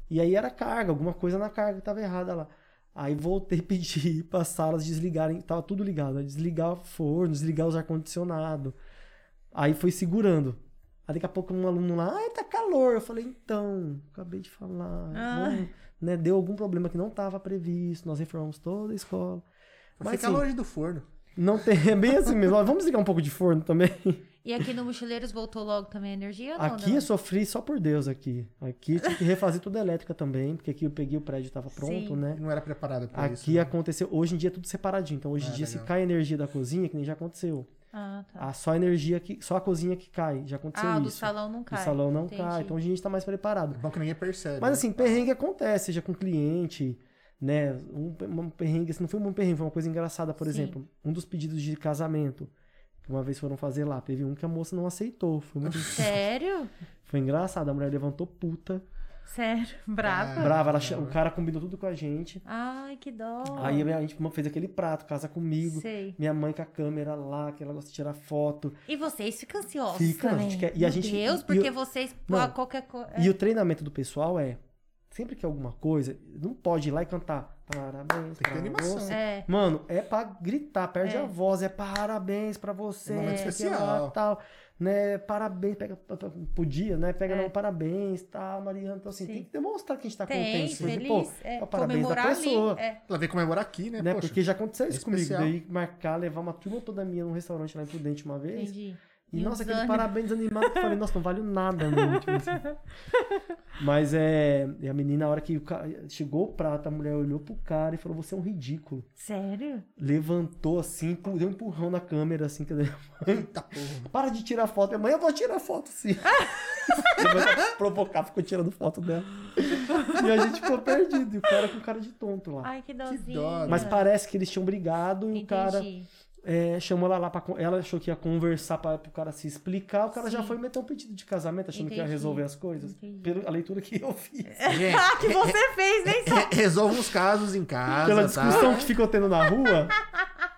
e aí era carga, alguma coisa na carga que tava errada lá. Aí voltei pedir para as salas desligarem, tava tudo ligado, né? desligar o forno, desligar os ar-condicionado. Aí foi segurando. Aí daqui a pouco um aluno lá, ai, tá calor. Eu falei, então, acabei de falar. Ah. vamos, né, deu algum problema que não estava previsto, nós reformamos toda a escola. Mas fica assim, longe do forno. não tem, é bem assim mesmo. Ó, Vamos desligar um pouco de forno também. E aqui no Mochileiros voltou logo também a energia? Não, Aqui não? eu sofri só por Deus aqui. Aqui tive que refazer tudo elétrica também, porque aqui eu peguei o prédio tava pronto, Sim. né? Não era preparado pra isso. Aqui né? aconteceu, hoje em dia é tudo separadinho. Então hoje em Ah, dia se legal. cai a energia da cozinha, que nem já aconteceu. Ah, tá. Ah, só a energia que, só a cozinha que cai, já aconteceu Ah, o do isso. salão não O cai. salão não Entendi. cai, então hoje a gente tá mais preparado. É bom que ninguém percebe. Mas né? assim, perrengue acontece, seja com cliente, né? Um, um perrengue, assim, não foi um perrengue, foi uma coisa engraçada, por Sim. exemplo, um dos pedidos de casamento que uma vez foram fazer lá, teve um que a moça não aceitou, foi muito Sério? foi engraçado, a mulher levantou puta, Sério? Brava? Ah. brava, ela o cara combinou tudo com a gente. Ai, que dó. Aí a gente fez aquele prato, casa comigo. Sei. Minha mãe com a câmera lá, que ela gosta de tirar foto. E vocês ficam ansiosos Fica, a também? gente quer- e a Meu gente- Deus, porque eu- vocês... Não. ah, qualquer coisa... E o treinamento do pessoal é, sempre que é alguma coisa, não pode ir lá e cantar parabéns Tem que ter animação. você. É. Mano, é pra gritar, perde É. a voz, é parabéns pra você, É um momento especial. lá, tal, né, parabéns, pega, podia, né, pega É. não, parabéns, tá, Mariana, então assim, Sim. tem que demonstrar que a gente tá Tem, contente, porque, feliz. pô, é, é o parabéns da pessoa. ali. É. Ela veio comemorar aqui, né? né, Poxa. porque já aconteceu isso é comigo, daí marcar, levar uma turma toda minha num restaurante lá em Prudente uma vez, Entendi. E, E nossa, aquele parabéns animado que eu falei, nossa, não vale nada, mesmo. Tipo assim. Mas é. E a menina, na hora que o ca- chegou o prato, a mulher olhou pro cara e falou: Você é um ridículo. Sério? Levantou assim, deu um empurrão na câmera, assim, que Eita porra. para de tirar foto. Amanhã eu vou tirar foto, sim. Provocar, ficou tirando foto dela. E a gente ficou perdido. E o cara com cara de tonto lá. Ai, que dó, Mas parece que eles tinham brigado e o cara Entendi. É, chamou ela lá pra. Ela achou que ia conversar pra, pro cara se explicar. O cara já Sim. foi meter um pedido de casamento, achando que ia Entendi. resolver as coisas. Entendi. Pela leitura que eu fiz. Gente, Ah, que você fez, nem sabe. re- resolva os casos em casa, Pela tá? discussão que ficou tendo na rua,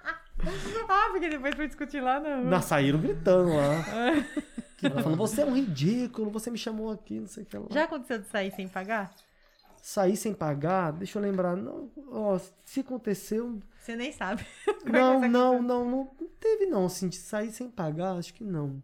Ah, porque depois foi discutir lá, não. na, saíram gritando lá. Ela falando, você é um ridículo, você me chamou aqui, não sei o que lá. Já aconteceu de sair sem pagar? Sair sem pagar, deixa eu lembrar. Não, ó, se aconteceu. Você nem sabe. Não, é não, não, não, não teve não, assim, de sair sem pagar, acho que não.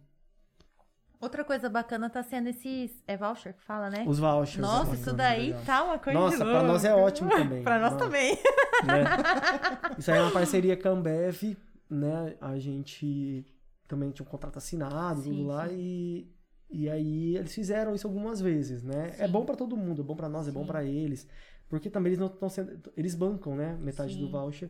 Outra coisa bacana tá sendo esses. É voucher que fala, né? Os vouchers. Nossa, isso daí legal. tá uma coisa Nossa, de pra nós é ótimo também. pra nós Nossa. também. né? Isso aí é uma parceria com a Ambev, né? A gente também tinha um contrato assinado, Sim, tudo lá, sim. e, e aí eles fizeram isso algumas vezes, né? É Sim. bom pra todo mundo, é bom pra nós, é bom Sim. pra eles, porque também eles não estão sendo, eles bancam, né? Metade do Sim. voucher,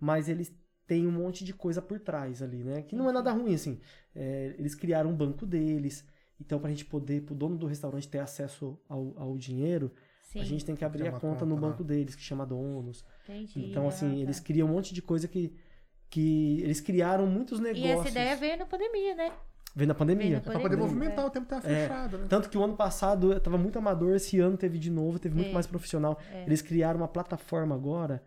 mas eles têm um monte de coisa por trás ali, né? Que não é nada ruim, assim. É, eles criaram um banco deles, então pra gente poder, pro dono do restaurante ter acesso ao, ao dinheiro, Sim, a gente tem que abrir Tem a conta conta no banco deles, que chama donos. entendi. Então, assim, Ah, eles tá. criam um monte de coisa que, que eles criaram muitos E negócios. essa ideia veio na pandemia, né? Vem na pandemia. Veio na É pra poder Pandemia, movimentar, é. o tempo tá É. fechado, né? Tanto que o ano passado tava muito amador, esse ano teve de novo, teve muito É. mais profissional. É. Eles criaram uma plataforma agora.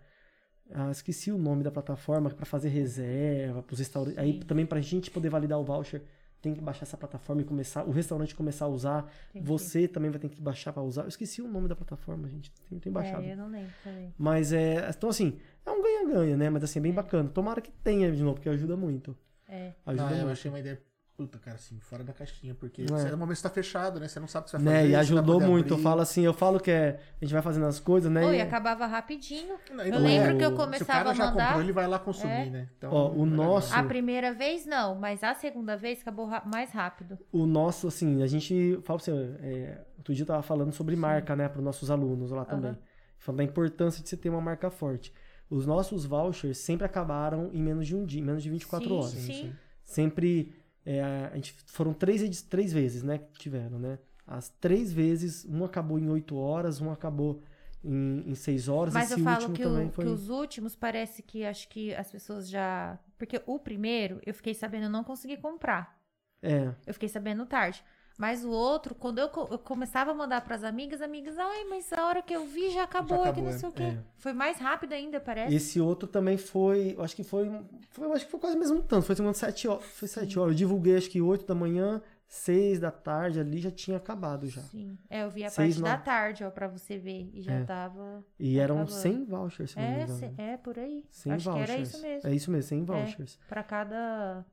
Ah, esqueci o nome da plataforma para fazer reserva para os restaurantes. Aí também pra gente poder validar o voucher, tem que baixar essa plataforma e começar, o restaurante começar a usar. Entendi. Você também vai ter que baixar para usar. Eu esqueci o nome da plataforma, gente. Tem, tem baixado. É, eu não lembro também. Mas é. Então, assim, é um ganha-ganha, né? Mas assim, é bem bacana. Tomara que tenha de novo, porque ajuda muito. É. Ajuda Ah, eu muito. achei uma ideia, puta, cara, assim, fora da caixinha, porque É. você, no momento você tá fechado, né? Você não sabe o que você vai fazer. Né? E você vai ajudou muito. Eu falo assim, eu falo que é, a gente vai fazendo as coisas, né? Oi, E- acabava rapidinho. Não, e Eu lembro é. que eu Se o Se o começava cara a já mandar. comprou, ele vai lá consumir, É. né? Então, Ó, o é nosso- A primeira vez não, mas a segunda vez acabou ra- mais rápido. o nosso, assim, a gente. Fala pra você, é, outro dia eu tava falando sobre marca, né, para os nossos alunos lá também. Falando da importância de você ter uma marca forte. Os nossos vouchers sempre acabaram em menos de um dia, em menos de 24 sim, horas. Sim, Sempre. É, a gente, foram três, três vezes, né, que tiveram, né? As três vezes, um acabou em 8 horas, um acabou em, em 6 horas, Mas esse eu falo que, o- foi. que os últimos parece que acho que as pessoas já. Porque o primeiro, eu fiquei sabendo, eu não consegui comprar. É. Eu fiquei sabendo tarde. Mas o outro, quando eu, co- eu começava a mandar pras amigas, amigas, ai, mas a hora que eu vi já acabou, que acabou, não sei o quê. é. Foi mais rápido ainda, parece. Esse outro também foi, acho que foi, foi acho que foi quase o mesmo tanto, foi segundo sete horas, foi sete horas. Eu divulguei acho que 8 da manhã, 6 da tarde ali já tinha acabado já. Sim. É, eu vi a Seis, parte da nove. tarde, ó, pra você ver. E já É. tava. E eram acabando. 100 vouchers, se não me É, engano. se- é, por aí. 100 acho vouchers. que era isso mesmo. É isso mesmo, 100 vouchers. Pra cada.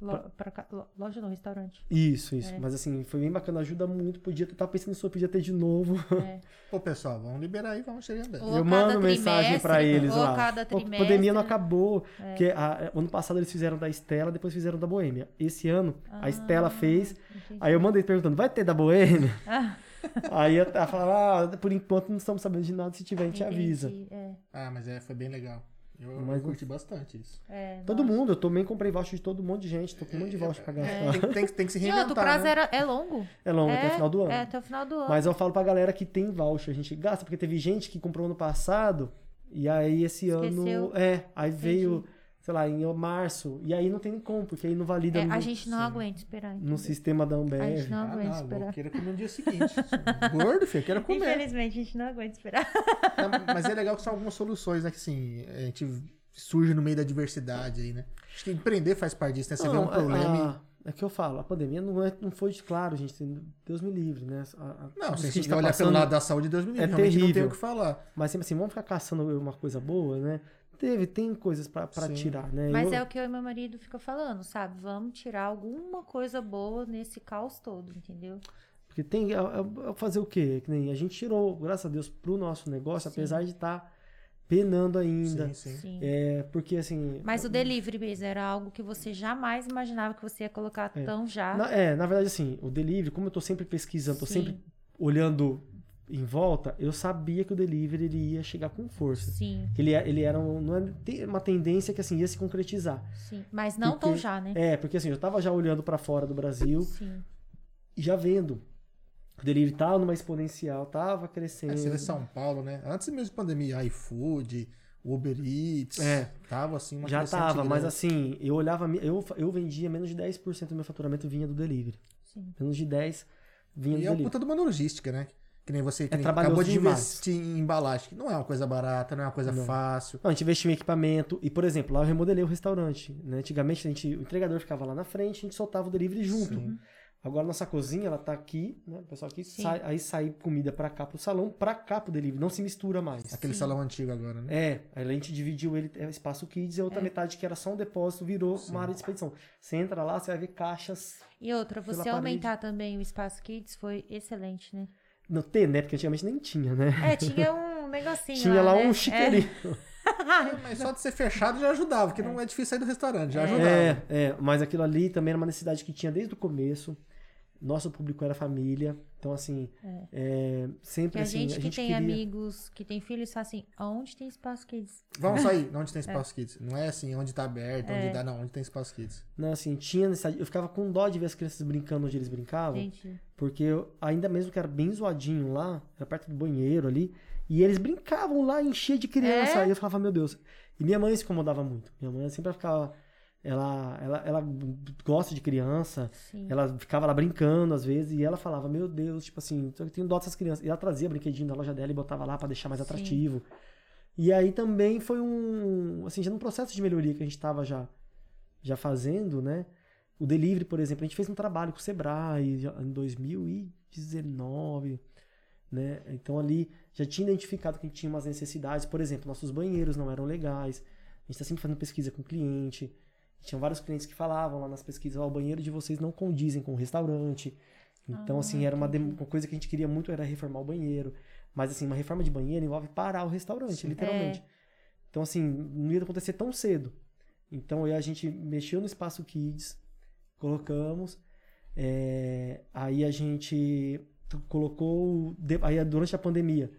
Lo... Pra... lo- Loja não, restaurante. Isso, isso. É. Mas assim, foi bem bacana, ajuda muito. Podia ter, tava pensando nisso, podia ter de novo. É. Pô, pessoal, vamos liberar aí, vamos chegar andando. Eu mando mensagem pra trimestre, eles lá. cada a. É. pandemia não acabou. Porque a- ano passado eles fizeram da Estela, depois fizeram da Boêmia. Esse ano, a Ah, Estela fez. entendi. Aí eu mandei perguntando, vai ter da Boêmia? Ah, Aí ela falava, ah, por enquanto não estamos sabendo de nada, se tiver a gente avisa. entendi, É, Ah, mas é, foi bem legal. Eu, Mas eu curti bastante isso. é, Todo nossa. mundo, eu também comprei voucher de todo mundo de gente, tô com um monte de voucher pra gastar. Tem, tem, que- tem que se reinventar, outro, o prazo né? era, é longo. É longo, até o final do ano. É, até o final do ano. Mas eu falo pra galera que tem voucher, a gente gasta, porque teve gente que comprou ano passado, e aí esse Esqueceu. ano. É, aí veio, sei lá, em março, e aí não tem como, porque aí não valida É, no, a gente não sim. aguenta esperar. no entendeu? sistema da A Ambev. gente não Ah, aguenta não, eu esperar. queira comer no dia seguinte. Gordo, filho, eu quero comer. Infelizmente, a gente não aguenta esperar. Não, mas é legal que são algumas soluções, né? Que assim, a gente surge no meio da diversidade aí, né? Acho que empreender faz parte disso, né? Você vê um Não, problema a- É que eu falo, a pandemia não, é, não foi de claro, gente. Deus me livre, né? A- a- e... Não, se a gente tá olhar pelo passando- lado da saúde, Deus me livre. é realmente não tem terrível. o que falar. Mas sempre assim, vamos ficar caçando uma coisa boa, né? Teve, tem coisas Sim. tirar, né? Mas Eu- é o que eu e meu marido fica falando, sabe? Vamos tirar alguma coisa boa nesse caos todo, entendeu? Porque tem. é- é- é fazer o quê? Que nem a gente tirou, graças a Deus, pro nosso negócio, Sim. apesar de estar penando ainda. Sim, sim. Sim. É, porque assim. Mas o delivery mesmo era algo que você jamais imaginava que você ia colocar É. tão já. Na, é, na verdade, assim, o delivery, como eu tô sempre pesquisando, tô Sim. sempre olhando em volta, eu sabia que o delivery ele ia chegar com força. Sim, Ele, é- ele era um- não é uma tendência que assim ia se concretizar. sim. Mas não tão Porque- já, né? É, porque assim, eu tava já olhando pra fora do Brasil Sim. e já vendo. O delivery tava numa exponencial, tava crescendo. É, você vê São Paulo, né? Antes mesmo da pandemia, iFood, Uber Eats. É. Tava assim, uma Já tava, mas grande. assim, eu olhava, eu, eu vendia menos de 10% do meu faturamento vinha do delivery. Sim. Menos de 10 vinha do E é um delivery. puta de uma logística, né? Que nem você que É nem acabou de demais. investir em embalagem. que Não é uma coisa barata, não é uma coisa Não. fácil. Não, a gente investiu em equipamento. E, por exemplo, lá eu remodelei o restaurante. Né? Antigamente a gente, o entregador ficava lá na frente, a gente soltava o delivery junto. Sim. Agora nossa cozinha, ela tá aqui, né? O pessoal aqui, Sim. sai- aí sai comida pra cá pro salão, pra cá pro delivery. Não se mistura mais. Aquele Sim. salão antigo agora, né? É, aí a gente dividiu ele, é espaço kids, e a outra metade que era só um depósito virou uma área de expedição. Você entra lá, você vai ver caixas. E outra, você parede. aumentar também o espaço kids foi excelente, né? Não tem, né? Porque antigamente nem tinha, né? É, tinha um negocinho Tinha lá né? um É. chiqueirinho. Mas só de ser fechado já ajudava, porque não é difícil sair do restaurante, já ajudava. É, é, mas aquilo ali também era uma necessidade que tinha desde o começo. Nosso público era família. Então, assim, é, Que sempre a assim, gente a que gente tem queria... amigos, que tem filhos, fala assim, aonde tem espaço kids? Vamos sair, onde tem espaço kids. Não é assim, onde tá aberto, É. onde dá, não, onde tem espaço kids. Não, assim, tinha necessidade. Eu ficava com dó de ver as crianças brincando onde eles brincavam. Gente, Porque eu, ainda mesmo que era bem zoadinho lá, era perto do banheiro ali, e eles brincavam lá, enchia de criança. É? Aí eu falava, meu Deus. E minha mãe se incomodava muito. Minha mãe sempre ficava. Ela, ela, ela gosta de criança, sim. ela ficava lá brincando às vezes, e ela falava, meu Deus, tipo assim, eu tenho dó dessas crianças. E ela trazia brinquedinho da loja dela e botava lá pra deixar mais Sim. atrativo. E aí também foi um, assim, já num processo de melhoria que a gente tava já, já fazendo, né? O delivery, por exemplo, a gente fez um trabalho com o Sebrae em 2019, né? Então ali já tinha identificado que a gente tinha umas necessidades. Por exemplo, nossos banheiros não eram legais. A gente está sempre fazendo pesquisa com o cliente. Tinham vários clientes que falavam lá nas pesquisas, ó, o banheiro de vocês não condizem com o restaurante. Então, Ah, assim, era uma, uma coisa que a gente queria muito era reformar o banheiro. Mas, assim, uma reforma de banheiro envolve parar o restaurante, Sim. literalmente. É. Então, assim, não ia acontecer tão cedo. Então, aí a gente mexeu no espaço Kids, colocamos. é, aí a gente colocou. Aí durante a pandemia,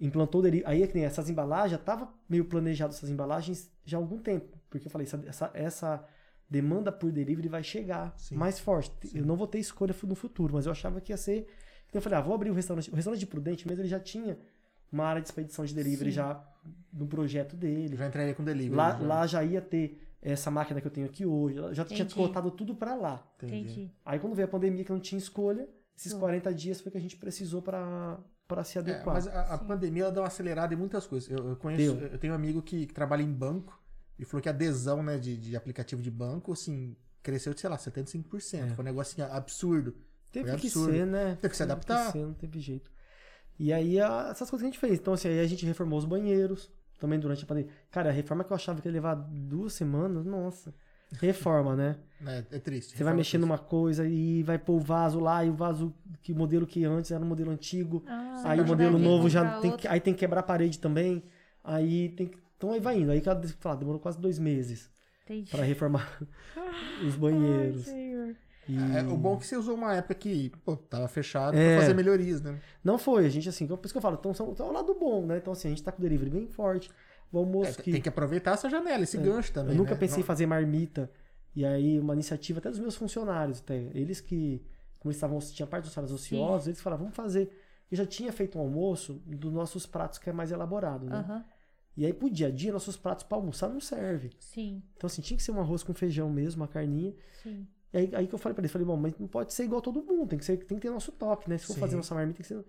implantou o delivery. Aí é que nem essas embalagens, já estava meio planejado essas embalagens já há algum tempo. Porque eu falei, essa, essa, essa demanda por delivery vai chegar Sim. mais forte. Sim. Eu não vou ter escolha no futuro, mas eu achava que ia ser. Então eu falei, ah, vou abrir o restaurante. O restaurante de Prudente mesmo, ele já tinha uma área de expedição de delivery Sim. já no projeto dele. Já entraria com delivery. Lá, já. lá já ia ter essa máquina que eu tenho aqui hoje. Já tinha Entendi. colocado tudo pra lá. Entendi. Aí quando veio a pandemia que não tinha escolha, esses Hum. 40 dias foi que a gente precisou pra para se É, adequar. mas a, a pandemia ela deu uma acelerada em muitas coisas. Eu, eu conheço, Deu. eu tenho um amigo que, que trabalha em banco e falou que a adesão né, de, de aplicativo de banco, assim, cresceu de, sei lá, 75%. É. Foi um negócio assim, absurdo. Teve foi que absurdo. ser, né? Teve que se adaptar. ser, não teve jeito. E aí, a- essas coisas que a gente fez. Então, assim, aí a gente reformou os banheiros também durante a pandemia. Cara, a reforma que eu achava que ia levar duas semanas, nossa. Reforma, né? né? É triste. Você vai mexer triste. numa coisa e vai pôr o vaso lá, e o vaso, que modelo que antes era um modelo antigo. Ah, aí o modelo novo já tem que, aí tem que quebrar a parede também. Aí tem que, então aí vai indo. Aí cada falar, demorou quase dois meses pra reformar os banheiros. Ai. E É, o bom é que você usou uma época que, pô, tava fechado É. pra fazer melhorias, né? Não foi, a gente assim, por isso que eu falo, então são, então é o lado bom, né? Então assim, a gente tá com o delivery bem forte. O É, almoço que Tem que aproveitar essa janela, esse É. gancho também. eu nunca né? pensei em fazer marmita. E aí, uma iniciativa até dos meus funcionários, até. Eles que, como eles estavam, tinha parte dos funcionários ociosos, eles falaram, vamos fazer. Eu já tinha feito um almoço dos nossos pratos que é mais elaborado, né? Aham, E aí, pro dia a dia, nossos pratos pra almoçar não serve. Sim, Então, assim, tinha que ser um arroz com feijão mesmo, uma carninha. sim. E aí, aí que eu falei pra eles, falei, bom, mas não pode ser igual todo mundo, tem que, ser, tem que ter nosso toque, né? Se for Sim. fazer nossa marmita, tem que ser...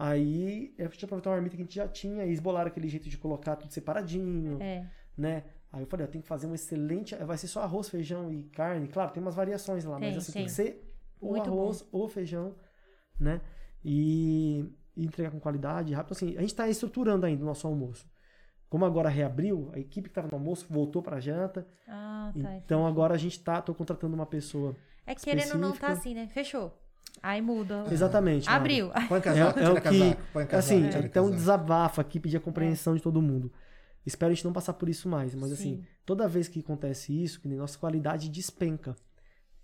Aí, a gente aproveitou uma marmita que a gente já tinha, e esbolaram aquele jeito de colocar tudo separadinho, É. né? Aí eu falei, ó, tem que fazer um excelente... Vai ser só arroz, feijão e carne. Claro, tem umas variações lá, Tem, mas assim, tem que tem. ser o arroz, o feijão, né? E, e entregar com qualidade, rápido. Assim, a gente tá estruturando ainda o nosso almoço. Como agora reabriu, a equipe que tava no almoço voltou pra janta. Ah, tá. Então agora a gente tá, tô contratando uma pessoa. É que querendo ou não tá específica. assim, né? Fechou. Aí muda. Exatamente. Abriu. Põe casaco, É, é o que, casaco, põe casaco, assim, tira então um desabafo aqui, pedir a compreensão de todo mundo. Espero a gente não passar por isso mais, mas assim, Sim. toda vez que acontece isso, que nossa qualidade despenca.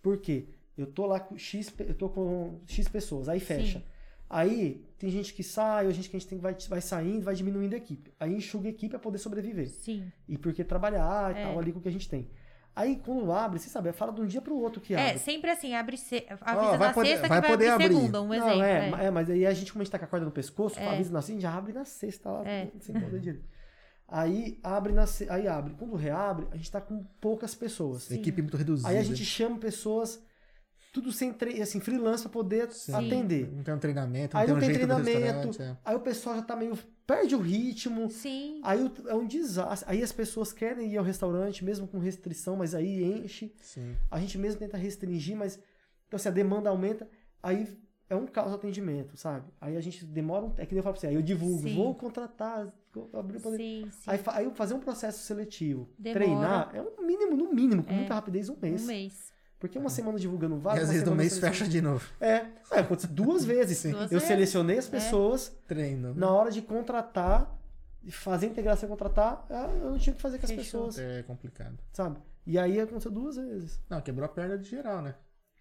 Por quê? Eu tô lá com X, eu tô com X pessoas, aí fecha. Sim. Aí tem gente que sai, ou gente que a gente tem, vai, vai saindo, vai diminuindo a equipe. Aí enxuga a equipe para poder sobreviver. Sim. E porque trabalhar e É. tal ali com o que a gente tem. Aí quando abre, você sabe, fala de um dia pro outro que É, abre. sempre assim, abre se... avisa vai na poder- sexta vai que vai poder abrir abrir. segunda, um Não, exemplo. é, é. é, mas aí a gente, como a gente tá com a corda no pescoço, É. avisa assim, já abre na sexta lá, É. sem poder direito. Aí abre na se- aí abre. Quando reabre, a gente tá com poucas pessoas. Sim. Equipe muito reduzida. Aí a gente chama pessoas, tudo sem tre assim, freelance pra poder Sim. atender. Não tem um treinamento, não Aí tem não um tem treinamento, é. aí o pessoal já tá meio. Perde o ritmo. Sim. Aí é um desastre. Aí as pessoas querem ir ao restaurante, mesmo com restrição, mas aí enche. Sim. A gente mesmo tenta restringir, mas então, assim, a demanda aumenta, aí é um caos o atendimento, sabe? Aí a gente demora um. É que nem eu falo pra você, aí eu divulgo, Sim. vou contratar, vou abrir pra- Sim, sim. Aí, aí eu fazer um processo seletivo, Demora. treinar, é um mínimo, no mínimo, com É. muita rapidez, um mês. Um mês. Porque uma semana divulgando E vários. às uma vezes no mês fecha de novo. É, é aconteceu duas vezes. Duas eu vezes. selecionei as É. pessoas, Treino. na hora de contratar, de fazer a integração e contratar, ah, eu não tinha o que fazer com as Fechou. pessoas, É complicado. sabe? E aí aconteceu duas vezes. Não, quebrou a perna de geral, né?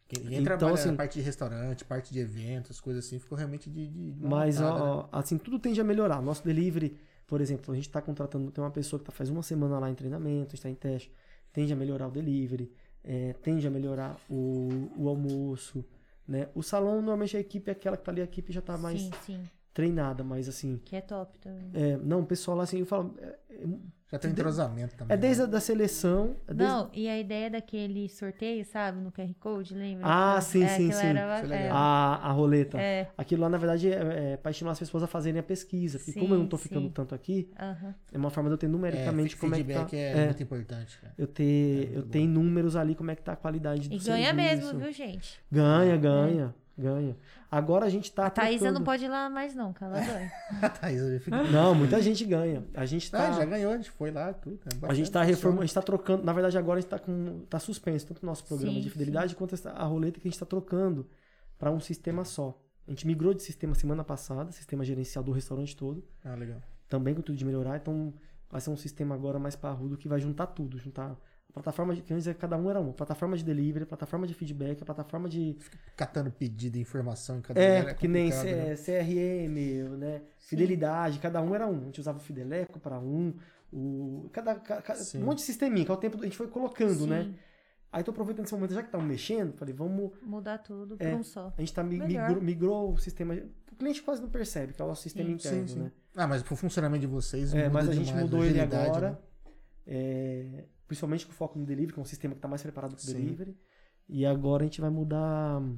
Quem, Então, trabalha assim- na parte de restaurante, parte de eventos, coisas assim, ficou realmente de. de Mas, né? ó, ó, assim, tudo tende a melhorar. Nosso delivery, por exemplo, a gente está contratando, tem uma pessoa que tá, faz uma semana lá em treinamento, está em teste, tende a melhorar o delivery, é, tende a melhorar o, o almoço, né? O salão, normalmente a equipe é aquela que tá ali, a equipe já tá mais Sim, sim. treinada, mas assim, Que é top também. é, não, o pessoal lá, assim, eu falo, é, Já tem entrosamento também. é desde a né? da seleção, é desde- Não, e a ideia daquele sorteio, sabe, no QR Code, lembra? Ah, sim, é, sim, sim. Era, é é, legal. a, a roleta. é, Aquilo lá, na verdade, é, é para estimular as pessoas a fazerem a pesquisa. Porque Sim, como eu não tô ficando sim. tanto aqui, é uma forma de eu ter numericamente É, como é que feedback tá. é, é, muito importante, cara. eu ter, muito eu bom. tenho números ali como é que tá a qualidade do E ganha mesmo, serviço. viu, gente? Ganha, ganha, ganha. Agora a gente tá A Thaísa trocando- não pode ir lá mais não, que ela ganha. A Thaís, eu fico- Não, muita gente ganha. A gente tá Ah, já ganhou, a gente foi lá, tudo. é a gente tá reformando, a gente tá trocando, na verdade agora a gente tá com tá suspenso tanto o nosso programa Sim, de fidelidade quanto essa- a roleta que a gente tá trocando para um sistema só. A gente migrou de sistema semana passada, sistema gerencial do restaurante todo. Ah, legal. também com tudo de melhorar. Então vai ser um sistema agora mais parrudo que vai juntar tudo, juntar plataforma de é cada um era uma, plataforma de delivery, plataforma de feedback, plataforma de Catando pedido, informação em cada é, lugar que nem né? CRM, né, fidelidade, cada um era um. A gente usava o Fideleco para um, o cada, ca- ca- Sim. um monte de sisteminha, que é o tempo a gente foi colocando, né? Sim, Aí tô aproveitando esse momento já que estamos mexendo, falei, vamos Mudar tudo É. pra um só. a gente tá migrou, migrou o sistema, o cliente quase não percebe, que é o nosso sistema Sim. interno, Sim, sim. né? Ah, mas pro funcionamento de vocês, É, muda mas a gente demais, mudou ele agora. né? é, principalmente com foco no delivery, que é um sistema que está mais preparado para o delivery. E agora a gente vai mudar hum,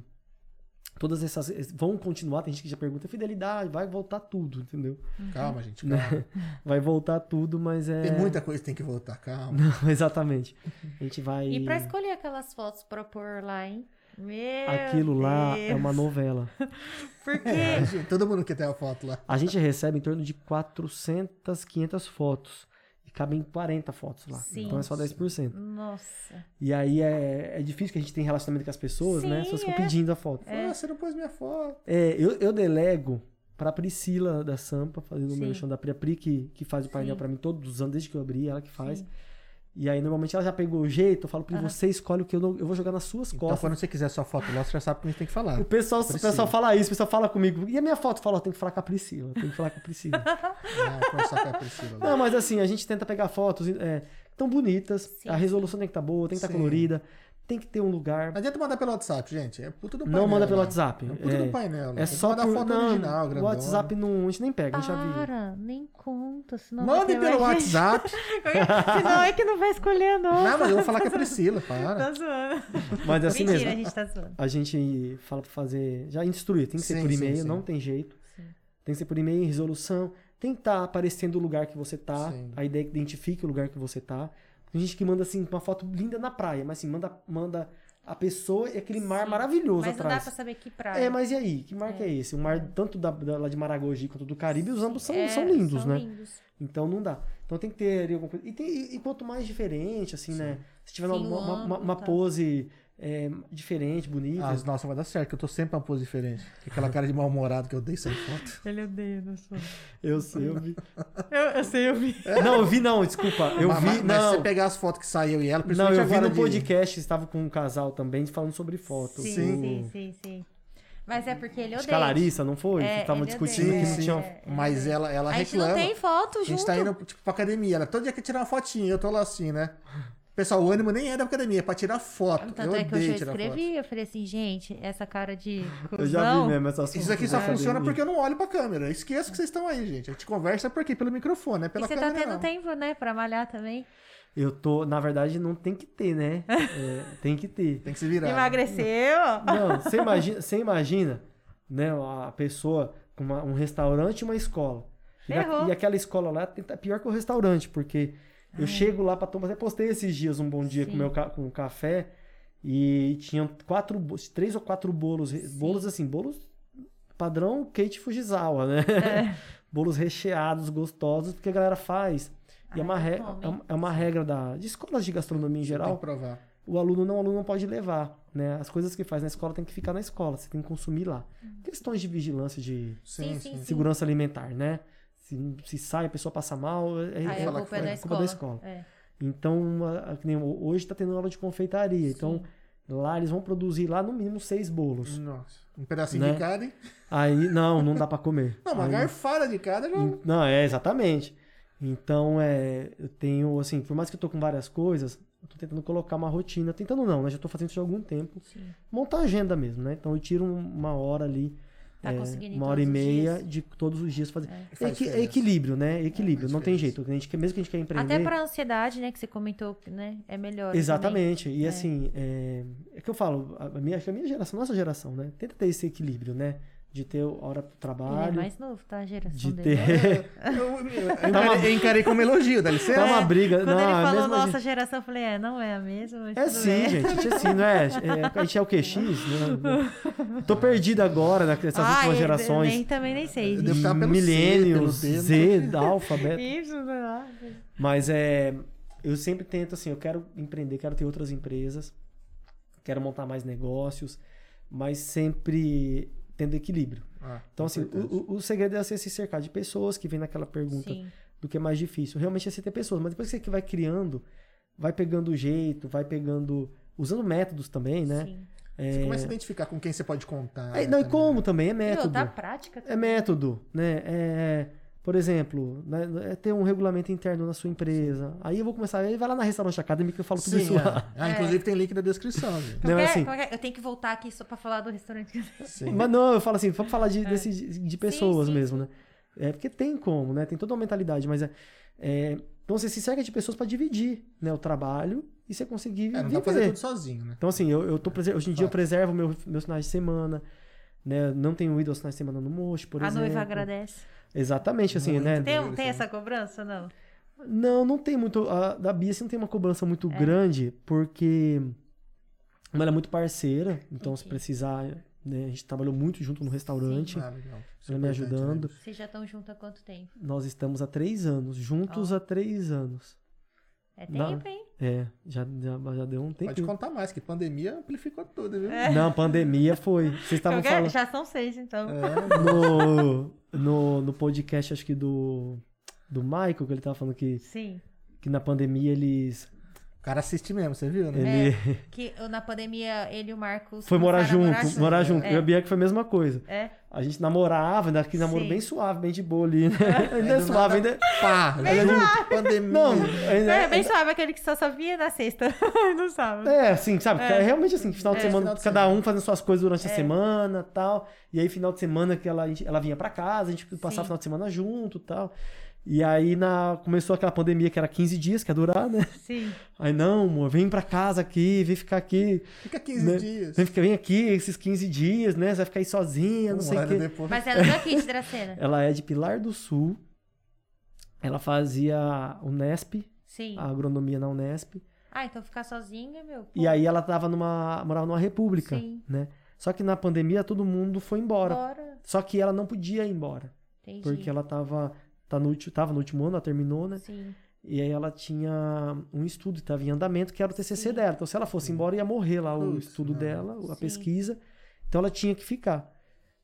todas essas. Vão continuar, tem gente que já pergunta fidelidade, vai voltar tudo, entendeu? Calma, gente, Né? calma. Vai voltar tudo, mas é. Tem muita coisa que tem que voltar, calma. Não, exatamente. A gente vai. E pra escolher aquelas fotos pra pôr lá, hein? Meu Aquilo lá é Deus. uma novela. Por quê? É, Todo mundo quer ter a foto lá. A gente recebe em torno de 400, 500 fotos. Cabem 40 fotos lá. Sim. Então é só 10%. Nossa. E aí é, é difícil que a gente tem relacionamento com as pessoas, né? As Sim, pessoas ficam é. pedindo a foto. Ah, você não pôs minha foto. É, eu, eu delego pra Priscila da Sampa, fazendo o Sim. merchan da Pri, a Pri que, que faz o painel Sim. pra mim todos os anos, desde que eu abri, ela que faz. Sim. E aí, normalmente, ela já pegou o jeito, eu falo, Pri, Aham. você escolhe o que eu, não- eu vou jogar nas suas Então, costas. quando você quiser sua foto lá, você já sabe o que a gente tem que falar. O pessoal, o pessoal fala isso, o pessoal fala comigo. E a minha foto? Fala, ó, tem que falar com a Priscila, tem que falar com a Priscila. Não, conversar com a Priscila. não, mas assim, a gente tenta pegar fotos é, tão bonitas, Sim. a resolução tem que estar boa, tem que estar Sim. colorida, tem que ter um lugar. Não adianta mandar pelo WhatsApp, gente. É tudo do painel. Não manda pelo né? WhatsApp. É tudo É, do painel. né? é que só mandar por... foto não, original, o grandona. WhatsApp não, a gente nem pega, a gente já viu. Para, nem conta, senão Mande vai ter pelo. WhatsApp. senão é que não vai escolher, não. Não, mas eu vou falar com a Priscila, para. Tá zoando. Mas é assim Mentira, mesmo. a gente tá zoando. A gente fala pra fazer. Já instruir, tem que ser Sim, por sim, e-mail, não tem jeito. Sim. Tem que ser por e-mail, resolução. Tem que estar aparecendo o lugar que você tá. Sim. A ideia é que identifique o lugar que você tá. Tem gente que manda assim, uma foto linda na praia, mas assim, manda, manda a pessoa e aquele mar Sim. maravilhoso Mas não dá atrás. pra saber que praia. É, mas e aí? Que mar que é esse? O mar tanto da, da- lá de Maragogi quanto do Caribe, os ambos são, É, são lindos, são né? lindos. Então não dá. Então tem que ter ali alguma coisa. E, tem- e- e quanto mais diferente, assim, né? Se tiver Sim, uma, uma- uma- uma pose é, diferente, bonita. Ah, nossa, vai dar certo, que eu tô sempre uma pose diferente. Aquela cara de mal-humorado que eu dei sem foto. Ele odeia som. Eu sei, eu vi. Eu, eu sei, eu vi. Não, eu vi não, desculpa. Eu mas, vi, mas, não. se você pegar as fotos que saiu e ela, Não, eu vi no de- podcast, estava com um casal também falando sobre foto. Sim, Sim. sim, sim, sim. Mas é porque ele Acho odeia. que a Larissa, não foi? É, estavam discutindo odeia, que não tinha. é. Mas ela, ela A gente reclama. não tem foto A junto. gente tá indo, tipo, pra academia. Ela todo dia quer tirar uma fotinha. Eu tô lá assim, né? Pessoal, o ânimo nem é da academia, é pra tirar foto. Tanto eu é que eu foto. escrevi, eu falei assim, gente, essa cara de Eu cuzão... já vi mesmo essas Isso aqui só funciona porque eu não olho pra câmera. Esqueço que vocês estão aí, gente. A gente conversa por quê? Pelo microfone, não é E pela você tá câmera. tendo não. tempo, né, pra malhar também. Eu tô, na verdade, não tem que ter, né? É, tem que ter. Tem que se virar. Emagreceu. Não, você imagina, você imagina, né, a pessoa com uma- um restaurante e uma escola. E, Ferrou. e aquela escola lá tá pior que o restaurante, porque eu chego lá pra tomar. Até postei esses dias um bom dia com Sim. meu ca- com café e tinham quatro, três ou quatro bolos, re- bolos assim, bolos padrão Kate Fujisawa, né? É. bolos recheados, gostosos, porque a galera faz. E é, uma Ai, re- é uma- é uma regra da, de escolas de gastronomia em Tem geral que provar. o aluno não, o aluno não pode levar, né? As coisas que faz na escola tem que ficar na escola, você tem que consumir lá. Questões de vigilância, de Sim, Sim, sim, sim. sim. segurança alimentar, né? Se, se sai, a pessoa passa mal, é, Aí é a culpa que é da escola. culpa da escola. É. Então, a- a- que nem hoje tá tendo aula de confeitaria, então lá eles vão produzir lá no mínimo seis bolos. Nossa. Um pedacinho Né? de cada, hein? Aí, não, não dá pra comer. Não, uma Aí- garfada de cada já. Não, é, exatamente. Então, é, eu tenho, assim, por mais que eu tô com várias coisas, eu tô tentando colocar uma rotina. Tentando não, né? Já tô fazendo isso há algum tempo. Sim. Montar agenda mesmo, né? Então eu tiro um- uma hora ali, Tá é, uma hora e meia dias? de todos os dias fazer. É. É, Faz equi- é equilíbrio, né? Equilíbrio, faz não tem jeito. A gente, mesmo que a gente quer empreender. Até pra ansiedade, né, que você comentou, né, é melhor. Exatamente. E assim, é, é que eu falo, a minha, acho que a minha geração, nossa geração, né? Tenta ter esse equilíbrio, né? De ter hora pro Também. Ele é trabalho. mais novo, tá? A geração De dele. ter. Eu, eu- eu encarei, eu encarei como elogio, dá licença? Tá uma briga. Quando não, ele é a falou nossa gente. geração, eu falei, é, não é a mesma, É tudo sim, bem. gente. A gente é assim, não é? É, A gente é o que? X? Né? Tô perdido agora nessas Ah, últimas eu gerações. Nem, também nem sei. Eu devo ficar pelo C, Milênios, Z, alfabeto. Isso, sei lá. Mas é. Eu sempre tento assim, eu quero empreender, quero ter outras empresas, quero montar mais negócios, mas sempre tendo equilíbrio. Ah, Então, assim, o, o- segredo é você se cercar de pessoas que vem naquela pergunta Sim. do que é mais difícil. Realmente é você ter pessoas, mas depois que você vai criando, vai pegando o jeito, vai pegando. usando métodos também, né? Sim. Você começa a identificar com quem você pode contar. É, né, não, e também. como também, é E método. outra, a prática É também. método, né? É, por exemplo, né, é ter um regulamento interno na sua empresa. Aí eu vou começar, aí vai lá na Restaurante Academy que eu falo tudo Sim, isso lá. é. Ah, inclusive tem link na descrição, Não, é- assim- é Eu tenho que voltar aqui só pra falar do restaurante. Sim. Mas não, eu falo assim, vamos falar de, desse, de, pessoas sim, mesmo, né? É porque tem como, né? Tem toda uma mentalidade, mas é. é então você se cerca de pessoas para dividir né, o trabalho e você conseguir É, não dá pra fazer tudo sozinho, né? Então, assim, eu, eu tô preser... hoje em dia eu preservo meu, meus finais de semana, né? Não tenho ido aos finais de semana no Mocho, por a exemplo. noiva agradece. Exatamente, assim, Muito né? Tem, tem essa cobrança ou não? Não, não tem muito. A da Bia assim, não tem uma cobrança muito É. grande, porque ela é muito parceira, então se precisar, né, a gente trabalhou muito junto no restaurante, Ah, é ela me ajudando. né? Vocês já estão juntos há quanto tempo? Nós estamos há três anos, juntos há três anos. É tempo, hein? É, já, já, já deu um Pode tempo. contar mais, que pandemia amplificou tudo, viu? É. Não, pandemia foi. Vocês estavam Qualquer- falando Já são seis, então. É, no, no, no podcast, acho que do, do Michael, que ele tava falando que, Sim. que na pandemia eles. O cara assiste mesmo, você viu, né? Ele Que na pandemia ele e o Marcos. foi morar começaram a junto, morar junto. É. Eu e a Bianca foi a mesma coisa. É. A gente namorava, ainda que namoro Sim. bem suave, bem de boa ali, né? Ainda é do suave, ainda. Pá, junto, pandemia. Não, ainda É, bem suave aquele que só sabia na sexta. não sabe. É, assim, sabe? É. realmente assim, final de É, semana, final de cada semana. um fazendo suas coisas durante a É. semana tal. E aí, final de semana, que ela, ela vinha pra casa, a gente passava Sim. o final de semana junto tal. E aí na, começou aquela pandemia que era 15 dias, que ia durar, né? Sim. Aí, não, amor, vem pra casa aqui, vem ficar aqui. Fica 15 né? dias. Vem, vem aqui esses 15 dias, né? Você vai ficar aí sozinha, não Um sei o quê. depois. Mas ela não é aqui de Dracena. Ela é de Pilar do Sul. Ela fazia Unesp, Sim. a agronomia na Unesp. Ah, então ficar sozinha, meu. pô, E aí ela tava numa. morava numa república, Sim. né? Só que na pandemia todo mundo foi embora. Bora. Só que ela não podia ir embora. Entendi. Porque ela tava. Tá no, tava no último ano, ela terminou, né? Sim. E aí ela tinha um estudo, estava em andamento, que era o TCC Sim. dela. Então, se ela fosse embora, ia morrer lá o estudo não. dela, a Sim. pesquisa. Então, ela tinha que ficar.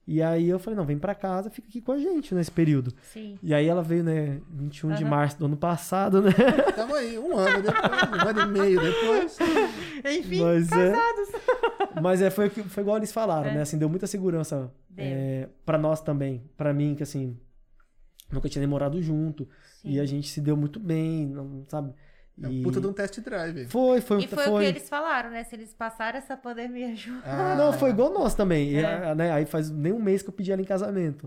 E aí eu falei, não, vem pra casa, fica aqui com a gente nesse período. Sim. E aí ela veio, né, 21 de Aham. março do ano passado, né? Tamo aí, um ano depois, um ano e meio depois. Enfim, Mas é, casados. mas é, foi, o que- foi igual eles falaram, É. né? Assim, deu muita segurança é, para nós também. Pra mim, que assim, nunca tinha nem morado junto. E a gente se deu muito bem, não, sabe? É um E- puta de um test drive. Foi, foi, E foi, o que eles falaram, né? Se eles passaram essa pandemia junto. Ah, Não, foi igual nós também. E, É. a- né, aí faz nem um mês que eu pedi ela em casamento.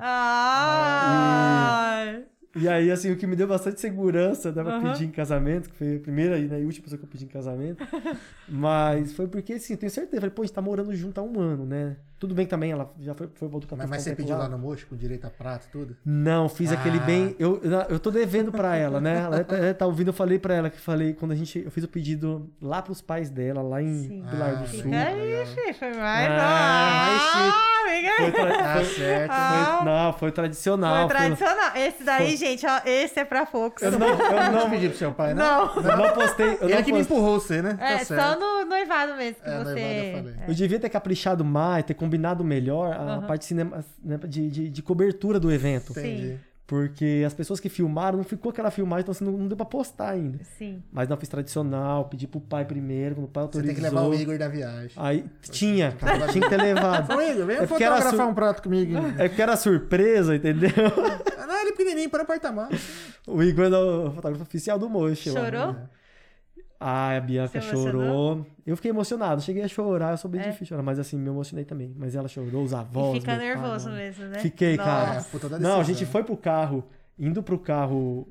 Ah! E aí, assim, o que me deu bastante segurança, né, pra Aham. pedir em casamento, que foi a primeira e né, e última pessoa que eu pedi em casamento. Mas foi porque, assim, eu tenho certeza. Falei, pô, a gente tá morando junto há um ano, né? Tudo bem também, ela já foi, foi pro outro Mas, mas você pediu lá no Mocho com direito a prato e tudo? Não, fiz aquele Ah. bem. Eu, eu eu tô devendo pra ela, né? Ela tá, ela tá ouvindo, eu falei pra ela que falei quando a gente. Eu fiz o pedido lá pros pais dela, lá em Sim. Pilar Ah, do Sul. Fica aí, foi mais. Ah, mais chique. Ah. Foi, tra- Tá foi- certo. Ah. foi- não, foi tradicional. Foi foi- tradicional. Esse daí, foi- gente, ó, esse é pra poucos. Eu não, eu Não pedi pro seu pai, não? Não. eu não postei. Eu Ele não é que me empurrou você, né? É, tá só no noivado mesmo que É, você. noivado eu falei. Eu devia ter caprichado mais, ter combinado melhor a Aham. parte de, cinema, né, de, de, de cobertura do evento. Entendi. Porque as pessoas que filmaram, não ficou aquela filmagem, então assim, não, não deu pra postar ainda. Sim. Mas não, fiz tradicional, pedi pro pai primeiro, quando o pai Você autorizou. tem que levar o Igor da viagem. Aí, tinha, cara, tinha que ter levado. Ô, Igor, vem É porque era fotografar sur- um prato comigo. É porque era surpresa, entendeu? Ah, não, ele é pequenininho, para apartamento. O Igor é o fotógrafo oficial do Moche. lá. Chorou? Ah, a Bianca Você chorou. emocionou? Eu fiquei emocionado, cheguei a chorar, eu sou bem É. difícil de chorar, mas assim, me emocionei também. Mas ela chorou, os avós. E fica meu pai, nervoso mano. mesmo, né? Fiquei, cara. Nossa. da Não, a gente foi pro carro, indo pro carro,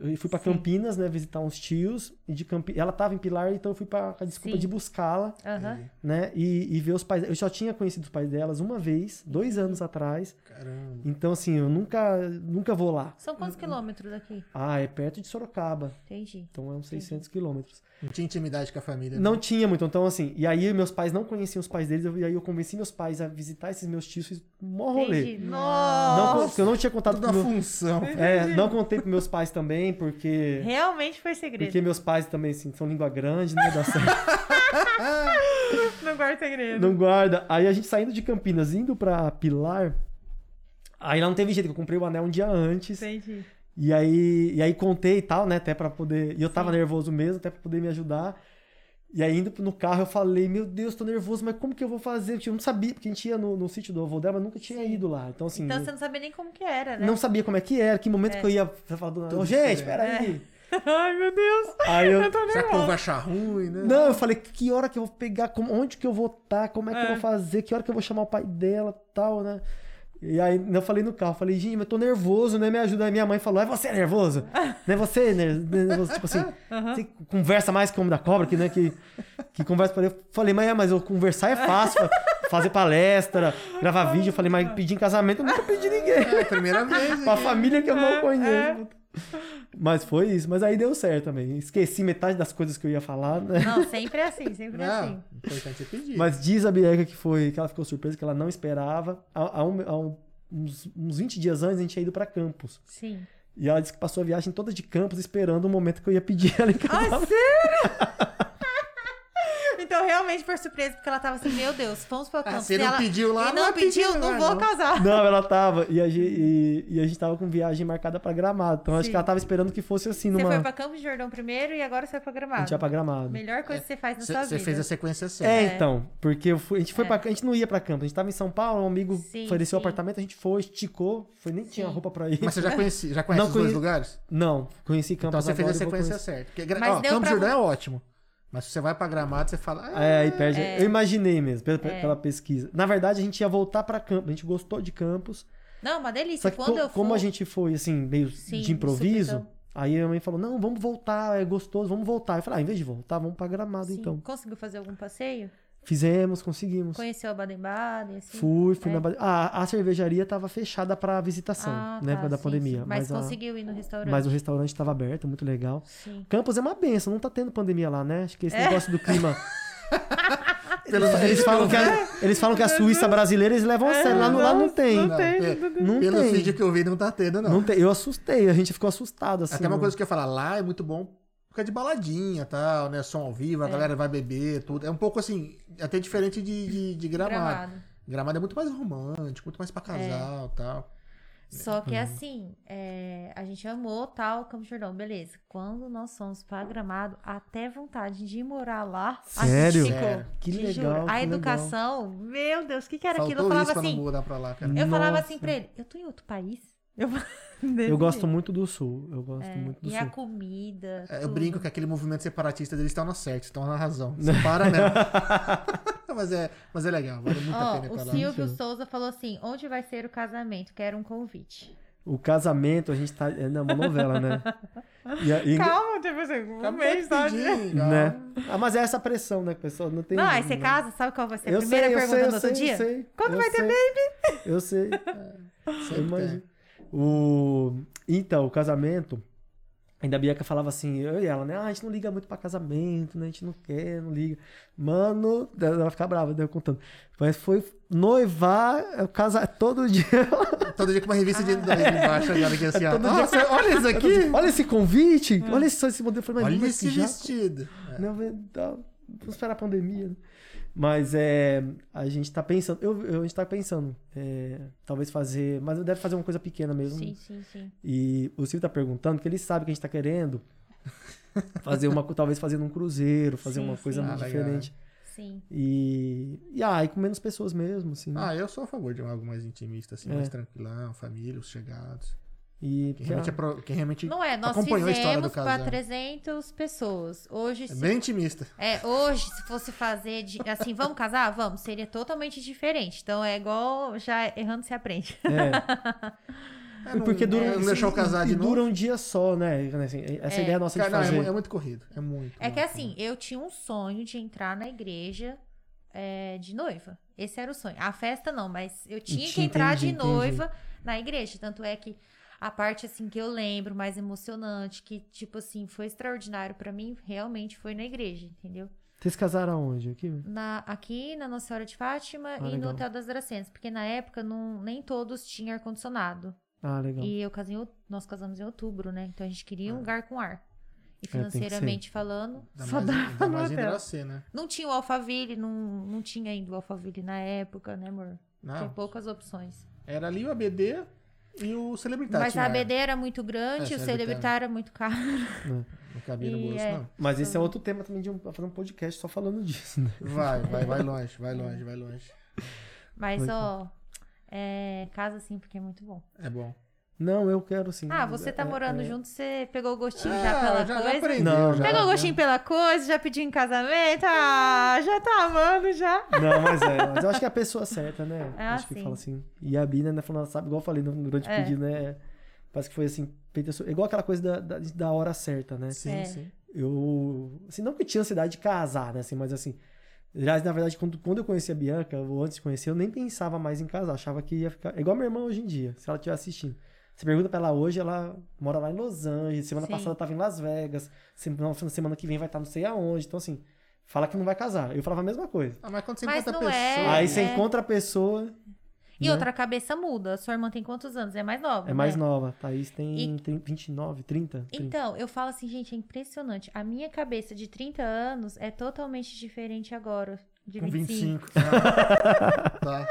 eu fui pra Sim. Campinas, né, visitar uns tios, e de Campi... ela tava em Pilar, então eu fui pra, com a desculpa Sim. de buscá-la, Aham. né, e, e ver os pais, eu só tinha conhecido os pais delas uma vez, dois anos atrás, Caramba. então assim, eu nunca, nunca vou lá. São quantos quilômetros daqui? Ah, é perto de Sorocaba, Entendi. então é uns 600 quilômetros. Não tinha intimidade com a família. Não né? tinha muito, então assim, e aí meus pais não conheciam os pais deles, eu- e aí eu convenci meus pais a visitar esses meus tios, fiz um mó rolê. Entendi. Não, Nossa! porque eu não tinha contado Tudo meu... função. É, não contei pros meus pais também, porque... Realmente foi segredo. Porque meus pais também, assim, são língua grande, não ia dar certo. Não guarda segredo. não guarda. Aí a gente saindo de Campinas, indo pra Pilar, aí lá não teve jeito, que eu comprei o anel um dia antes. Entendi. E aí, e aí contei e tal, né, até pra poder... E eu tava Sim. nervoso mesmo, até pra poder me ajudar. E aí indo no carro eu falei, meu Deus, tô nervoso, mas como que eu vou fazer? Porque eu não sabia, porque a gente ia no, no sítio do avô dela, mas nunca tinha Sim. ido lá. Então assim, Então eu você não sabia nem como que era, né? não sabia como é que era, que momento É. que eu ia falar do nada. Tudo gente, peraí. Ai, meu Deus. Aí eu, Eu tô Será que o povo nervosa. vai achar ruim, né? Não, eu falei, que hora que eu vou pegar, como- onde que eu vou estar, como é que eu É. vou fazer, que hora que eu vou chamar o pai dela tal, né? E aí eu falei no carro, falei, gente, mas eu tô nervoso, né? Me ajuda. Aí minha mãe falou, é você nervoso? Não é você, né? nervoso? Tipo assim, você conversa mais que o homem da cobra, que, né? Que, que conversa pra ele. Eu falei, mas, é, mas eu conversar é fácil, fa- fazer palestra, gravar vídeo. Eu falei, mas pedir em casamento eu nunca pedi ninguém. É, primeira vez. Pra família que eu É, não conheço. Mas foi isso, mas aí deu certo também. Esqueci metade das coisas que eu ia falar, né? Não, sempre é assim, sempre é assim. importante é pedir. Mas diz a Bianca que foi que ela ficou surpresa, que ela não esperava. Há, há um- há um- uns, uns 20 dias antes a gente tinha ido pra Campos. Sim. E ela disse que passou a viagem toda de Campos esperando o momento que eu ia pedir ela em Ai, casamento. sério? Então, realmente foi surpresa, porque ela tava assim, meu Deus, vamos pra Ah, Campos. se E não ela... pediu lá, e não não pediu, não lugar, vou não. casar. Não, ela tava. E a, gente, e, e a gente tava com viagem marcada pra Gramado. Então acho Sim. que ela tava esperando que fosse assim Você numa. foi pra Campos de Jordão primeiro e agora você foi pra A Gramado. gente ia pra Gramado. Melhor coisa que você faz na sua Você vida. fez a sequência certa. É, É. então, porque eu fui- a gente foi É. pra, a gente não ia pra Campos, a gente tava em São Paulo, um amigo Sim, ofereceu o apartamento, a gente foi, esticou, foi nem tinha Sim. roupa pra ir. Mas você já conhece, já conhece Não os dois conhe- lugares? Não, conheci Campos Então você fez a sequência certa. Porque, gra- Mas ó, deu Campo pra Jordão é ótimo. Mas se você vai pra Gramado, você fala... Ah, É, aí perde. É. Eu imaginei mesmo, pela, É. pela pesquisa. Na verdade, a gente ia voltar pra Campos, a gente gostou de Campos. Não, uma Só delícia. que Quando co- eu como for... a gente foi, assim, meio Sim, de improviso, supetão. aí a minha mãe falou, não, vamos voltar, é gostoso, vamos voltar. Eu falei, ah, em vez de voltar, vamos pra Gramado, Sim. então. Conseguiu fazer algum passeio? Fizemos, conseguimos. Conheceu a Baden-Baden, assim? Fui, fui É. na... Bade- Ah, a cervejaria tava fechada pra visitação, Ah, né, tá, causa da sim, pandemia. sim. Mas, a- conseguiu ir no restaurante. Mas o restaurante estava aberto, muito legal. Sim. Campos é uma benção, não tá tendo pandemia lá, né? Acho que esse É. negócio do clima. Pelos Eles falam, que a, eles falam que a Suíça brasileira eles levam a sério. Lá, no- lá não tem. não não tem. Não Pelo tem. vídeo que eu vi, não tá tendo, não. Não tem. Eu assustei, a gente ficou assustado assim. Até uma né? coisa que eu ia falar, lá é muito bom porque é de baladinha tal, né? Som ao vivo, a É. galera vai beber, tudo. É um pouco assim, até diferente de, de, de gramado. Gramado. gramado. é muito mais romântico, muito mais pra casal tal. Só que assim, é, a gente amou tal Campo de Jordão, beleza. Quando nós fomos pra Gramado, até vontade de ir morar lá. a gente Sério? ficou. Que legal, juro. que A legal. educação, meu Deus, o que, que era Faltou aquilo? Eu falava isso pra não assim, mudar pra lá, cara. eu falava Nossa. assim pra ele, eu tô em outro país? Eu, Eu gosto muito do sul. Eu gosto muito do É, E a sul. comida. É, eu brinco que aquele movimento separatista deles estão na certa, estão na razão. Separa mesmo. mas, é, mas é legal, vale muito a Ó, pena o pra lá. Silvio Souza falou assim: onde vai ser o casamento? Quero um convite. O casamento, a gente tá. É uma novela, né? E, a- e- Calma, tipo assim, um mês, tá? né? Ah, mas é essa pressão, né, pessoal? Não tem. Não, aí você né? casa, sabe qual vai ser a Eu primeira sei, pergunta sei, do outro sei, dia? eu sei. Quando Eu vai ter sei. baby? Eu sei. Sempre Eu imagino. O... Então, o casamento. Ainda a Bianca falava assim, eu e ela, né? Ah, a gente não liga muito pra casamento, né? A gente não quer, não liga. Mano, ela vai ficar brava, daí eu contando. Mas foi noivar, eu casar todo dia. Todo dia com uma revista de daí embaixo agora aqui assim, ó. Todo dia- Nossa, olha isso aqui! Olha esse convite, olha esse, esse modelo. Falei, Olha esse que já- vestido. É. Não, vamos esperar a pandemia. né? Mas é, a gente tá pensando, eu, eu- a gente tá pensando, é, talvez fazer, mas deve fazer uma coisa pequena mesmo. Sim, sim, sim. E o Silvio tá perguntando, porque ele sabe que a gente tá querendo fazer uma, talvez fazer num cruzeiro, fazer Sim, uma coisa sim. muito Ah, legal. diferente. Sim. E, e ah, e com menos pessoas mesmo, assim. Ah, eu sou a favor de algo mais intimista, assim, É. mais tranquilão, família, os chegados. E Quem realmente, é pro- quem realmente Não é, nós acompanhou a história do fizemos para casal. 300 pessoas. Hoje, É se, bem intimista. é, hoje, se fosse fazer de, assim, vamos casar? Vamos, seria totalmente diferente. Então é igual, já errando se aprende. É, É, não- porque dura, não deixou casar de novo. dura um dia só, né? Assim, essa É. ideia nossa de Cara, não, é, fazer. mu- é muito corrido. É muito. É que muito, assim, eu tinha um sonho de entrar na igreja é, de noiva. Esse era o sonho. A festa não, mas eu tinha que Entendi, entrar de entendi. noiva na igreja. Tanto é que a parte assim que eu lembro mais emocionante, que tipo assim, foi extraordinário pra mim, realmente foi na igreja, entendeu? Vocês casaram aonde? Aqui? Na, aqui na Nossa Senhora de Fátima e no Ah, legal. Hotel das Dracendas, porque na época não, nem todos tinham ar-condicionado. Ah, legal. E eu casei, nós casamos em outubro, né? Então a gente queria um lugar com ar. E É, tem financeiramente falando, Ainda só mais, no hotel. Dracê, né? Não tinha o Alphaville, não, não tinha ainda o Alphaville na época, né, amor? Tinha Não. poucas opções. Era ali o ABD e o Celebritate. Mas a né? ABD era muito grande, É, o Celebritário. Celebritário era muito caro. Não cabia no bolso, é. não. Mas esse é outro tema também de um, fazer um podcast só falando disso, né? Vai, vai, vai longe, vai longe, vai longe. Mas, Muito ó, é, casa sim, porque é muito bom. É bom. Não, eu quero sim. Ah, você tá É, morando é. junto, você pegou o gostinho Ah, já pela já, já coisa? aprendeu, Não, já. Pegou o gostinho pela coisa, já pediu em casamento? Ah, já tá amando já. Não, mas é. Mas eu acho que é a pessoa certa, né? É acho que fala assim. E a Bina, né, falando, sabe, igual eu falei no- durante o É. pedido, né? Parece que foi assim, feita igual aquela coisa da, da, da hora certa, né? Sim, É. sim. Eu. Assim, não que eu tinha ansiedade de casar, né? Assim, mas assim. Aliás, na verdade, quando, quando eu conheci a Bianca, ou antes de conhecer, eu nem pensava mais em casar. Achava que ia ficar. É igual a minha irmã hoje em dia, se ela estiver assistindo. Você pergunta pra ela hoje, ela mora lá em Los Angeles. Semana Sim. passada tava em Las Vegas. Semana, semana que vem vai estar não sei aonde. Então, assim, fala que não vai casar. Eu falava a mesma coisa. Ah, mas quando você Mas encontra não a é, pessoa... Aí você é. encontra a pessoa. E né? outra, a cabeça muda. Sua irmã tem quantos anos? É mais nova, É mais né? nova. Thaís tem E- 30, 29, 30. 30. Então, eu falo assim, gente, é impressionante. A minha cabeça de 30 anos é totalmente diferente agora, de Com 25. 25. tá, tá,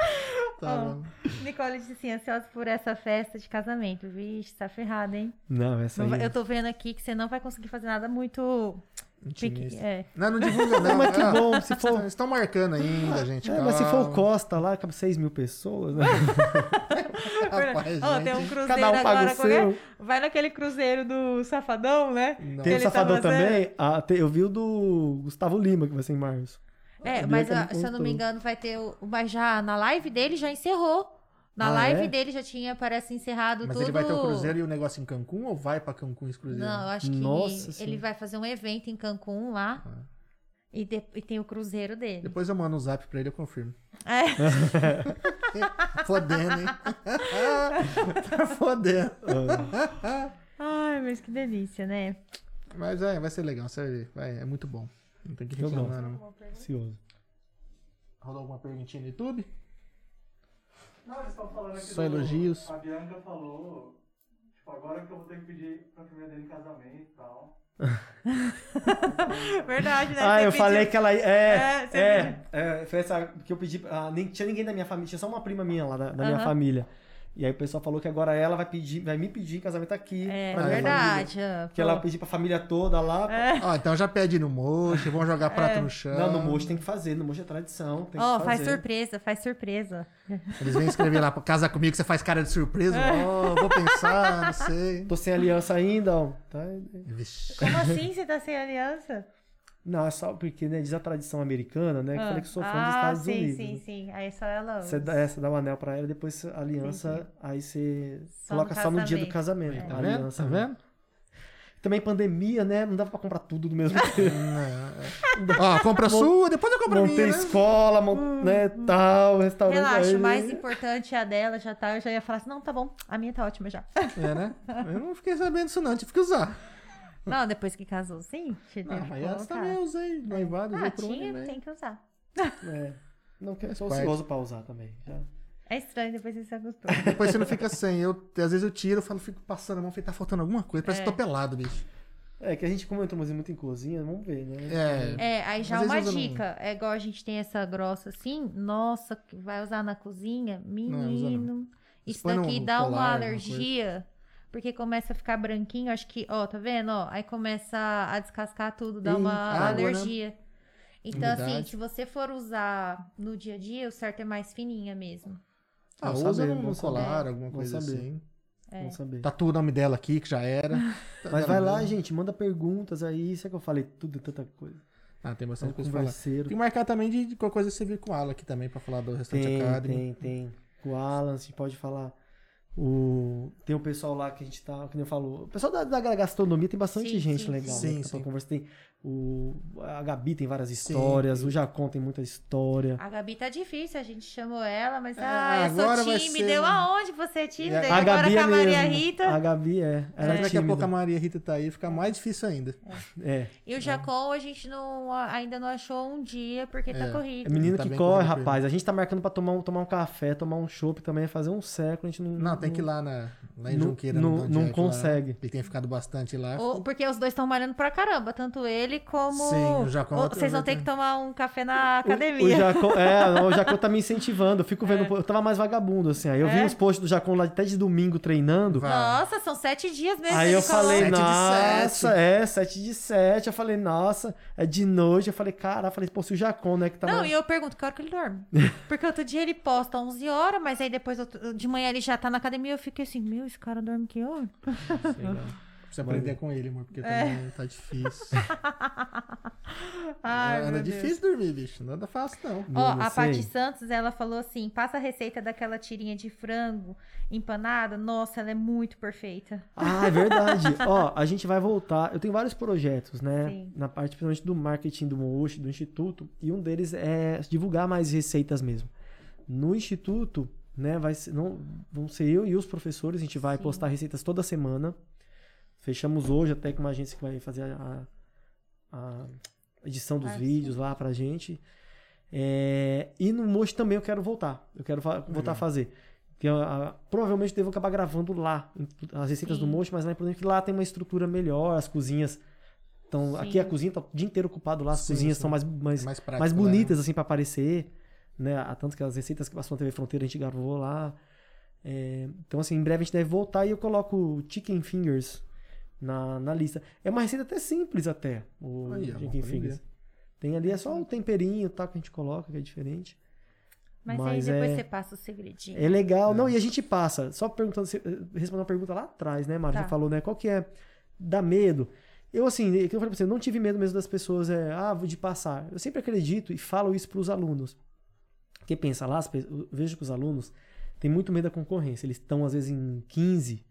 tá Ó. bom. Nicole disse assim, ansiosa por essa festa de casamento. Vixe, tá ferrada, hein? Não, essa Não aí. eu tô vendo aqui que você não vai conseguir fazer nada muito... pequ-. É. Não, não divulga não. Mas que Ah, bom, se for- Eles estão marcando ainda, gente. É, mas se for o. Costa lá, cabe 6 mil pessoas, né? Rapaz, gente. tem um cruzeiro Cada um paga agora. o qual é? Vai naquele cruzeiro do Safadão, né? Tem o Safadão tá fazendo- também. Ah, tem- eu vi o do Gustavo Lima, que vai ser em março. É, A mas me se eu não me engano vai ter o... Mas já na live dele já encerrou. Na Ah, live é? dele já tinha, parece, encerrado Mas tudo... ele vai ter o cruzeiro e o negócio em Cancún ou vai pra Cancún esse cruzeiro? Não, eu acho que Nossa ele Senhora. vai fazer um evento em Cancún lá. Ah. E, de- e tem o cruzeiro dele. Depois eu mando um zap pra ele, eu confirmo. É. Fodendo, hein? tá fodendo. Ai, mas que delícia, né? Mas é, vai ser legal, ver. Vai, é muito bom. Não tem que reclamar, não. ansioso. Rodou alguma perguntinha no YouTube? Não, eles estão falando aqui Só do- elogios. A Bianca falou, tipo, agora que eu vou ter que pedir pra família dele em casamento e tal. Verdade, né? Ah, Você eu pediu- falei que ela. É, É, é, é, foi essa que eu pedi. Ah, nem tinha ninguém da minha família, tinha só uma prima minha lá da, da minha família. E aí o pessoal falou que agora ela vai pedir, vai me pedir em casamento aqui. É, pra minha verdade. família. ah, Que ela pô. pedir pra família toda lá. É. Ó, então já pede no mocho, vão jogar prato no chão. Não, no mocho tem que fazer, no mocho é tradição. Ó, que faz surpresa, faz surpresa. Eles vêm escrever lá, casa comigo, você faz cara de surpresa. É. Ó, vou pensar, não sei. Tô sem aliança ainda, ó. Tá? Como assim você tá sem aliança? Não, é só porque né, diz a tradição americana, né? Que eu Ah. falei que sou fã ah, dos Estados sim, Unidos. sim, né? sim. Aí só ela Você dá, é, você dá o anel pra ela, depois a aliança, aí você Só no coloca só no dia do casamento. casamento. Tá a vendo? aliança. Tá vendo? Também pandemia, né? Não dava pra comprar tudo do mesmo tempo. Ó, compra a sua, depois eu compro a minha, Montei né? escola, mon... né, tal, restaurante. Relaxa, aí- o mais importante é a dela, já tá. Eu já ia falar assim, não, tá bom, a minha tá ótima já. É, né? Eu não fiquei sabendo disso não, tive que usar. Não, depois que casou, sim. Te Ah, teve mas essa também eu usei, noivado, usei Ah, por um ano e tinha, tem que usar. É. Não, que eu sou Parte. ansioso pra usar também. já. É estranho, depois você se acostuma. Depois você não fica sem. Eu, às vezes eu tiro, eu falo, fico passando a mão, falei, tá faltando alguma coisa, parece É. que tô pelado, bicho. É que a gente, como entrou muito em cozinha, vamos ver, né? É. É, aí já Às uma dica. É igual a gente tem essa grossa assim. Nossa, que vai usar na cozinha? Menino. Isso Põe no- daqui dá colar, uma alergia. Porque começa a ficar branquinho, acho que, ó, tá vendo? Ó, aí começa a descascar tudo, dá uma água, né? alergia. Então, assim, Umidade. se você for usar no dia a dia, o certo é mais fininha mesmo. Ah, Bom usa saber, num colar, saber. alguma coisa saber. assim. É. Vamos saber. Tatua o nome dela aqui, que já era. Mas vai lá, gente, manda perguntas aí. Isso é que eu falei tudo, tanta coisa. Ah, tem É um bastante coisa pra falar. Tem que marcar também de, de qualquer coisa você vir com o Alan aqui também pra falar do Restaurante Tem, Academy. tem, tem. O Alan, a gente pode falar. O... Tem o pessoal lá que a gente tá, que nem eu falo. O pessoal da, da gastronomia tem bastante Sim, gente sim, legal. sim. né, Sim, pra sim. conversa. Tem o... A Gabi tem várias histórias, o Jacon tem muita história. A Gabi tá difícil, a gente chamou ela, mas É, ah, eu agora sou vai tímida. ser- Eu aonde você é tímida? E E a agora Gabi com é a Maria mesmo. Rita. A Gabi é. Ela é, Daqui a pouco a. Maria Rita tá aí, fica mais difícil ainda. É. E o Jacon a gente não, ainda não achou um dia porque tá É. corrido. É menino Tá que corre, corrido rapaz. A gente tá marcando pra tomar um, tomar um café, tomar um chopp também, fazer um século. A gente não. Não, tem que ir lá, na, lá em não- Junqueira. não- não Jack lá. consegue. Ele tem ficado bastante lá. Ou- porque os dois estão malhando pra caramba, tanto ele como. Sim, o Ou- outra Vocês vão ter que tomar um café na O academia. Jacon, é, o Jacon tá me incentivando. Eu fico vendo. Eu tava mais vagabundo, assim. Aí eu vi É? uns posts do Jacon lá até de domingo treinando. Nossa, são sete dias mesmo. Aí ele eu falei, Sete de nossa, sete. é, 7 de 7. Eu falei, nossa, é de noite. Eu falei, cara, eu falei, pô, se o Jacon, né, que tá. Não, e eu pergunto que hora que ele dorme. Porque outro dia ele posta 11 horas, mas aí depois de manhã ele já tá na academia. Eu fiquei assim, meu, esse cara dorme que hora? Precisa aprender com ele, amor, porque também tá difícil. Ai, anda Deus. difícil dormir, bicho. Não anda fácil, não. Ó, não a. Paty Santos, ela falou assim: passa a receita daquela tirinha de frango empanada. Nossa, ela é muito perfeita. Ah, é verdade. Ó, a gente vai voltar. Eu tenho vários projetos, né? Sim. Na parte principalmente do marketing do Moosh, do Instituto. E um deles é divulgar mais receitas mesmo. No Instituto, né, vai ser, não, vão ser eu e os professores. A gente vai Sim. postar receitas toda semana. Fechamos hoje até com uma agência que vai fazer a, a edição dos Ah, sim. vídeos lá pra gente. É, e no Mocho também eu quero voltar. Eu quero voltar a fazer. Que eu, ah, provavelmente devo acabar gravando lá em- as receitas do Sim. Mocho, mas lá é importante que lá tem uma estrutura melhor, as cozinhas. Então, Sim. aqui a cozinha tá o dia inteiro ocupado lá, as Sim, cozinhas sim. são mais, mais, mais prático. mais lá, bonitas assim para aparecer, né? Há Tanto que as receitas que passam na TV Fronteira a gente gravou lá. É, então, assim, em breve a gente deve voltar e eu coloco chicken fingers na, na lista. É uma receita até simples até, o Aí, chicken fingers. Tem ali é só o temperinho tal que a gente coloca, que é diferente. Mas, Mas aí depois é- você passa o segredinho. É legal. Não, e a gente passa. Só perguntando, se- respondendo uma pergunta lá atrás, né, Mário? Tá. Você falou, né? Qual que é? Dá medo. Eu, assim, é que eu falei pra você, eu não tive medo mesmo das pessoas, é, ah, de passar. Eu sempre acredito e falo isso pros alunos. Porque pensa lá, eu vejo que os alunos têm muito medo da concorrência. Eles estão, às vezes, em 15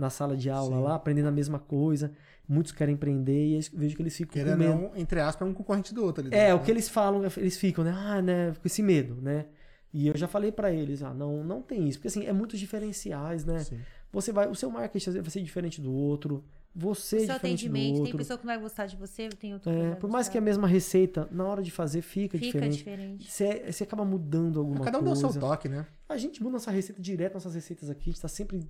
na sala de aula Sim. lá, aprendendo a mesma coisa. Muitos querem empreender e eu vejo que eles ficam com Querendo medo. ou não, entre aspas, é um concorrente do outro ali. É, dentro, o né? que eles falam, eles ficam, né? Ah, né? Com esse medo, né? E eu já falei pra eles, ah, não, não tem isso. Porque assim, é muitos diferenciais, né? Sim. Você vai, o seu marketing vai ser diferente do outro. você o é seu diferente do atendimento, tem outro. pessoa que não vai gostar de você, tem outro que É, vai por mais que a mesma receita, na hora de fazer, fica, Fica diferente. diferente. Você, você acaba mudando alguma Cada um dá o coisa. seu toque, né? A gente muda nossa receita direto, nossas receitas aqui. A gente tá sempre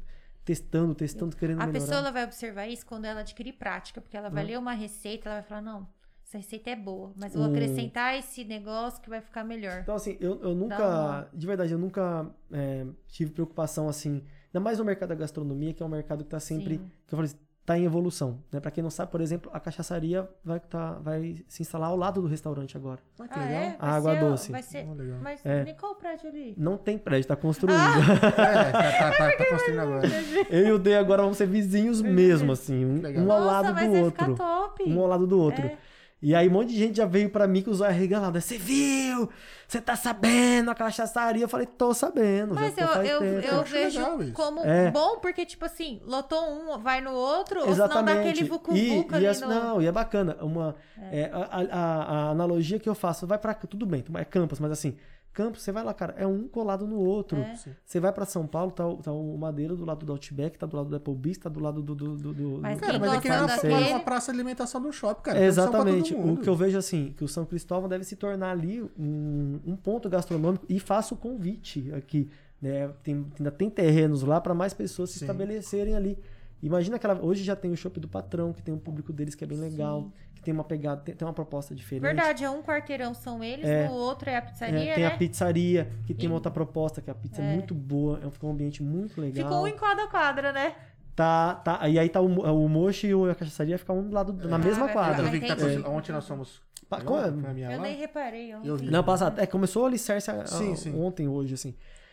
testando, testando, querendo A melhorar. pessoa ela vai observar isso quando ela adquirir prática, porque ela vai Hum. ler uma receita, ela vai falar, não, essa receita é boa, mas vou Hum. acrescentar esse negócio que vai ficar melhor. Então, assim, eu, eu nunca. uma- De verdade, eu nunca é, tive preocupação assim. Ainda mais no mercado da gastronomia, que é um mercado que tá sempre. Sim. Que eu falei, tá em evolução. Né? Pra quem não sabe, por exemplo, a cachaçaria vai, tá, vai se instalar ao lado do restaurante agora. Ah, que Ah, legal. é? Vai Água ser- doce. Vai ser... Oh, legal. Mas É. nem qual o prédio ali? Não tem prédio, tá construindo. É, tá, tá, tá, tá construindo agora. eu e o D agora vamos ser vizinhos mesmo, assim. Um, Legal. um ao Nossa, lado do vai outro. ficar top. Um ao lado do outro. É. E aí um monte de gente já veio pra mim com os olhos arregalados. Você viu? Você tá sabendo a cachaçaria? Eu falei, tô sabendo. Mas já eu, eu, tempo. eu acho vejo como É. bom, porque, tipo assim, lotou um, vai no outro, ou senão dá Exatamente. aquele e, vucu-vucu e ali as- no... Não, e é bacana. Uma, é, a, a- a analogia que eu faço, vai pra. Tudo bem, é campus, mas assim, campus, você vai lá, cara, é um colado no outro. É. Você vai pra São Paulo, tá, o- tá o Madeira do lado do Outback, tá do lado do Applebee's, tá do lado do. do, do, do- Mas do- Cara, mas é gosta uma, daquele- uma praça de alimentação do shopping, cara. Exatamente. O que eu vejo assim, que o São Cristóvão deve se tornar ali um, um ponto gastronômico e faço o convite aqui. Né? Tem, ainda tem terrenos lá para mais pessoas se Sim. estabelecerem ali. Imagina aquela. Hoje já tem o shopping do patrão, que tem um público deles que é bem legal, que tem uma pegada, tem, tem uma proposta diferente. Verdade, é um quarteirão são eles, É. no outro é a É, pizzaria, tem né? a pizzaria, que tem E- uma outra proposta, que a pizza é, É. muito boa, é um- ficou um ambiente muito legal. Ficou um em cada quadra, né? Tá, tá, e aí tá o, o Mocho e a cachaçaria ficar um do lado na Ah, mesma vai quadra. Eu vi que tá. Ontem nós fomos. Pa- qual é? Eu lá? nem reparei ontem. Eu vi. Não, passado. É, começou o alicerce a- a- Sim, sim. ontem, hoje, assim.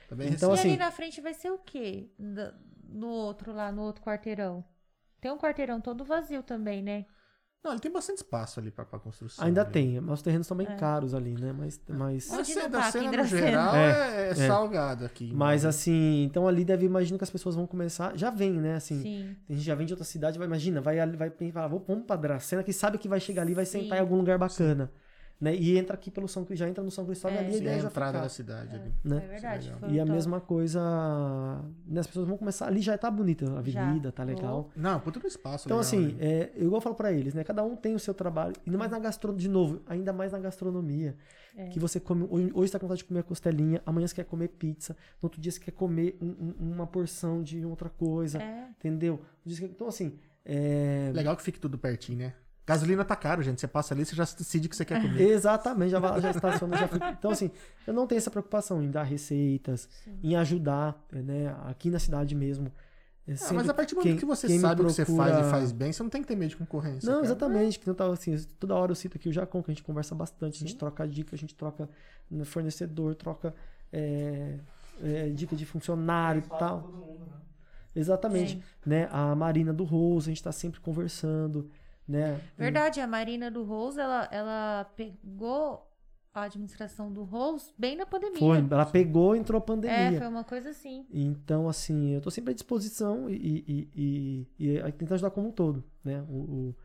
Tá Então, e recente. assim- ali na frente vai ser o quê? No outro lá, no outro quarteirão. Tem um quarteirão todo vazio também, né? Não, ele tem bastante espaço ali pra, pra construção. Ainda ali. tem, mas os terrenos estão bem É. caros ali, né? Mas, mas, A Onde cena, não da tá, aqui cena em no Dracena. geral É, é, é é. salgado aqui. mas assim, então ali deve, imagino que as pessoas vão começar, já vem, né? Assim, Sim. a gente já vem de outra cidade, vai, imagina, vai ali, vai falar, vou vamos pra Dracena, que sabe que vai chegar ali, vai Sim. sentar em algum lugar bacana, né? E entra aqui pelo São Cristóvão, já entra no São Cristóvão É. ali, a Sim, a ideia já entrada da cidade ali. Né? É verdade. foi E a mesma coisa, né, as pessoas vão começar, ali já tá bonita a avenida, tá legal. Não, puta no espaço. Então, legal, assim, né? é, eu igual eu falo pra eles, né? Cada um tem o seu trabalho. Ainda mais na gastronomia, de novo, ainda mais na gastronomia. É. Que você come. Hoje, hoje você tá com vontade de comer a costelinha, amanhã você quer comer pizza, no outro dia você quer comer um- um- uma porção de outra coisa. É. Entendeu? Diz que- Então, assim. É... Legal que fique tudo pertinho, né? Gasolina tá caro, gente. Você passa ali, você já decide o que você quer comer. Exatamente, já, já estaciona, já fica. Então, assim, eu não tenho essa preocupação em dar receitas, em ajudar, né? Aqui na cidade mesmo. É Ah, mas a partir do quem- momento que você sabe o que você faz procura- e faz bem, você não tem que ter medo de concorrência. Não, cara. exatamente. Que não assim, toda hora eu cito aqui o Jacon, que a gente conversa bastante, a gente Sim. troca dica, a gente troca né, fornecedor, troca é, é, dica de funcionário e tal. todo mundo, né? Exatamente. Sim. Né? A Marina do Rose, a gente tá sempre conversando, né? Verdade, a Marina do Rose, ela, ela pegou a administração do Rose bem na pandemia. Foi, ela pegou, entrou a É, pandemia. foi uma coisa assim. Então, assim, eu tô sempre à disposição e, e, e, e, e tentar ajudar como um todo, né? O, o-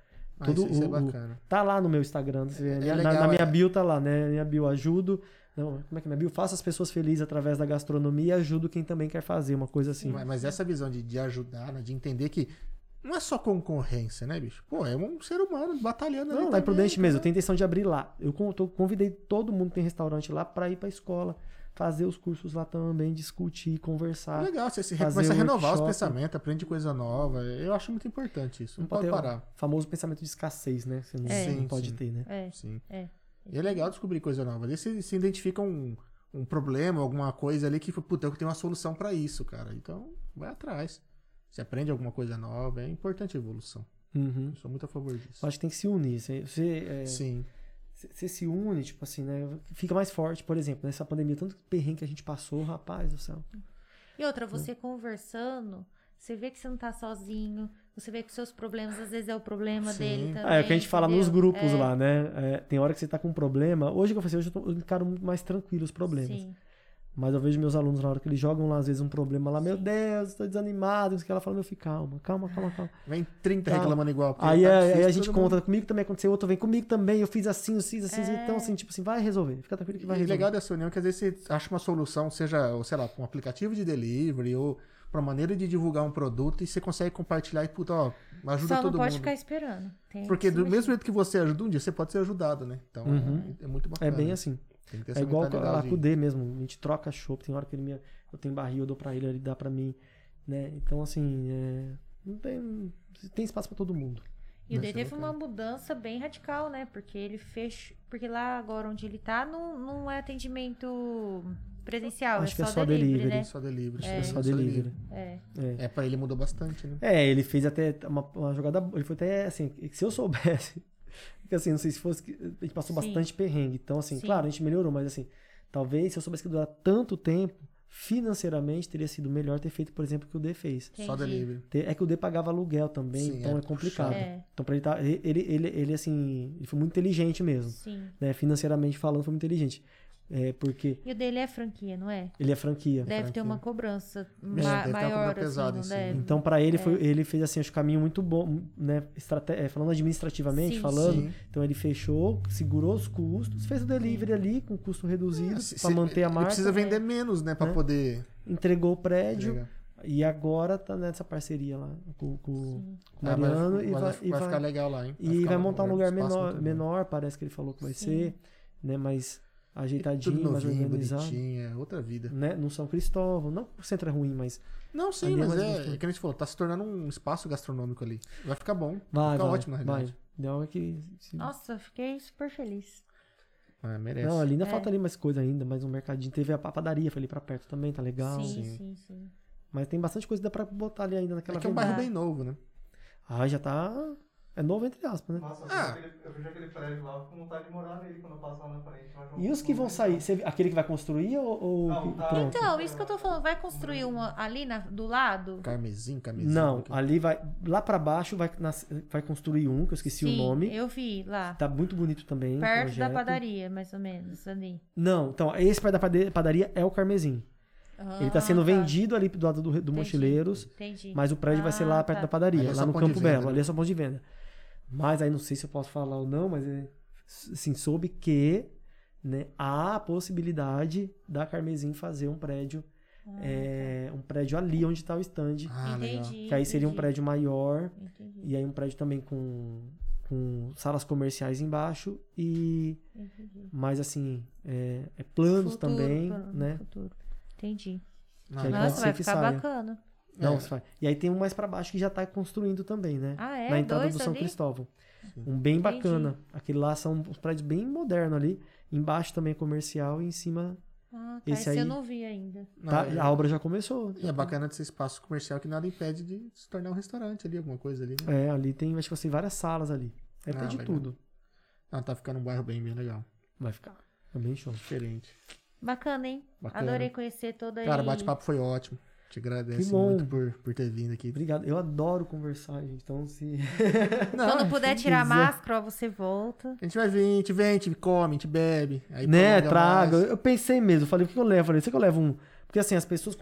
Ah, todo isso, é o- bacana. Tá lá no meu Instagram. você vê, É na- legal, na, minha é. bio tá lá, né? Minha bio ajudo. Não, como é que é minha bio? Faça as pessoas felizes através da gastronomia e ajudo quem também quer fazer, uma coisa assim. Mas, mas essa visão de, de ajudar, né, de entender que não é só concorrência, né, bicho? Pô, é um ser humano batalhando ali Não, lá em Prudente mesmo, eu tenho intenção de abrir lá. Eu convidei todo mundo que tem restaurante lá pra ir pra escola, fazer os cursos lá também, discutir, conversar. Legal, você se começa a renovar os pensamentos, aprende coisa nova. Eu acho muito importante isso. Não, pode ter o parar. famoso pensamento de escassez, né? Você não, É. não Sim, pode sim. ter, né? É. Sim. É. E é legal descobrir coisa nova. Ali você se identifica um, um problema, alguma coisa ali que, puta, eu tenho uma solução pra isso, cara. Então, vai atrás. Você aprende alguma coisa nova. É importante a evolução. Uhum. Eu sou muito a favor disso. Eu acho que tem que se unir. Você, você, é, Sim. você se une, tipo assim, né? Fica mais forte, por exemplo, nessa pandemia, tanto perrengue que a gente passou, rapaz do céu. E outra, você conversando, você vê que você não tá sozinho. Você vê que os seus problemas, às vezes, é o problema Sim. dele também. É, o que a gente fala nos entendeu? grupos É, lá, né? É, tem hora que você tá com um problema. Hoje que eu falei, hoje eu, tô, eu encaro muito mais tranquilo os problemas. Sim. Mas eu vejo meus alunos na hora que eles jogam lá, às vezes, um problema lá, meu Deus, tô desanimado, isso que ela fala, meu filho, calma, calma, calma, calma. Vem 30 Tá. reclamando igual. Aí, tá é- difícil, aí a gente conta, mundo- comigo também aconteceu, outro vem comigo também, eu fiz assim, eu fiz assim, É. então assim, tipo assim, vai resolver, fica tranquilo que vai E resolver. legal dessa união é que às vezes você acha uma solução, seja, ou, sei lá, com um aplicativo de delivery ou pra maneira de divulgar um produto e você consegue compartilhar e, puta, ó, ajuda Só todo não pode mundo. ficar esperando. Tem Porque que do mesmo jeito que você ajuda um dia, você pode ser ajudado, né? Então Uhum. é, é muito É bacana. bem assim. Tem que ter É essa igual a mentalidade. com o D mesmo. A gente troca chopp. Tem hora que ele me. Eu tenho barril, eu dou pra ele, ele dá pra mim. Né? Então, assim, é, não tem. Tem espaço pra todo mundo. E o D teve bacana. uma mudança bem radical, né? Porque ele fechou. Porque lá agora onde ele tá não, não é atendimento presencial, Acho é que é só, só delivery, delivery. né? Só delivery. É só delivery. É. É, pra ele mudou bastante, né? É, ele fez até uma, uma jogada. Ele foi até assim, que se eu soubesse. Porque assim, não sei se fosse. que A gente passou Sim. bastante perrengue. Então, assim, Sim. claro, a gente melhorou, mas assim, talvez se eu soubesse que durar tanto tempo, financeiramente teria sido melhor ter feito, por exemplo, o que o D fez. Só Entendi. delivery. Ter- É que o D pagava aluguel também, Sim, então é é, complicado. É. Então, pra ele tá. Ele, ele, ele, assim, ele foi muito inteligente mesmo. Sim. Né? Financeiramente falando, foi muito inteligente. É, porque E o dele é franquia, não é? ele é franquia. Deve ter franquia. uma cobrança deve ma ter uma maior, cobrança pesada assim, em não cima. deve? Então, pra ele, É. foi, ele fez assim, acho que caminho muito bom, né? Estrate- é, falando administrativamente, Sim, falando. sim. Então ele fechou, segurou os custos, fez o delivery ali com custo reduzido pra se- manter a ele marca, precisa vender menos, né? Pra Né? poder. entregou o prédio entregar. e agora tá nessa parceria lá com, com, com o Ah, Mariano vai, e vai, vai, e vai vai- ficar legal lá, hein? e ficar vai montar um lugar menor, menor, parece que ele falou que vai Sim. ser, né? Tudo ajeitadinho, mais organizado. é outra vida. Né? No São Cristóvão, não que o centro é ruim, mas Não, sim, é mas é, gostoso. é que a gente falou, tá se tornando um espaço gastronômico ali. Vai ficar bom. vai, ficar vai, ótimo, na vai. realidade. Não, é que, se- Nossa, fiquei super feliz. Ah, merece. Não, ali ainda É. falta ali mais coisa ainda, mais um mercadinho. Teve a a padaria, foi ali pra perto também, tá legal. sim, sim. sim, sim. Mas tem bastante coisa que dá pra botar ali ainda naquela é que é um bairro bem novo, né? Ah, já tá. É novo entre aspas, né? Nossa, eu Ah. vejo aquele- eu vejo aquele prédio lá, eu fico com vontade de morar nele quando eu passo lá na frente. E os que vão sair? Você- aquele que vai construir ou. ou Não, que- tá. pronto? Então, isso que eu tô falando, vai construir uma ali na- do lado? Carmesim, carmesim. Não, aqui. ali vai. Lá pra baixo vai, nas- vai construir um, que eu esqueci Sim, o nome. eu vi lá. Tá muito bonito também. Perto da projeto. padaria, mais ou menos, ali. Não, então, esse perto da padaria é o Carmesim. Ele tá sendo Ah, vendido ali do lado do, do Entendi. Mochileiros. Entendi. Mas o prédio vai ser lá Ah, perto tá. da padaria, Ali é lá no Campo venda, Belo. né? Ali é só ponto de venda. Mas aí não sei se eu posso falar ou não, mas é, assim, soube que né, há a possibilidade da Carmesim fazer um prédio, Ah, é, um prédio ali onde está o stand. Ah, legal. Entendi. que aí seria um entendi, prédio maior Entendi, e aí um prédio também com, com salas comerciais embaixo e entendi. mais assim é, é planos Futuro, também, plano, né? futuro. Entendi. Ah, Nossa, vai ficar saia. bacana. Não, É. E aí tem um mais pra baixo que já tá construindo também, né? Ah, é? na entrada Dois do São ali? Cristóvão. Um bem Entendi. bacana. Aquele lá são uns prédios bem modernos ali. Embaixo também é comercial e em cima Ah, tá. Esse Esse, aí- eu não vi ainda. Não, tá- é- a obra já começou. E é bacana desse espaço comercial que nada impede de se tornar um restaurante ali, alguma coisa ali, né? É, ali tem, acho que ser várias salas ali. Ter Ah, de legal. tudo. Ah, tá ficando um bairro bem, bem legal. Vai ficar. É bem show. Diferente. Bacana, hein? Bacana. Adorei conhecer toda Cara, aí. o bate-papo foi ótimo. Te agradeço muito por, por ter vindo aqui. Obrigado. Eu adoro conversar, gente. Então, se. Quando puder tirar a quiser. máscara, ó, você volta. A gente vai vir, a gente vem, a gente come, a gente bebe. Aí né, traga. mais. Eu pensei mesmo. Eu falei, o que eu levo? Eu falei, será que eu levo um. Porque assim, as pessoas,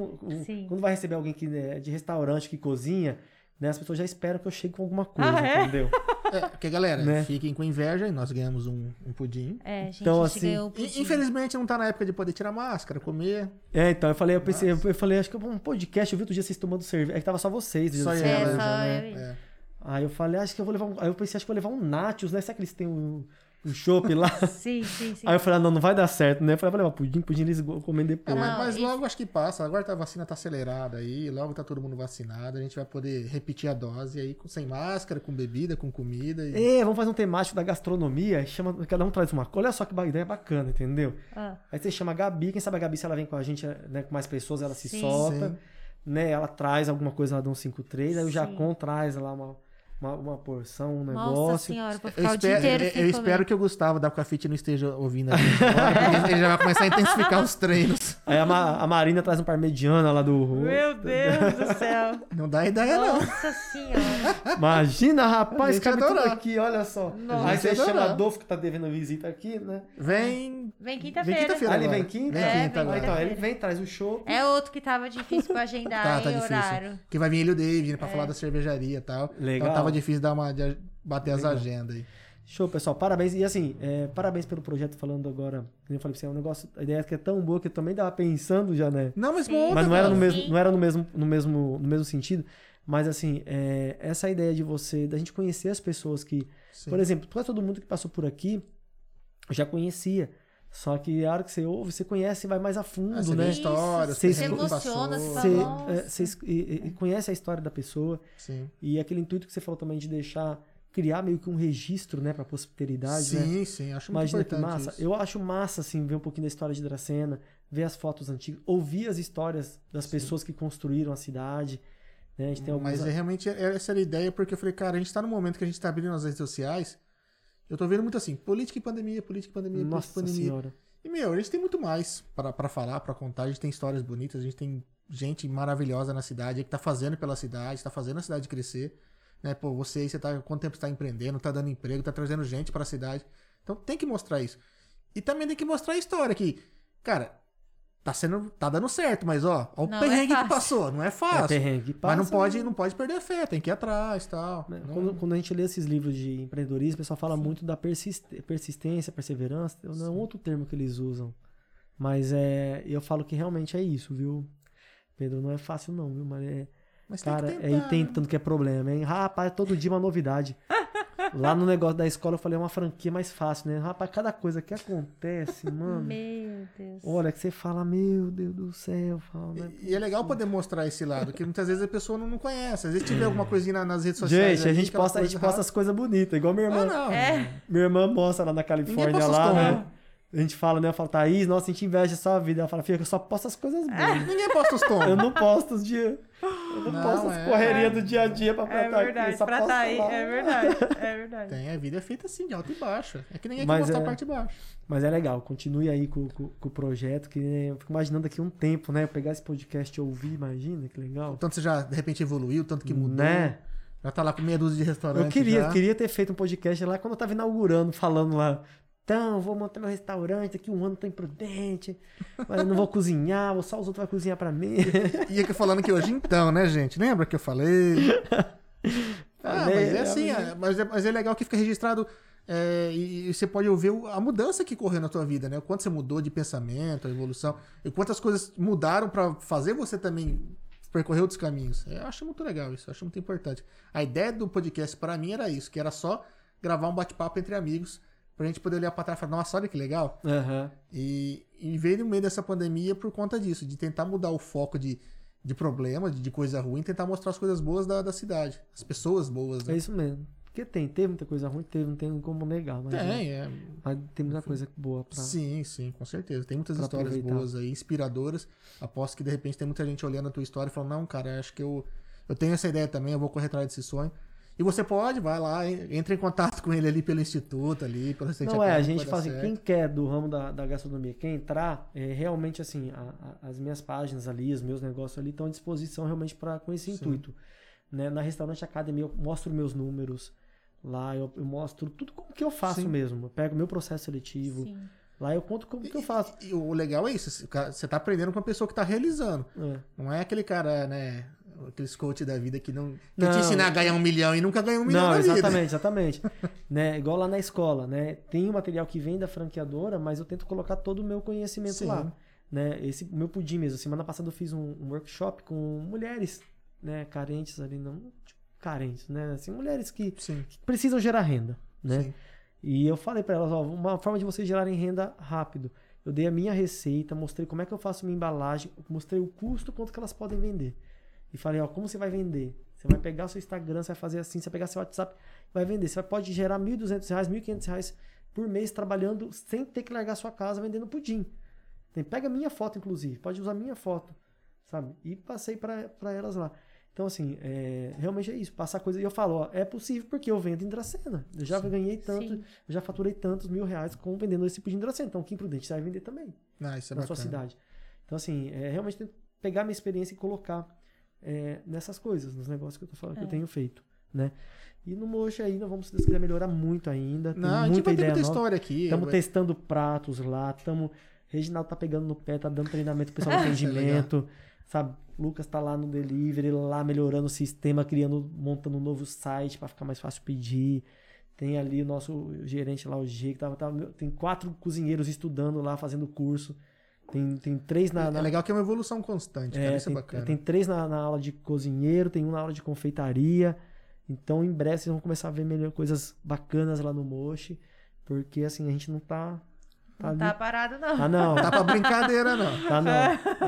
Sim. quando vai receber alguém que é de restaurante, que cozinha, né, as pessoas já esperam que eu chegue com alguma coisa, Ah, é? entendeu? É, porque, galera, Né? fiquem com inveja e nós ganhamos um, um pudim. É, gente, Então, a gente assim, pudim. infelizmente não tá na época de poder tirar máscara, comer. É, então, eu falei, eu pensei, eu falei, acho que um podcast, eu vi outro dia vocês tomando cerveja. É que tava só vocês, Só eu, É, cerveja, só né? eu É. Aí eu falei, acho que eu vou levar um. Aí eu pensei, acho que eu vou levar um Nachos, né? Será que eles têm um, um chopp lá? Sim, sim, sim. Aí eu falei, ah, não, não vai dar certo, né? Eu falei, vou levar pudim, pudim eles comem É, depois. mas, Não, mas isso- logo acho que passa. Agora tá- a vacina tá acelerada aí, logo tá todo mundo vacinado. A gente vai poder repetir a dose aí com, sem máscara, com bebida, com comida. E... É, vamos fazer um temático da gastronomia, chama, cada um traz uma coisa. Olha só que ideia bacana, entendeu? Ah, Aí você chama a Gabi, quem sabe a Gabi, se ela vem com a gente, né, com mais pessoas, ela se Sim. solta, Sim. né? Ela traz alguma coisa lá do 153, aí o. Jacon traz lá uma, uma, uma porção, um nossa negócio. senhora, vou Eu, ficar o dia espero, inteiro eu- sem eu comer. espero que o Gustavo da Cafite não esteja ouvindo a gente agora, ele já vai começar a intensificar os treinos. Aí a, Ma- a Marina traz um parmegiana lá do. Meu Deus do céu. Não dá ideia, não. Nossa senhora. Imagina, rapaz, cabe tudo aqui, olha só. Nossa. Aí você chama. Adolfo, que tá devendo visita aqui, né? Vem. Vem quinta-feira. quinta-feira. Ah, ele vem quinta? Vem É, quinta vem então, quinta-feira. ele vem, traz o show. É outro que tava difícil pra agendar Tá, tá em difícil. horário. Que vai vir ele e o David, né, pra falar da cervejaria e tal. Legal. Então tava difícil dar uma, de bater as Legal. agendas aí. Show, pessoal. Parabéns. E assim, é, parabéns pelo projeto falando agora. Como eu falei pra você, é um negócio. A ideia que é tão boa que eu também tava pensando já, né? Não, mas monta, Mas não era no mesmo, não era no mesmo, no mesmo, no mesmo sentido. Mas assim, é, essa ideia de você, da gente conhecer as pessoas que, Sim. por exemplo, quase todo mundo que passou por aqui eu já conhecia. Só que a hora que você ouve, você conhece e vai mais a fundo, Ah, você né? vê histórias, Você você emociona, passou. você é, você e- e- conhece a história da pessoa Sim. e aquele intuito que você falou também de deixar criar meio que um registro, né, para posteridade, né? Sim, sim, acho muito Imagina que importante massa. isso. Eu acho massa, assim, ver um pouquinho da história de Dracena, ver as fotos antigas, ouvir as histórias das pessoas que construíram a cidade. Né? A gente tem alguns... Mas é realmente é- essa era a ideia, porque eu falei, cara, a gente tá no momento que a gente tá abrindo as redes sociais. Eu tô vendo muito assim, política e pandemia, política e pandemia, Nossa política e pandemia. senhora. E, meu, a gente tem muito mais pra pra falar, pra contar. A gente tem histórias bonitas, a gente tem gente maravilhosa na cidade, que tá fazendo pela cidade, tá fazendo a cidade crescer. Né? Pô, você aí, você tá, quanto tempo você tá empreendendo, tá dando emprego, tá trazendo gente pra cidade. Então tem que mostrar isso. E também tem que mostrar a história que, cara, tá sendo, tá dando certo, mas ó, ó o Não é perrengue que fácil. passou, não é É fácil. perrengue. mas não passa, pode, né? não pode perder a fé, tem que ir atrás, tal. Né? Não- Quando, quando a gente lê esses livros de empreendedorismo, o pessoal fala muito da persist- persistência, perseverança. Não é um outro termo que eles usam. Mas é, eu falo que realmente é isso, viu? Pedro, não é fácil não, viu? Mas é, mas tem cara, que é tentar, ir né? tentando que é problema, hein? Rapaz, todo dia uma novidade. Lá no negócio da escola eu falei, é uma franquia mais fácil, né? Rapaz, cada coisa que acontece, mano. Meu Deus. Olha, que você fala, meu Deus do céu. Fala, né? E é legal poder mostrar esse lado, que muitas vezes a pessoa não, não conhece. Às vezes tiver alguma coisinha na- nas redes sociais. Gente, a gente posta, a gente posta as coisas bonitas, igual minha irmã. Ah, não. É. Minha irmã mostra lá na Califórnia, lá, tombos. né? A gente fala, né? Eu falo, Thaís, nossa, a gente inveja a sua vida. Ela fala, filha, eu só posto as coisas boas. Ninguém posta os tons. Eu não posto os dias. Eu não, Não, posto as é. correrias do dia a dia pra É pra tá verdade, aqui, só pra tá aí, é verdade, é verdade. Tem, a vida é feita assim, de alto e baixo. É que ninguém Mas quer mostrar é- a parte de baixo. Mas é legal, continue aí com, com- com o projeto, que né, eu fico imaginando daqui um tempo, né? Eu pegar esse podcast e ouvir, imagina, que legal. O tanto você já, de repente, evoluiu, tanto que mudou. Né? Já tá lá com meia dúzia de restaurantes. Eu queria, já. queria ter feito um podcast lá quando eu tava inaugurando, falando lá. Então, vou montar meu restaurante, daqui um ano tô imprudente, mas eu não vou cozinhar, só os outros vão cozinhar pra mim. E aqui falando que hoje então, né, gente? Lembra que eu falei? ah, Falei, mas é assim, é- mas, é, mas é legal que fica registrado. é, e, e você pode ouvir a mudança que correu na tua vida, né? O quanto você mudou de pensamento, a evolução, e quantas coisas mudaram pra fazer você também percorrer outros caminhos. É, Eu acho muito legal isso, eu acho muito importante. A ideia do podcast pra mim era isso, que era só gravar um bate-papo entre amigos, pra gente poder olhar pra trás e falar, nossa, olha que legal. Aham. E, e veio no meio dessa pandemia por conta disso, de tentar mudar o foco de, de problema, de, de coisa ruim, tentar mostrar as coisas boas da, da cidade. As pessoas boas, É né? isso mesmo. Porque tem, teve muita coisa ruim, teve, não tem como negar, mas, né, Tem, é. mas tem muita coisa boa pra. Sim, sim, com certeza. Tem muitas histórias aproveitar. boas aí, inspiradoras. Aposto que de repente tem muita gente olhando a tua história e falando, não, cara, acho que eu, eu tenho essa ideia também, eu vou correr atrás desse sonho. E você pode, vai lá, en- entre em contato com ele ali pelo instituto, ali, pelo Restaurante Não é, a gente fala assim, certo. quem quer do ramo da, da gastronomia, quem entrar, é, realmente assim, a- a- as minhas páginas ali, os meus negócios ali estão à disposição realmente para com esse Sim. intuito. Né? Na Restaurante Academy eu mostro meus números, lá eu, eu mostro tudo como que eu faço Sim. mesmo. Eu pego meu processo seletivo, Sim. lá eu conto como que eu faço. E, e o legal é isso, você tá aprendendo com a pessoa que tá realizando. É. Não é aquele cara, né? Aqueles coach da vida que não. Que Não. te ensinar a ganhar um milhão e nunca ganhou um milhão Não, na vida. exatamente, exatamente. né? Igual lá na escola, né? Tem o material que vem da franqueadora, mas eu tento colocar todo o meu conhecimento Sim. lá. Né? Esse meu pudim mesmo. Semana passada eu fiz um, um workshop com mulheres, né? Carentes ali, não tipo, carentes, né? Assim, mulheres que, que precisam gerar renda, né? sim. E eu falei pra elas, ó, uma forma de vocês gerarem renda rápido. Eu dei a minha receita, mostrei como é que eu faço minha embalagem, mostrei o custo, quanto que elas podem vender. E falei, ó, como você vai vender? Você vai pegar o seu Instagram, você vai fazer assim, você vai pegar seu WhatsApp, vai vender. Você pode gerar 1.200 reais, 1.500 reais por mês trabalhando sem ter que largar sua casa vendendo pudim. Tem, pega minha foto, inclusive, pode usar minha foto, sabe? E passei pra pra elas lá. Então, assim, é, realmente é isso, passar coisa. E eu falo, ó, é possível porque eu vendo em Dracena. Eu já ganhei tanto, Sim. eu já faturei tantos mil reais com vendendo esse pudim de Dracena. Então, quem prudente você vai vender também Ah, isso é na bacana. sua cidade. Então, assim, é, realmente pegar minha experiência e colocar é, nessas coisas, nos negócios que eu tô falando, que eu É. tenho feito, né? E no Mocha aí, nós vamos, se Deus quiser, melhorar muito ainda. Tem Não, a gente muita vai ter muita nova. história aqui. Estamos vai- testando pratos lá, estamos. Reginaldo tá pegando no pé, tá dando treinamento pro pessoal do é atendimento. sabe? Lucas tá lá no delivery, lá melhorando o sistema, criando, montando um novo site para ficar mais fácil pedir. Tem ali o nosso gerente lá, o G, que tava, tava- tem quatro cozinheiros estudando lá, fazendo curso. Tem, tem três na, É na- legal que é uma evolução constante, cara. é, Isso tem, é bacana. tem três na, na aula de cozinheiro, tem um na aula de confeitaria. Então, em breve, vocês vão começar a ver melhor, coisas bacanas lá no Mochi. Porque, assim, a gente não tá. Tá Não ali. tá parado, não. Tá não. Tá pra brincadeira, não. Tá não.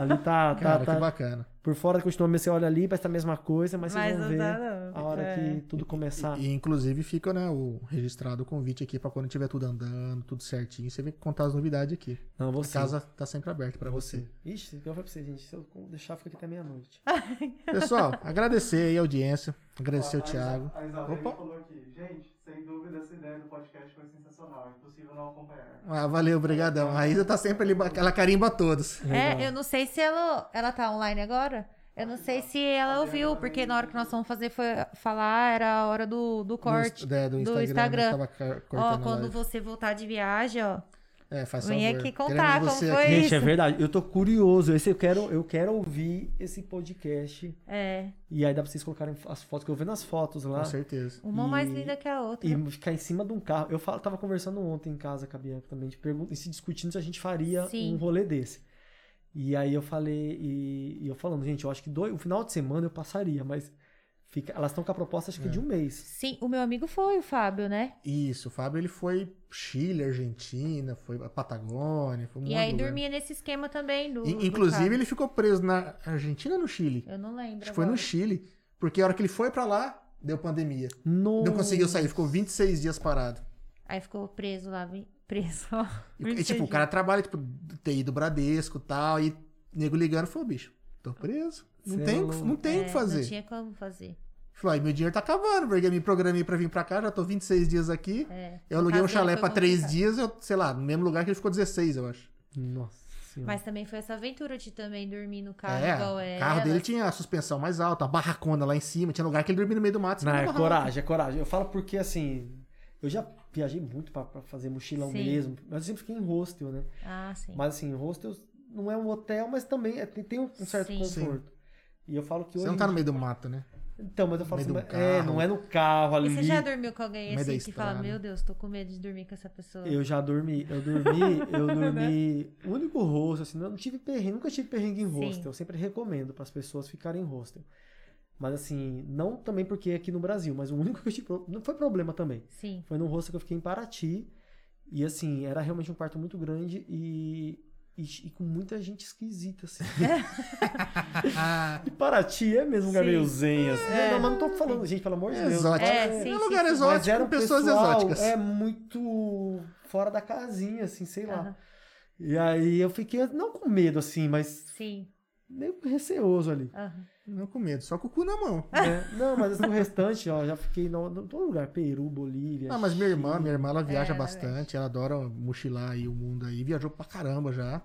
Ali tá. tá, Cara, tá- que bacana. por fora continua, você olha ali, parece tá a mesma coisa, mas vocês Mas vão não ver tá, não. A hora É. que tudo começar. E, inclusive fica, né, o registrado o convite aqui pra quando tiver tudo andando, tudo certinho, você vem contar as novidades aqui. Não, A você. casa tá sempre aberta pra você. Ixi, eu falei pra você, gente. Se eu deixar, fica aqui até meia-noite. Pessoal, agradecer aí a audiência, agradecer Ó, o a Thiago. A Isabelle Opa. falou aqui, gente, sem dúvida essa ideia do podcast foi sensacional, é impossível não acompanhar. Ah, valeu, brigadão. A Isa tá sempre ali, ela carimba todos. Legal. É, eu não sei se ela, ela tá online agora. Eu não sei se ela ouviu, porque na hora que nós fomos fazer foi falar, era a hora do, do corte. Do, é, do do Instagram. Instagram. Tava ca- Ó, quando live. você voltar de viagem, ó. É, faz Vem favor. aqui contar Queremos como foi. aqui. Gente, é verdade. Eu tô curioso. Esse eu quero, eu quero ouvir esse podcast. É. E aí dá pra vocês colocarem as fotos, que eu vendo as fotos lá. Com certeza. Uma E- mais linda que a outra. E ficar em cima de um carro. Eu falo, tava conversando ontem em casa com a Bianca também, de e se discutindo se a gente faria Sim. um rolê desse. E aí eu falei, e, e eu falando, gente, eu acho que dois, o final de semana eu passaria, mas fica, elas estão com a proposta acho que É. de um mês. Sim, o meu amigo foi, o Fábio, né? Isso, o Fábio ele foi Chile, Argentina, foi a Patagônia, foi um E aí lugar. dormia nesse esquema também do. Do Inclusive, carro. ele ficou preso na Argentina ou no Chile? Eu não lembro. Acho que foi no. Chile. Porque a hora que ele foi pra lá, deu pandemia. Não conseguiu sair, ficou 26 dias parado. Aí ficou preso lá, preso. E, 26 tipo, o cara trabalha, tipo, TI do Bradesco e tal, e nego ligando, falou, bicho, tô preso. Não é tem, louco. não tem o É, que fazer. Não tinha como fazer. Falou, aí meu dinheiro tá acabando, porque eu me programei pra vir pra cá, já tô 26 dias aqui. É. Eu aluguei um chalé pra 3 complicado. dias, eu, sei lá, no mesmo lugar que ele ficou 16, eu acho. Nossa senhora. Mas também foi essa aventura de também dormir no carro é, igual o ela. carro dele tinha a suspensão mais alta, a barracona lá em cima, tinha lugar que ele dormia no meio do mato. Não, é barraca. coragem, é coragem. Eu falo porque, assim, eu já viajei muito pra, pra fazer mochilão Sim. mesmo, mas eu sempre fiquei em hostel, né? Ah, sim. Mas, assim, hostel não é um hotel, mas também é- tem, tem um certo Sim. conforto. E eu falo que Você hoje não em tá no meio do mato, né? Então, mas eu falo assim, é, não é no carro ali. E você já dormiu com alguém assim que fala, meu Deus, tô com medo de dormir com essa pessoa. Eu já dormi, eu dormi, eu dormi. O único hostel, assim, não tive perrengue, nunca tive perrengue em Sim. hostel. Eu sempre recomendo para as pessoas ficarem em hostel. Mas assim, não também porque é aqui no Brasil, mas o único que eu tive. Não foi problema também. Sim. Foi num hostel que eu fiquei em Paraty. E assim, era realmente um quarto muito grande e. E, e com muita gente esquisita, assim. e Paraty é mesmo um lugar meio zen, assim. É. Não, mas não tô falando, gente, pelo amor de Deus. Exótico. É, É, sim, um sim, lugar sim. Mas exótico era com um pessoas exóticas. É muito fora da casinha, assim, sei lá. Aham. E aí eu fiquei, não com medo, assim, mas Sim. meio receoso ali. Aham. Não com medo, só com o cu na mão. né? Não, mas no restante, ó, já fiquei no, no todo lugar. Peru, Bolívia. Ah, mas minha irmã, minha irmã, ela viaja É, bastante, ela adora mochilar aí o mundo aí, viajou pra caramba já.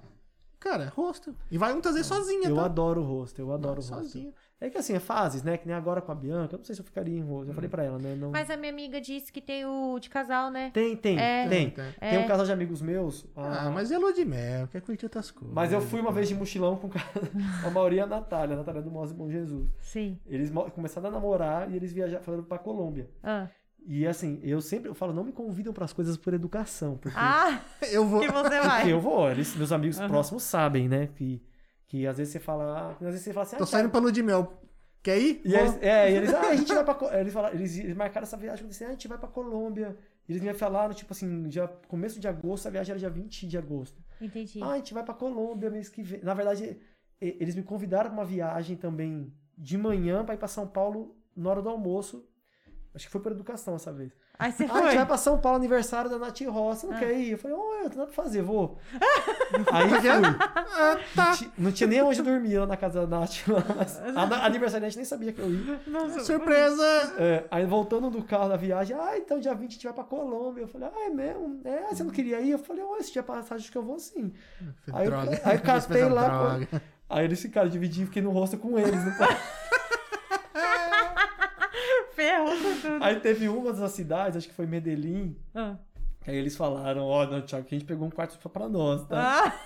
Cara, é hostel. E vai muitas vezes sozinha, Eu tá? adoro o rosto, eu adoro o rosto. Sozinha. É que assim, é fases, né? Que nem agora com a Bianca. Eu não sei se eu ficaria em rosto. Eu falei pra ela, né? Não... Mas a minha amiga disse que tem o de casal, né? Tem, tem, É. tem. Tem. Tem um É. casal de amigos meus. Ah, a- mas é lua de mel, quer curtir outras coisas. Mas eu fui uma vez de mochilão com o cara- a Mauri e a Natália, a Natália do Mose Bom Jesus. Sim. Eles começaram a namorar e eles viajaram, foram pra Colômbia. Ah, E assim, eu sempre eu falo, não me convidam pras coisas por educação, porque, ah Eu vou. que você porque vai. eu vou, eles, meus amigos Aham. próximos sabem, né, que, que às vezes você fala, às vezes você fala assim, ah, Tô tá- saindo pra lua de mel. Quer ir? E eles, é, e eles, ah, a gente vai pra. Eles, falaram, eles, eles marcaram essa viagem, eu disse, ah, a gente vai pra Colômbia. E eles me falaram, tipo assim, dia, começo de agosto, a viagem era dia 20 de agosto. Entendi. Ah, a gente vai pra Colômbia mês que vem. Na verdade, e- eles me convidaram pra uma viagem também de manhã pra ir pra São Paulo na hora do almoço. Acho que foi por educação essa vez. Aí você Ah, a foi. gente vai pra São Paulo, aniversário da Nath Ross. Você não Ah. quer ir? Eu falei, oh, eu tenho nada pra fazer, vou. Aí fui. Ah, tá. Não, não tinha nem onde dormir lá na casa da Nath. Mas a na- aniversariante nem sabia que eu ia. Surpresa! É, aí voltando do carro da viagem, ah, então dia 20 a gente vai pra Colômbia. Eu falei, ah, é mesmo? É, você não queria ir? Eu falei, ó, esse dia passagem acho que eu vou sim. Aí eu- droga. aí eu catei lá, droga. Aí eles ficaram dividindo, fiquei no rosto com eles. né? Ferrou com tudo. Aí teve uma das cidades, acho que foi Medellín, Ah. que aí eles falaram, ó, não, Thiago, que a gente pegou um quarto só pra nós, tá? Ah.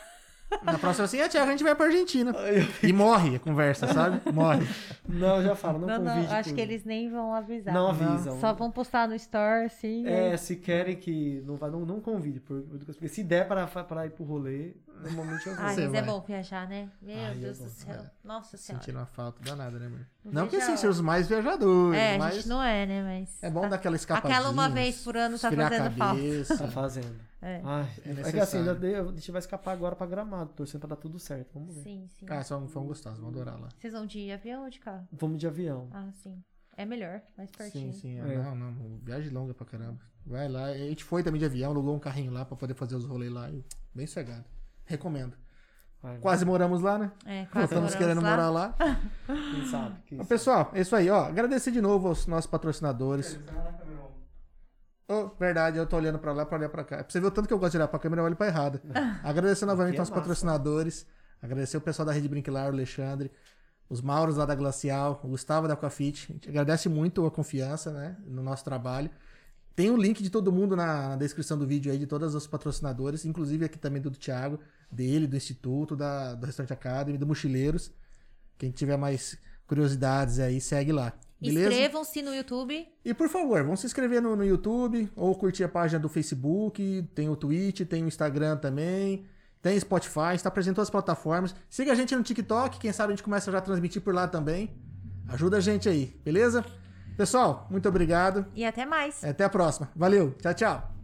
Na próxima assim, ah, Tiago, a gente vai pra Argentina. E morre a conversa, sabe? Morre. Não, eu já falo, não, Não, não, convide. acho por- que eles nem vão avisar. Não avisam. Só vão postar no store, assim. É, né? se querem que não vai, não, não convide. por- Porque se der para, para ir pro rolê, normalmente eu vou. Você mas é bom viajar, né? Meu Ai, é Deus bom, do céu. é. Nossa senhora. Sentindo uma falta danada, né, amor? Não Não que assim, a ser os mais viajadores, É, a mas gente não é, né? Mas. é bom tá- dar aquela escapadinha. Aquela uma vez por ano tá a fazendo falta. Tá fazendo. É. Ai, É é, que necessário. assim, dei- a gente vai escapar agora pra gramado, torcendo pra dar tudo certo. Vamos ver. Sim, sim. Ah, são, foram gostosos, vão adorar lá. Vocês vão de avião ou de carro? Vamos de avião. Ah, sim. É melhor, mais pertinho. Sim, sim. É. Não, não. Viagem longa pra caramba. Vai lá. A gente foi também de avião, alugou um carrinho lá pra poder fazer os rolês lá. e Bem cegado. Recomendo. Vai, Quase moramos lá, né? É, quase Estamos querendo lá. morar lá. Quem sabe? Quem Mas, pessoal, é isso aí, ó. Agradecer de novo aos nossos patrocinadores. Vai. Oh, verdade, eu tô olhando pra lá pra olhar pra cá. Pra você ver o tanto que eu gosto de olhar pra câmera, eu olho pra errada. Agradecer novamente é aos massa. patrocinadores. Agradecer o pessoal da Rede Brinquilar, o Alexandre. Os Mauros lá da Glacial, o Gustavo da Aquafit. A gente agradece muito a confiança, né, no nosso trabalho. Tem o link de todo mundo na, na descrição do vídeo aí, de todos os patrocinadores, inclusive aqui também do, do Thiago, dele, do Instituto, da, do Restaurante Academy, do Mochileiros. Quem tiver mais curiosidades aí, segue lá. Inscrevam-se no YouTube. E por favor, vão se inscrever no, no YouTube ou curtir a página do Facebook, tem o Twitch, tem o Instagram também, tem Spotify, está presente em todas as plataformas. Siga a gente no TikTok, quem sabe a gente começa já a transmitir por lá também. Ajuda a gente aí, beleza? Pessoal, muito obrigado. E até mais. Até a próxima. Valeu, tchau, tchau.